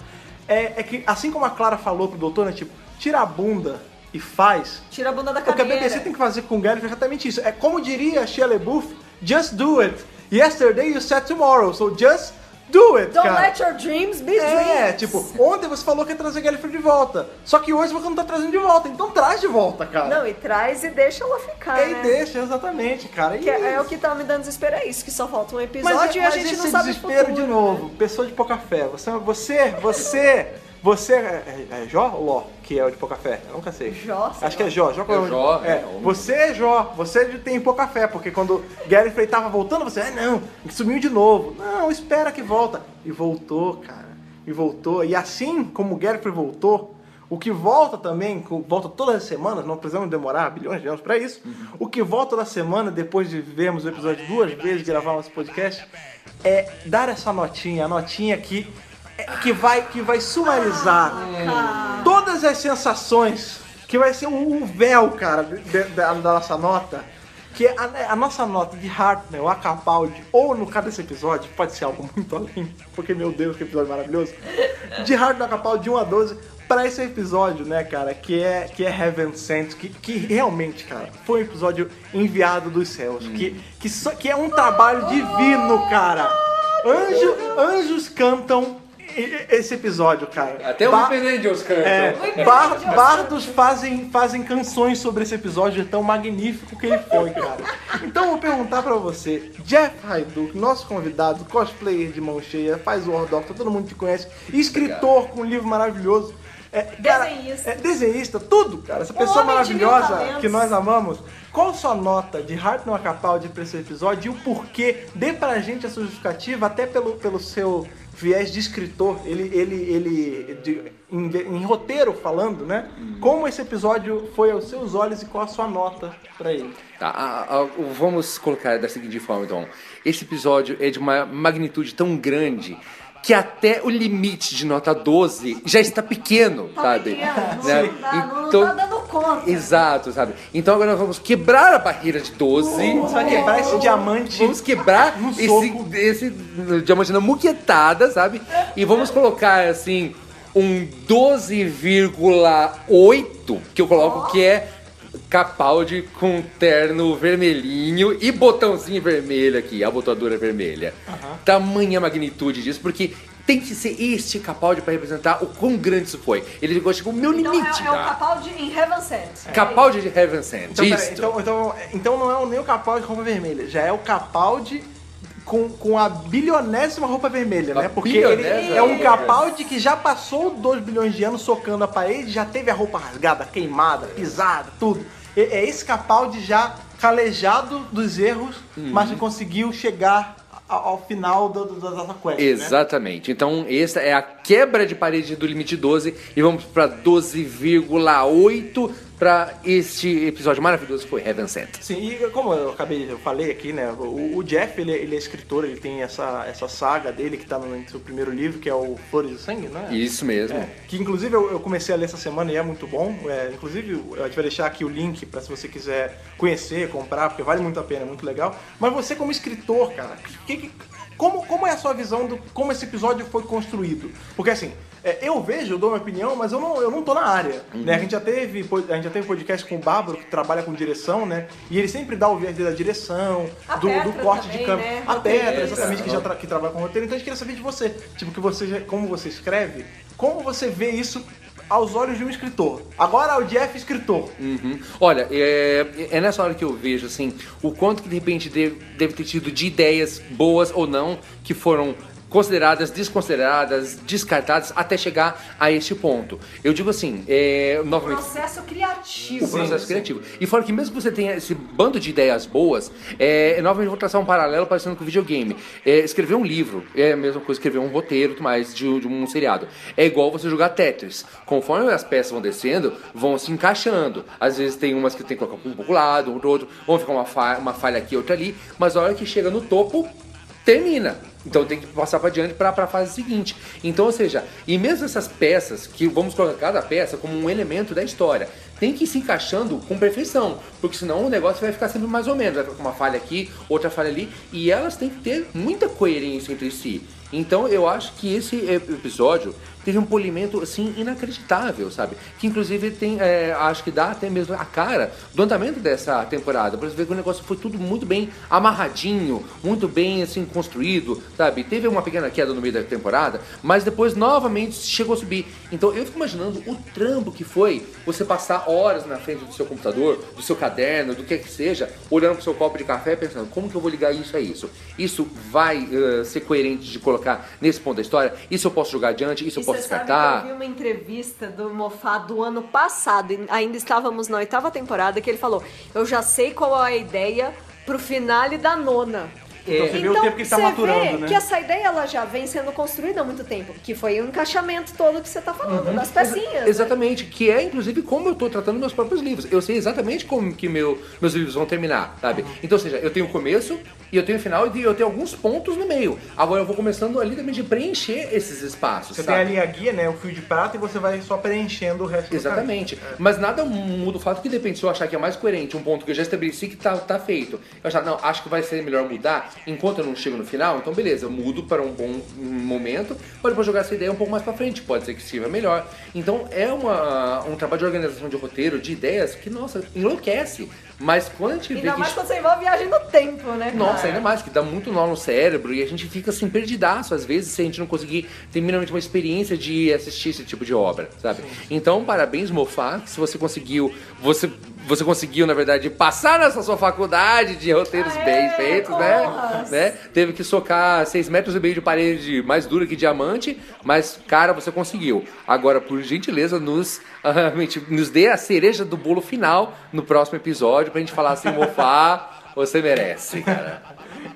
é, é que assim como a Clara falou pro doutor, né, tipo, tira a bunda e faz, Tira a bunda da o que a cadeira. BBC tem que fazer com o Gallifrey é exatamente isso. É como diria Shia LaBeouf, just do it. Yesterday you said tomorrow, so just do it, Don't cara. let your dreams be É, dreams. tipo, ontem você falou que ia trazer Gallifrey de volta. Só que hoje você não tá trazendo de volta, então traz de volta, cara. Não, e traz e deixa ela ficar, e né? deixa, exatamente, cara. E Que é, é o que tá me dando desespero, é isso, que só falta um mas, episódio e a mas gente esse não sabe o desespero futuro, de né? novo, pessoa de pouca fé. Você, você, você, você é, é Jó ou Ló, que é o de pouca fé? Eu nunca sei. Jó, sei Acho que é Jó. Jó, É o- Jó, é. é, homem. Você é Jó, você tem pouca fé, porque quando Gallifrey tava voltando, você, ah não, sumiu de novo. Não, espera que volta. E voltou, cara. E voltou. E assim como Gallifrey voltou, o que volta também, volta todas as semanas, não precisamos demorar bilhões de anos pra isso. O que volta toda semana, depois de vermos o episódio duas vezes, gravar nosso podcast, é dar essa notinha, a notinha que, é- que, vai, que vai sumarizar todas as sensações, que vai ser o véu, cara, de- de- da, nossa nota. Que a, a nossa nota de Hartnell, a Capaldi, ou no caso desse episódio, pode ser algo muito além, porque meu Deus, que episódio maravilhoso. De Hartnell a Capaldi de 1 a 12, pra esse episódio, né, cara, que é, que é Heaven Sent, que, que realmente, cara, foi um episódio enviado dos céus, que, que, só, que é um trabalho divino, cara. Anjo, anjos cantam esse episódio, cara. Até o Ba- Weeping Angels canta. é, bar- bardos fazem, fazem canções sobre esse episódio tão magnífico que ele foi, cara. Então eu vou perguntar pra você, Jeff Hayduk, nosso convidado, cosplayer de mão cheia, faz o War Doctor, todo mundo te conhece, escritor com um livro maravilhoso. É, cara, Desenhista. É, desenhista, tudo, cara. Essa pessoa de mil maravilhosa que nós amamos. Qual sua nota de Hartnell Capaldi pra esse episódio e o porquê? Dê pra gente a sua justificativa, até pelo, pelo seu viés de escritor, ele, ele, ele de- em, em roteiro falando, né? Como esse episódio foi aos seus olhos e qual a sua nota pra ele? Tá, a- a- vamos colocar da seguinte forma, então. Esse episódio é de uma magnitude tão grande que até o limite de nota 12 já está pequeno, Tá sabe? pequeno, não, Né? não dá, não Então- tá dando conta. Exato, sabe? Então agora nós vamos quebrar a barreira de 12. Você vai quebrar esse diamante. Vamos quebrar esse, esse diamante na muquetada, sabe? E vamos colocar assim um 12,8 que eu coloco que é Capaldi com terno vermelhinho e botãozinho vermelho aqui, a botadura vermelha. Tamanha magnitude disso, porque tem que ser este Capaldi para representar o quão grande isso foi. Ele chegou chegou ao meu Então limite, é, é o cara. Capaldi em Heaven Sent. Capaldi de Heaven Sent. Então, então, então, então não é o- nem o Capaldi com roupa vermelha, já é o Capaldi com, com a bilionésima roupa vermelha, A né? Porque ele é um Capaldi que já passou 2 bilhões de anos socando a parede, já teve a roupa rasgada, queimada, pisada, tudo. É esse Capaldi já calejado dos erros, Uhum. mas que conseguiu chegar ao, final do, da da quest, né? Exatamente. Então, essa é a quebra de parede do limite 12 e vamos para 12,8 para este episódio maravilhoso que foi Heaven Sent. Sim, e como eu acabei, eu falei aqui, né? O, o Jeff, ele, é- ele é escritor, ele tem essa, essa saga dele que tá no seu primeiro livro, que é o Flores de Sangue, né? Isso mesmo. É, que inclusive eu, eu comecei a ler essa semana e é muito bom. É, inclusive, a gente vai deixar aqui o link para se você quiser conhecer, comprar, porque vale muito a pena, é muito legal. Mas você como escritor, cara, que- que- como, como é a sua visão do como esse episódio foi construído? Porque assim, é, eu vejo, eu dou minha opinião, mas eu não, eu não tô na área. Né? A, gente já teve, a gente já teve podcast com o Bárbaro, que trabalha com direção, né? E ele sempre dá o viés da direção, A do, do corte também, de câmera. né? A Petra, exatamente, que já tra- que trabalha com roteiro. Então a gente queria saber de você. Tipo, que você já- como você escreve, como você vê isso aos olhos de um escritor. Agora o Jeff escritor. Uhum. Olha, é, é nessa hora que eu vejo assim o quanto que de repente deve, deve ter tido de ideias boas ou não que foram consideradas, desconsideradas, descartadas, até chegar a este ponto. Eu digo assim, é, novamente... Processo criativo. O processo criativo. E fora que mesmo que você tenha esse bando de ideias boas, é, novamente vou traçar um paralelo parecendo com o videogame. É, escrever um livro é a mesma coisa que escrever um roteiro e tudo mais de, de um seriado. É igual você jogar Tetris. Conforme as peças vão descendo, vão se encaixando. Às vezes tem umas que tem que colocar um pouco lado, um do outro, vão ficar uma falha, uma falha aqui, outra ali, mas a hora que chega no topo, termina. Então tem que passar para diante para a fase seguinte. Então, ou seja, e mesmo essas peças, que vamos colocar cada peça como um elemento da história, tem que ir se encaixando com perfeição, porque senão o negócio vai ficar sempre mais ou menos, vai ficar com uma falha aqui, outra falha ali, e elas têm que ter muita coerência entre si. Então eu acho que esse episódio teve um polimento assim inacreditável, sabe? Que inclusive tem, é, acho que dá até mesmo a cara do andamento dessa temporada. Pra você ver que o negócio foi tudo muito bem amarradinho, muito bem assim construído, sabe? Teve uma pequena queda no meio da temporada, mas depois novamente chegou a subir. Então eu fico imaginando o trampo que foi você passar horas na frente do seu computador, do seu caderno, do que que seja, olhando pro seu copo de café pensando como que eu vou ligar isso a isso. Isso vai uh, ser coerente de colocar nesse ponto da história? Isso eu posso jogar adiante? Isso eu posso Você sabe descartar? que eu vi uma entrevista do Moffat do ano passado, ainda estávamos na oitava temporada, que ele falou: Eu já sei qual é a ideia pro finale da nona. Então você vê o tempo que ele tá você maturando, vê né? que essa ideia ela já vem sendo construída há muito tempo, que foi o encaixamento todo que você tá falando, das pecinhas. né? Exatamente, que é inclusive como eu estou tratando meus próprios livros. Eu sei exatamente como que meu, meus livros vão terminar, sabe? Então, ou seja, eu tenho o começo e eu tenho o final e eu tenho alguns pontos no meio. Agora eu vou começando ali também de preencher esses espaços, Você sabe? tem ali a guia, né? O fio de prata e você vai só preenchendo o resto do Exatamente. Mas nada muda o fato que depende se eu achar que é mais coerente, um ponto que eu já estabeleci que tá, tá feito. Eu achar, não, acho que vai ser melhor mudar enquanto eu não chego no final, então beleza, eu mudo para um bom momento, para depois jogar essa ideia um pouco mais pra frente, pode ser que sirva melhor. Então é uma, um trabalho de organização de roteiro, de ideias, que, nossa, enlouquece. Mas quando a gente vê Ainda que mais quando você envolve viagem no tempo, né? nossa, cara? ainda mais, que dá muito nó no cérebro e a gente fica assim, perdidaço às vezes se a gente não conseguir ter minimamente uma experiência de assistir esse tipo de obra, sabe? Então, parabéns, Mofá, se você conseguiu, você, você conseguiu, na verdade, passar nessa sua faculdade de roteiros Aê, bem feitos, né? né? Teve que socar 6 metros e meio de parede mais dura que diamante, mas, cara, você conseguiu. Agora, por gentileza, nos, ah, nos dê a cereja do bolo final no próximo episódio pra gente falar assim, Mofá, você merece, cara.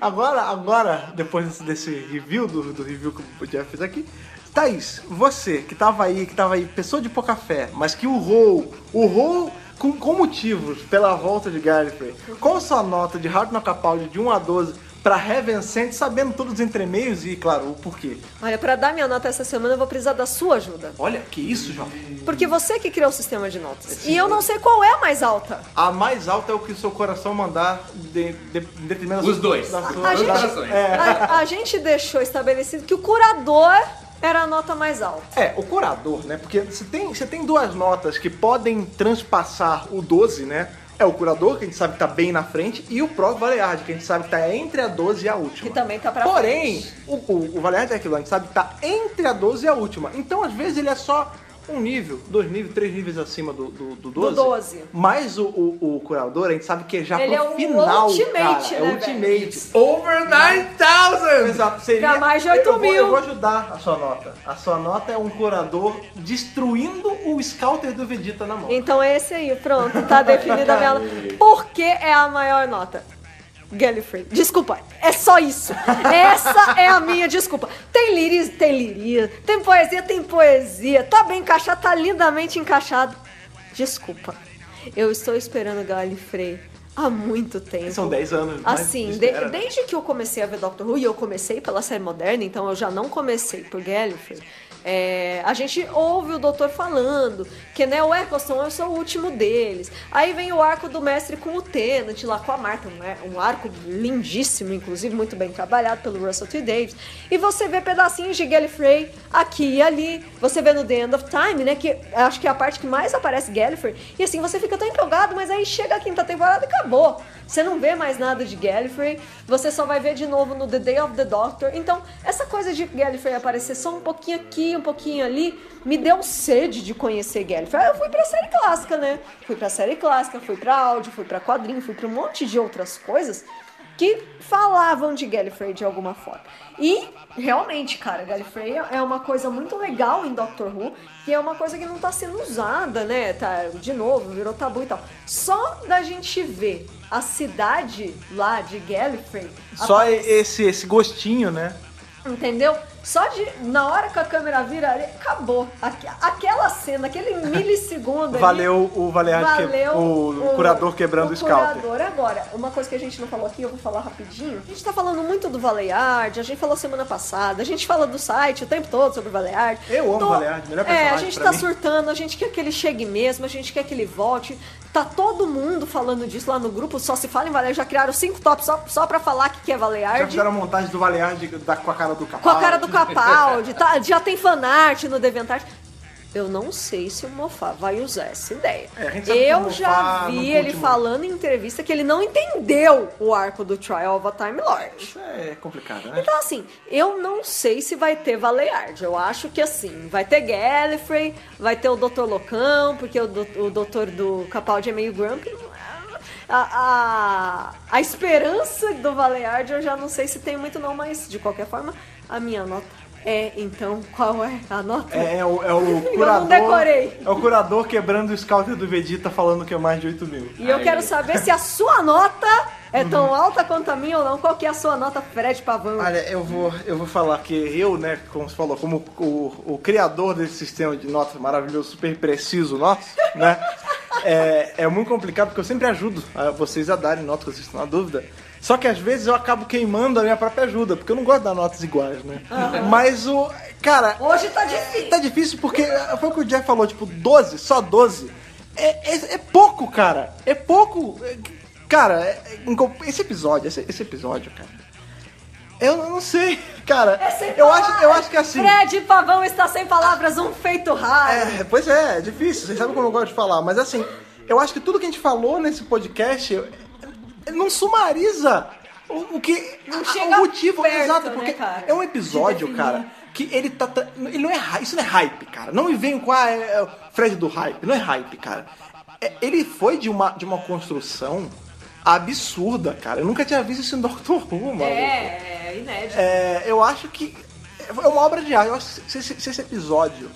Agora, agora, depois desse, desse review, do, do review que o Jeff fez aqui, Thaís, você que tava aí, que tava aí, pessoa de pouca fé, mas que urrou, urrou com, com motivos pela volta de Gallifrey, qual a sua nota de Hard Knock Capaldi de 1 a 12 pra Heaven Sent, sabendo todos os entremeios e, claro, o porquê? Olha, pra dar minha nota essa semana eu vou precisar da sua ajuda. Olha, que isso, João. Porque você que criou o sistema de notas. E eu não sei qual é a mais alta. A mais alta é o que o seu coração mandar de, de, da Os dois. da sua- A da- gente, a, a gente deixou estabelecido que o curador era a nota mais alta. É, o curador, né? Porque você tem, você tem duas notas que podem transpassar o 12, né? É o curador, que a gente sabe que tá bem na frente, e o próprio Valeard, que a gente sabe que tá entre a 12 e a última. Que também tá pra Porém, frente. o, o, o Valeard é aquilo, a gente sabe que tá entre a 12 e a última. Então, às vezes, ele é só um nível, dois níveis, três níveis acima do, do, do 12. 12. Mas o, o, o curador, a gente sabe que é já Ele pro é o final, ultimate, cara. né, é ultimate. Over 9000! Exato, seria. Pra mais de eu 8 vou- mil. Eu vou ajudar a sua nota. A sua nota é um curador destruindo o Scouter do Vegeta na mão. Então é esse aí, pronto, tá definida a minha nota. Por que é a maior nota? Gallifrey. Desculpa, é só isso. Essa é a minha desculpa. Tem liris, tem liria, tem poesia, tem poesia. Tá bem encaixado, tá lindamente encaixado. Desculpa. Eu estou esperando Gallifrey há muito tempo. São 10 anos. mas Assim, de- desde que eu comecei a ver Doctor Who, e eu comecei pela série moderna, então eu já não comecei por Gallifrey, é, a gente ouve o doutor falando que né, o Eccleston é só o último deles. Aí vem o arco do mestre com o Tennant, lá com a Martha, é, um arco lindíssimo, inclusive muito bem trabalhado pelo Russell T. Davis. E você vê pedacinhos de Gallifrey aqui e ali. Você vê no The End of Time, né, que acho que é a parte que mais aparece Gallifrey. E assim, você fica tão empolgado, mas aí chega a quinta temporada e acabou. Você não vê mais nada de Gallifrey, você só vai ver de novo no The Day of the Doctor. Então, essa coisa de Gallifrey aparecer só um pouquinho aqui, um pouquinho ali, me deu sede de conhecer Gallifrey. Eu fui pra série clássica, né? Fui pra série clássica, fui pra áudio, fui pra quadrinho, fui pra um monte de outras coisas que falavam de Gallifrey de alguma forma. E realmente, cara, Gallifrey é uma coisa muito legal em Doctor Who, que é uma coisa que não tá sendo usada, né? Tá, de novo, virou tabu e tal. Só da gente ver a cidade lá de Gallifrey. Só aparecer- esse, esse gostinho, né? Entendeu? Só de. Na hora que a câmera vira ali, acabou. Aque- Aquela cena, aquele milissegundo ali. Valeu o Valeard, que, Valeu o, curador quebrando o, scalper. curador. Agora, uma coisa que a gente não falou aqui, eu vou falar rapidinho. A gente tá falando muito do Valeard, a gente falou semana passada, a gente fala do site o tempo todo sobre o Valeard. Eu amo o Valeard, melhor É, a personagem gente tá mim. surtando, a gente quer que ele chegue mesmo, a gente quer que ele volte. Tá todo mundo falando disso lá no grupo, só se fala em Valeard. Já criaram cinco tops só, só pra falar que que é Já Valeard. fizeram a montagem do Valeard da, com a cara do Com Capaldi. a cara do Capaldi, tá, já tem fanart no DeviantArt. Eu não sei se o Mofá vai usar essa ideia. É, Eu já vi ele falando em entrevista que ele não entendeu o arco do Trial of a Time Lord. Isso é complicado, né? Então, assim, eu não sei se vai ter Valeard. Eu acho que, assim, vai ter Gallifrey, vai ter o Dr. Locão, porque o, do- o doutor do Capaldi é meio grumpy. A, a, a esperança do Valeard eu já não sei se tem muito não, mas, de qualquer forma, a minha nota é, então, qual é a nota? É, é o, é o não curador. decorei. É o curador quebrando o scouter do Vegeta falando que é mais de 8 mil. E eu Aí. quero saber se a sua nota é tão alta quanto a minha ou não. Qual que é a sua nota, Fred Pavão? Olha, eu vou, eu vou falar que eu, né, como você falou, como o, o criador desse sistema de notas maravilhoso, super preciso nosso, né? É, é muito complicado porque eu sempre ajudo a vocês a darem notas quando vocês estão na dúvida. Só que às vezes eu acabo queimando a minha própria ajuda, porque eu não gosto de dar notas iguais, né? Mas o. Cara. Hoje tá difícil. Tá difícil porque foi o que o Jeff falou, tipo, 12, só 12. É, é, é pouco, cara. É pouco. É, Cara, é- é- esse episódio, esse, esse episódio, cara. Eu não sei, cara. É sem eu acho, eu palavras. acho que assim. Fred Pavão está sem palavras, um feito raro. É, pois é, é difícil, vocês sabem como eu gosto de falar, mas assim, eu acho que tudo que a gente falou nesse podcast não sumariza o, o que. Não a- chega o motivo, perto, exato, né, porque cara, é um episódio, cara, que ele tá. Ele não é Isso não é hype, cara. Não me venham com ah, é, é Fred do hype. Não é hype, cara. É- ele foi de uma, de uma construção absurda, cara. Eu nunca tinha visto isso em Doctor Who, mano. É, é inédito. É, eu acho que é uma obra de arte. Eu acho que se, se- se esse episódio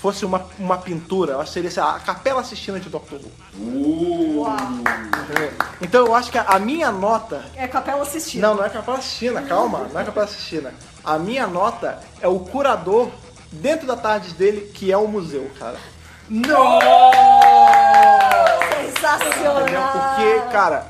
fosse uma, uma pintura, eu acho que seria sei lá, a Capela Sistina de Doctor Who. Uau. entendeu? Então eu acho que a, a minha nota. É capela assistindo. Não, não é Capela Sistina, calma, não é Capela Sistina. A minha nota é o curador dentro da tarde dele, que é o museu, cara. Sensacional. Entendeu? Porque, cara,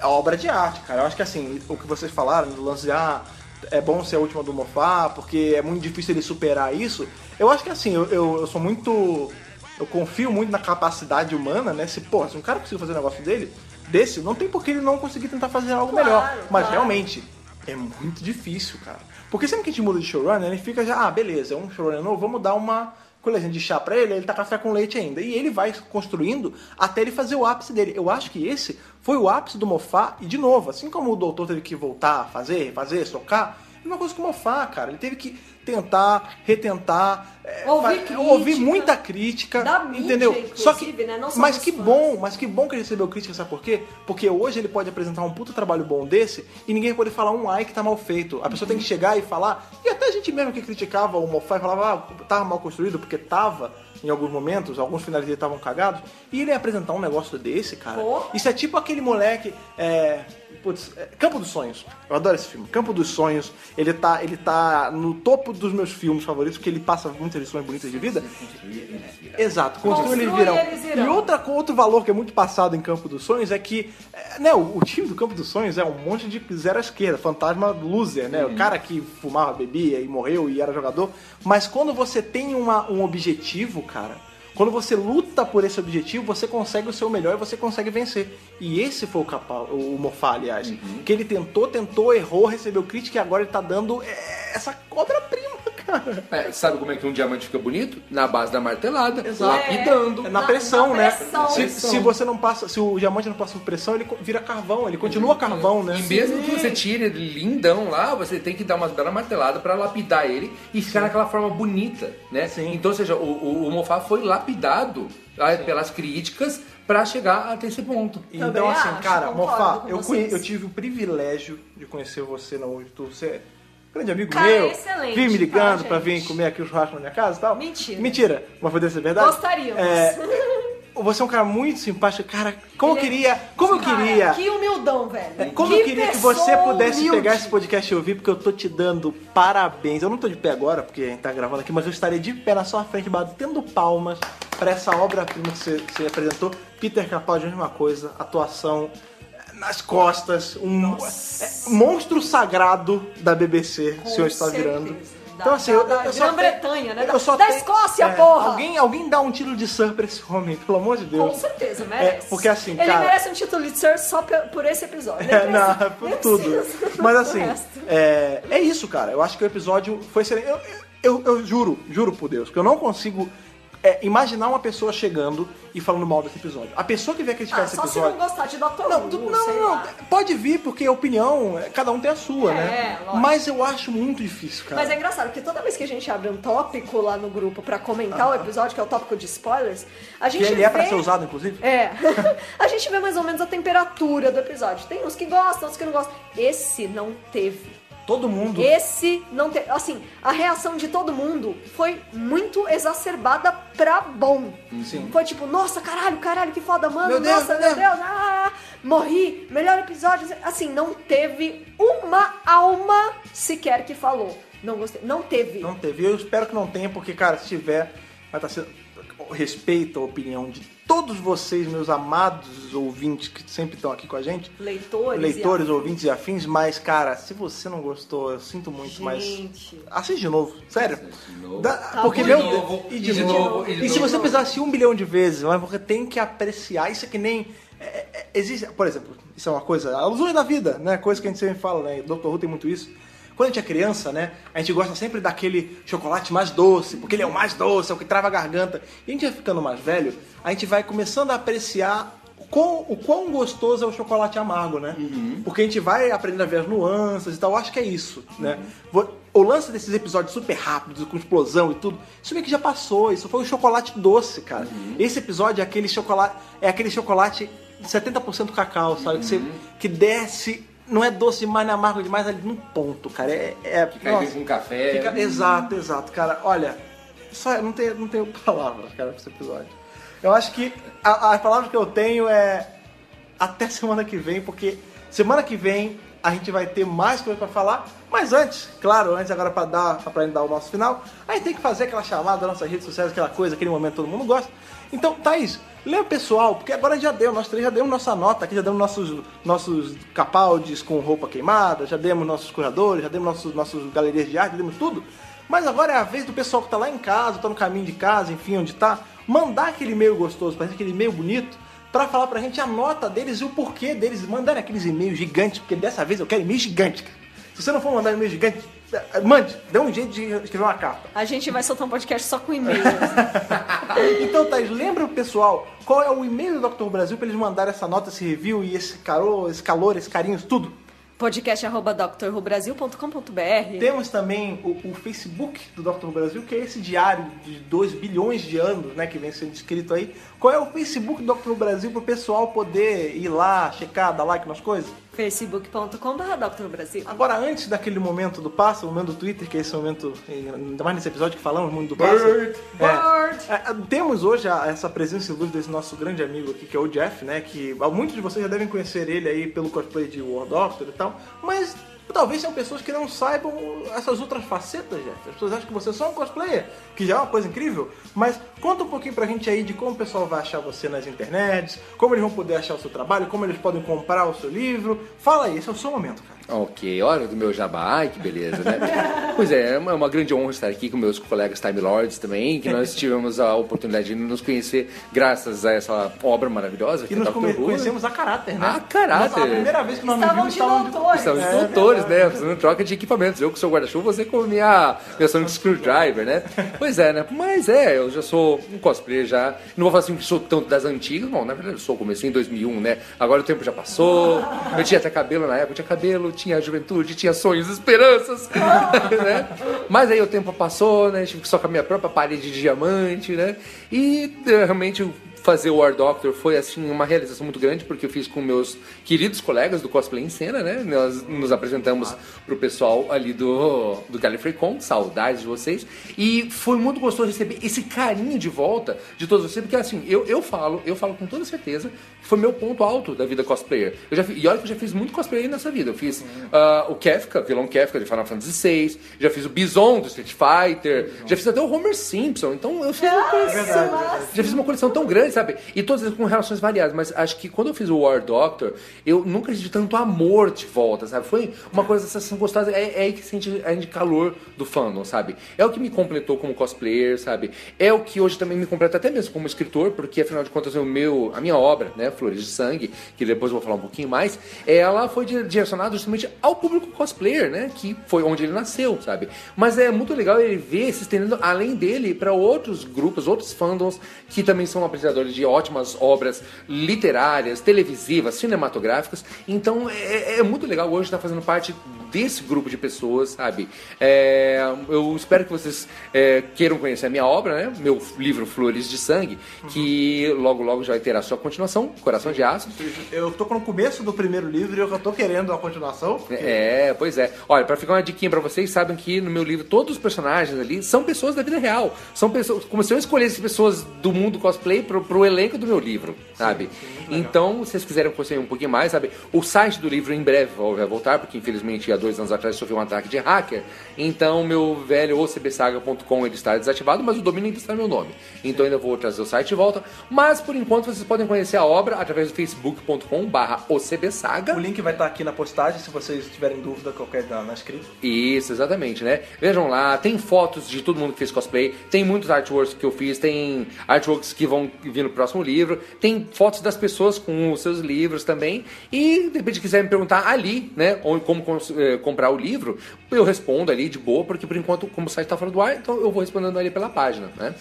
é obra de arte, cara. Eu acho que assim, o que vocês falaram, do lance de, ah, é bom ser a última do Mofá, porque é muito difícil ele superar isso. Eu acho que assim, eu, eu, eu sou muito. Eu confio muito na capacidade humana, né? Se, pô, se um cara conseguir fazer um negócio dele, desse, não tem por que ele não conseguir tentar fazer algo Claro, melhor. Mas claro. realmente, é muito difícil, cara. Porque sempre que a gente muda de showrunner, ele fica já, ah, beleza, é um showrunner novo, vamos dar uma colherzinha de chá pra ele, ele tá café com leite ainda. E ele vai construindo até ele fazer o ápice dele. Eu acho que esse foi o ápice do Mofá, e de novo, assim como o doutor teve que voltar a fazer, fazer, socar, uma coisa com o Mofá, cara. Ele teve que tentar, retentar, é, Ouvir crítica. ouvir muita crítica, Da mídia, entendeu? Só que, né? Não mas que fãs. bom, mas que bom que ele recebeu crítica, sabe por quê? Porque hoje ele pode apresentar um puta trabalho bom desse e ninguém pode falar um ai que tá mal feito. A pessoa tem que chegar e falar, e até a gente mesmo que criticava o Mofá e falava, ah, tava mal construído, porque tava em alguns momentos, alguns finais dele estavam cagados, e ele ia apresentar um negócio desse, cara. Pô. Isso é tipo aquele moleque. É, putz, é, Campo dos Sonhos. Eu adoro esse filme. Campo dos Sonhos. Ele tá, ele tá no topo dos meus filmes favoritos, porque ele passa muitas lições bonitas de vida. Exato, construiu eles virão. eles virão. E outra, outro valor que é muito passado em Campo dos Sonhos é que é, né, o, o time do Campo dos Sonhos é um monte de zero à esquerda, fantasma loser, né? O cara que fumava, bebia e morreu e era jogador. Mas quando você tem uma, um objetivo, cara, quando você luta por esse objetivo, você consegue o seu melhor e você consegue vencer. E esse foi o, capa, o Mofá, aliás. Que ele tentou, tentou, errou, recebeu crítica e agora ele tá dando é, essa cobra-prima, cara. É, sabe como é que um diamante fica bonito? Na base da martelada, Exato. lapidando. É na Na- pressão, na né? pressão. Se, Pressão. se você não passa, se o diamante não passa por pressão, ele vira carvão, ele continua carvão, né? E mesmo que você tire ele lindão lá, você tem que dar umas belas marteladas pra lapidar ele e ficar naquela forma bonita, né? Sim. Então, ou seja, o, o, o Mofá foi lapidado ah, pelas críticas pra chegar até esse ponto. Também Então, assim, acho, cara, Mofá, eu, eu tive o privilégio de conhecer você na YouTube. Você é grande amigo Cara, meu. excelente, Vim me ligando tá, pra vir comer aqui o churrasco na minha casa e tal. Mentira. Mentira. Mas poderia ser verdade? Gostaríamos. É, você é um cara muito simpático. Cara, como eu é- queria... Como eu Cara, queria... Que humildão, velho. É, Como eu queria que você pudesse humilde. pegar esse podcast e ouvir, porque eu tô te dando parabéns. Eu não tô de pé agora, porque a gente tá gravando aqui, mas eu estarei de pé na sua frente, batendo palmas pra essa obra-prima que você, você apresentou. Peter Capaldi, a mesma coisa, atuação nas costas, um é, monstro sagrado da BBC, Com o senhor está certeza. virando. Da- Então assim, da- eu, da eu Grã-Bretanha, né? eu Da- da tenho- Escócia, é, porra! Alguém, alguém dá um título de Sir pra esse homem, pelo amor de Deus. Com certeza, merece. É, porque assim, Ele cara- merece um título de Sir só por esse episódio. Nem É, não, por nem tudo. precisa Mas do assim, é, é isso, cara. Eu acho que o episódio foi excelente. Eu, eu, eu juro, juro por Deus, que eu não consigo é, imaginar uma pessoa chegando e falando mal desse episódio. A pessoa que vier criticar Ah, esse só se episódio. não gostar de Dr. Não, Who, não, não, lá. pode vir, porque a opinião, cada um tem a sua, É, né? lógico. Mas eu acho muito difícil, cara. Mas é engraçado, porque toda vez que a gente abre um tópico lá no grupo pra comentar o episódio, que é o tópico de spoilers, a que gente ele é pra vê- ser usado, inclusive. É. a gente vê mais ou menos a temperatura do episódio. Tem uns que gostam, outros que não gostam. Esse não teve. Todo mundo. Esse não teve. Assim, a reação de todo mundo foi muito exacerbada pra bom. Sim. Foi tipo, nossa, caralho, caralho, que foda, mano. Meu Deus, nossa, meu meu Deus, ah, morri, melhor episódio. Assim, não teve uma alma sequer que falou. Não gostei. Não teve. Não teve. Eu espero que não tenha, porque, cara, se tiver, vai estar sendo. Respeito a opinião de todos vocês, meus amados ouvintes que sempre estão aqui com a gente. Leitores. Leitores, e ouvintes e afins, mas, cara, se você não gostou, eu sinto muito, mas. Gente. Assiste de novo, sério. de novo. Tá porque, meu De Deus, novo, e de, novo. e de E se você precisar assistir um bilhão de vezes, mas você tem que apreciar. Isso é que nem. é, é, existe, por exemplo, isso é uma coisa. Alusões da vida, né? Coisa que a gente sempre fala, né? Dr. Who tem muito isso. Quando a gente é criança, né? A gente gosta sempre daquele chocolate mais doce, porque ele é o mais doce, é o que trava a garganta. E a gente vai ficando mais velho, a gente vai começando a apreciar o quão, o quão gostoso é o chocolate amargo, né? Porque a gente vai aprendendo a ver as nuances e tal. Eu acho que é isso, né? Vou- O lance desses episódios super rápidos, com explosão e tudo, isso meio que já passou. Isso foi o chocolate doce, cara. Esse episódio é aquele chocolate, é aquele chocolate 70% cacau, sabe? Que, você, que desce, não é doce demais, não é amargo demais, ali num ponto, cara. É, é, Fica aí com café. Fica- exato, exato, cara. Olha, só não tenho, não tenho palavras, cara, pra esse episódio. Eu acho que a, a palavra que eu tenho é até semana que vem, porque semana que vem a gente vai ter mais coisa pra falar. Mas antes, claro, antes agora pra dar gente dar o nosso final, a gente tem que fazer aquela chamada das nossas redes sociais, aquela coisa, aquele momento que todo mundo gosta. Então, Thaís, lembra pessoal, porque agora já deu, nós três já demos nossa nota aqui, já demos nossos, nossos capaldes com roupa queimada, já demos nossos curadores, já demos nossos, nossos galerias de arte, já demos tudo. Mas agora é a vez do pessoal que tá lá em casa, tá no caminho de casa, enfim, onde tá, mandar aquele e-mail gostoso pra gente, aquele e-mail bonito, pra falar pra gente a nota deles e o porquê deles mandarem aqueles e-mails gigantes, porque dessa vez eu quero e-mail gigante. Se você não for mandar e-mail gigante, mande, dê um jeito de escrever uma carta. A gente vai soltar um podcast só com e-mail. Então, Thaís, lembra o pessoal qual é o e-mail do Dr. Brasil pra eles mandarem essa nota, esse review e esse calor, esse calor, esse carinho, tudo? podcast.drrubrasil.com.br Temos também o, o Facebook do Dr. Brasil, que é esse diário de 2 bilhões de anos, né, que vem sendo escrito aí. Qual é o Facebook do Dr. Brasil pro pessoal poder ir lá, checar, dar like nas coisas? facebook.com.br Brasil. Agora, antes daquele momento do pássaro, o momento do Twitter, que é esse momento, ainda mais nesse episódio que falamos muito do pássaro. Bird, É, é, temos hoje a- essa presença ilustre desse nosso grande amigo aqui, que é o Jeff, né? Que muitos de vocês já devem conhecer ele aí pelo cosplay de War Doctor e tal, mas talvez sejam pessoas que não saibam essas outras facetas, Jeff. As pessoas acham que você é só um cosplayer, que já é uma coisa incrível, mas conta um pouquinho pra gente aí de como o pessoal vai achar você nas internets, como eles vão poder achar o seu trabalho, como eles podem comprar o seu livro. Fala aí, esse é o seu momento, cara. Ok, hora do meu jabá, ai que beleza, né? pois é, é uma, é uma grande honra estar aqui com meus colegas Time Lords também, que nós tivemos a oportunidade de nos conhecer graças a essa obra maravilhosa que E é nos Dr. come- Who. conhecemos a caráter, né? A caráter. A primeira vez que nós nos Estavam vimos de estávamos doutores. Estamos É, doutores, né? Fazendo troca de equipamentos. Eu com o seu guarda-chuva, você com a minha, minha Sonic Screwdriver, né? Pois é, né? Mas é, eu já sou um cosplayer já. Não vou falar assim que sou tanto das antigas, não. Na verdade, eu sou, comecei em 2001, né? Agora o tempo já passou. Eu tinha até cabelo na época, eu tinha cabelo, tinha juventude, tinha sonhos, esperanças, né? Mas aí o tempo passou, né? Tive só com a minha própria parede de diamante, né? E eh, realmente fazer o War Doctor foi assim uma realização muito grande, porque eu fiz com meus queridos colegas do Cosplay em Cena, né? Nós nos apresentamos pro pessoal ali do, do Gallifrey Con, saudades de vocês. E foi muito gostoso receber esse carinho de volta de todos vocês, porque assim, eu, eu falo, eu falo com toda certeza que foi meu ponto alto da vida cosplayer. Eu já, fi- e olha que eu já fiz muito cosplay nessa vida. Eu fiz ah, o Kefka, vilão Kefka de Final Fantasy VI, já fiz o Bison do Street Fighter, já fiz até o Homer Simpson. Então eu fiz uma coleção. Já fiz uma coleção tão grande, sabe? E todas com relações variadas. Mas acho que quando eu fiz o War Doctor, eu nunca senti tanto amor de volta, sabe? Foi uma coisa, sensação gostosa. É, é aí que sente a gente calor do fandom, sabe? É o que me completou como cosplayer, sabe? É o que hoje também me completa até mesmo como escritor, porque afinal de contas o meu, a minha obra, né, Flores de Sangue, que depois eu vou falar um pouquinho mais, ela foi di- direcionada justamente ao público cosplayer, né? Que foi onde ele nasceu, sabe? Mas é muito legal ele ver se estendendo além dele para outros grupos, outros fandoms que também são apreciadores de ótimas obras literárias, televisivas, cinematográficas. Então é, é muito legal hoje estar fazendo parte desse grupo de pessoas, sabe? É, eu espero que vocês é, queiram conhecer a minha obra, né? Meu livro Flores de Sangue, que logo logo já vai ter a sua continuação, Coração de Aço. Eu tô no começo do primeiro livro e eu já tô querendo a continuação. porque- É, pois é. Olha, pra ficar uma diquinha pra vocês, sabem que no meu livro todos os personagens ali são pessoas da vida real. São pessoas, como se eu escolhesse pessoas do mundo cosplay pro, pro elenco do meu livro, sabe? então, se vocês quiserem conhecer um pouquinho mais, sabe? O site do livro em breve vai voltar, porque infelizmente há dois anos atrás sofreu um ataque de hacker. Então, meu velho ocbsaga.com ele está desativado, mas o domínio ainda está no meu nome. Então, ainda vou trazer o site de volta. Mas, por enquanto, vocês podem conhecer a obra através do facebook.com/barra ocbsaga. O link vai estar aqui na postagem, se vocês tiverem dúvida qualquer da, na escrita. Isso, exatamente, né? Vejam lá, tem fotos de todo mundo que fez cosplay, tem muitos artworks que eu fiz, tem artworks que vão vir no próximo livro, tem fotos das pessoas com os seus livros também. E de repente quiser me perguntar ali, né, como eh, comprar o livro, eu respondo ali de boa, porque por enquanto, como o site tá fora do ar, então eu vou respondendo ali pela página, né?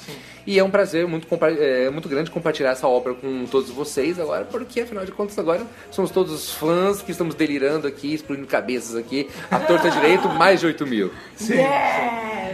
E é um prazer muito, é, muito grande compartilhar essa obra com todos vocês agora, porque afinal de contas agora somos todos os fãs que estamos delirando aqui, explodindo cabeças aqui, a torta direito, mais de 8 mil.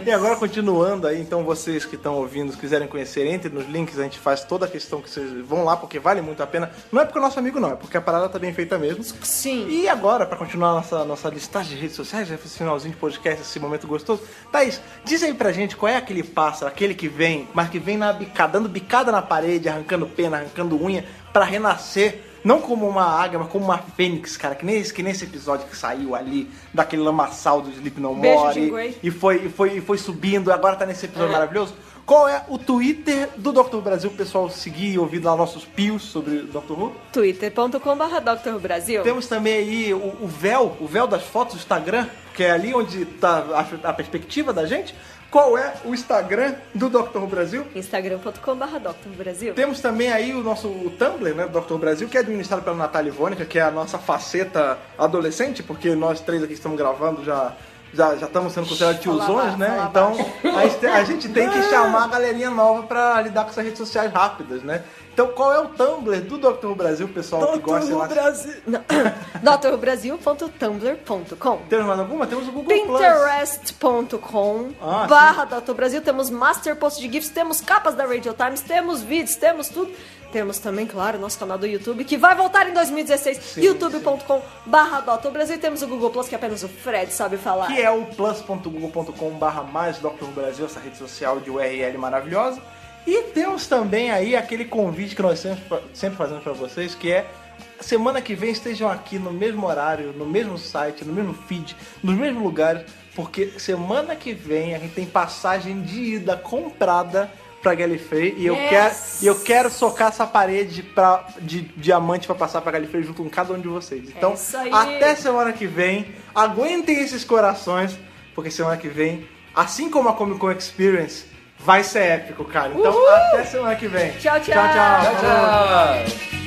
E agora, continuando aí, então vocês que estão ouvindo, se quiserem conhecer, entre nos links, a gente faz toda a questão que vocês vão lá, porque vale muito a pena. Não é porque é nosso amigo, não, é porque a parada tá bem feita mesmo. Sim. E agora, pra continuar nossa, nossa listagem de redes sociais, esse finalzinho de podcast, esse momento gostoso. Thaís, diz aí pra gente qual é aquele pássaro, aquele que vem, mas que vem na bicada, dando bicada na parede, arrancando pena, arrancando unha, pra renascer. Não como uma águia, mas como uma fênix, cara. Que nem, esse, que nem esse episódio que saiu ali, daquele lamaçal do Sleep No Beijo, More. Jean Grey. E foi, e foi, e foi subindo, agora tá nesse episódio maravilhoso. Qual é o Twitter do Dr. Brasil, o pessoal seguir e ouvir lá nossos pios sobre Dr. Who? twitter.com.br Dr. Brasil. Temos também aí o, o véu, o véu das fotos do Instagram, que é ali onde tá a, a perspectiva da gente. Qual é o Instagram do Dr. Brasil? instagram.com.br Dr. Brasil. Temos também aí o nosso Tumblr, né, do Dr. Brasil, que é administrado pela Natália Ivônica, que é a nossa faceta adolescente, porque nós três aqui estamos gravando já. Já, já estamos sendo considerados tiozões, né? Então a gente, a gente tem que chamar a galerinha nova pra lidar com essas redes sociais rápidas, né? Então qual é o Tumblr do Dr. Brasil, pessoal que gosta lá, Brasil. drbrasil.tumblr.com Temos mais alguma? Temos o Google. Pinterest.com Ah, barra Dr. Brasil, temos master post de GIFs, temos capas da Radio Times, temos vídeos, temos tudo. Temos também, claro, nosso canal do YouTube, que vai voltar em 2016, youtube.com barra Dr. Brasil. E temos o Google Plus, que apenas o Fred sabe falar. que é o plus.google.com barra mais Dr. Brasil, essa rede social de URL maravilhosa. E temos também aí aquele convite que nós sempre, sempre fazemos para vocês, que é semana que vem estejam aqui no mesmo horário, no mesmo site, no mesmo feed, nos mesmos lugares, porque semana que vem a gente tem passagem de ida comprada pra Gallifrey e eu, Yes! quero, e eu quero socar essa parede pra, de diamante pra passar pra Gallifrey junto com cada um de vocês. Então, isso aí! até semana que vem, aguentem esses corações, porque semana que vem, assim como a Comic Con Experience, vai ser épico, cara. Então, Uhul! até semana que vem. Tchau, tchau! Tchau, tchau. Tchau, tchau!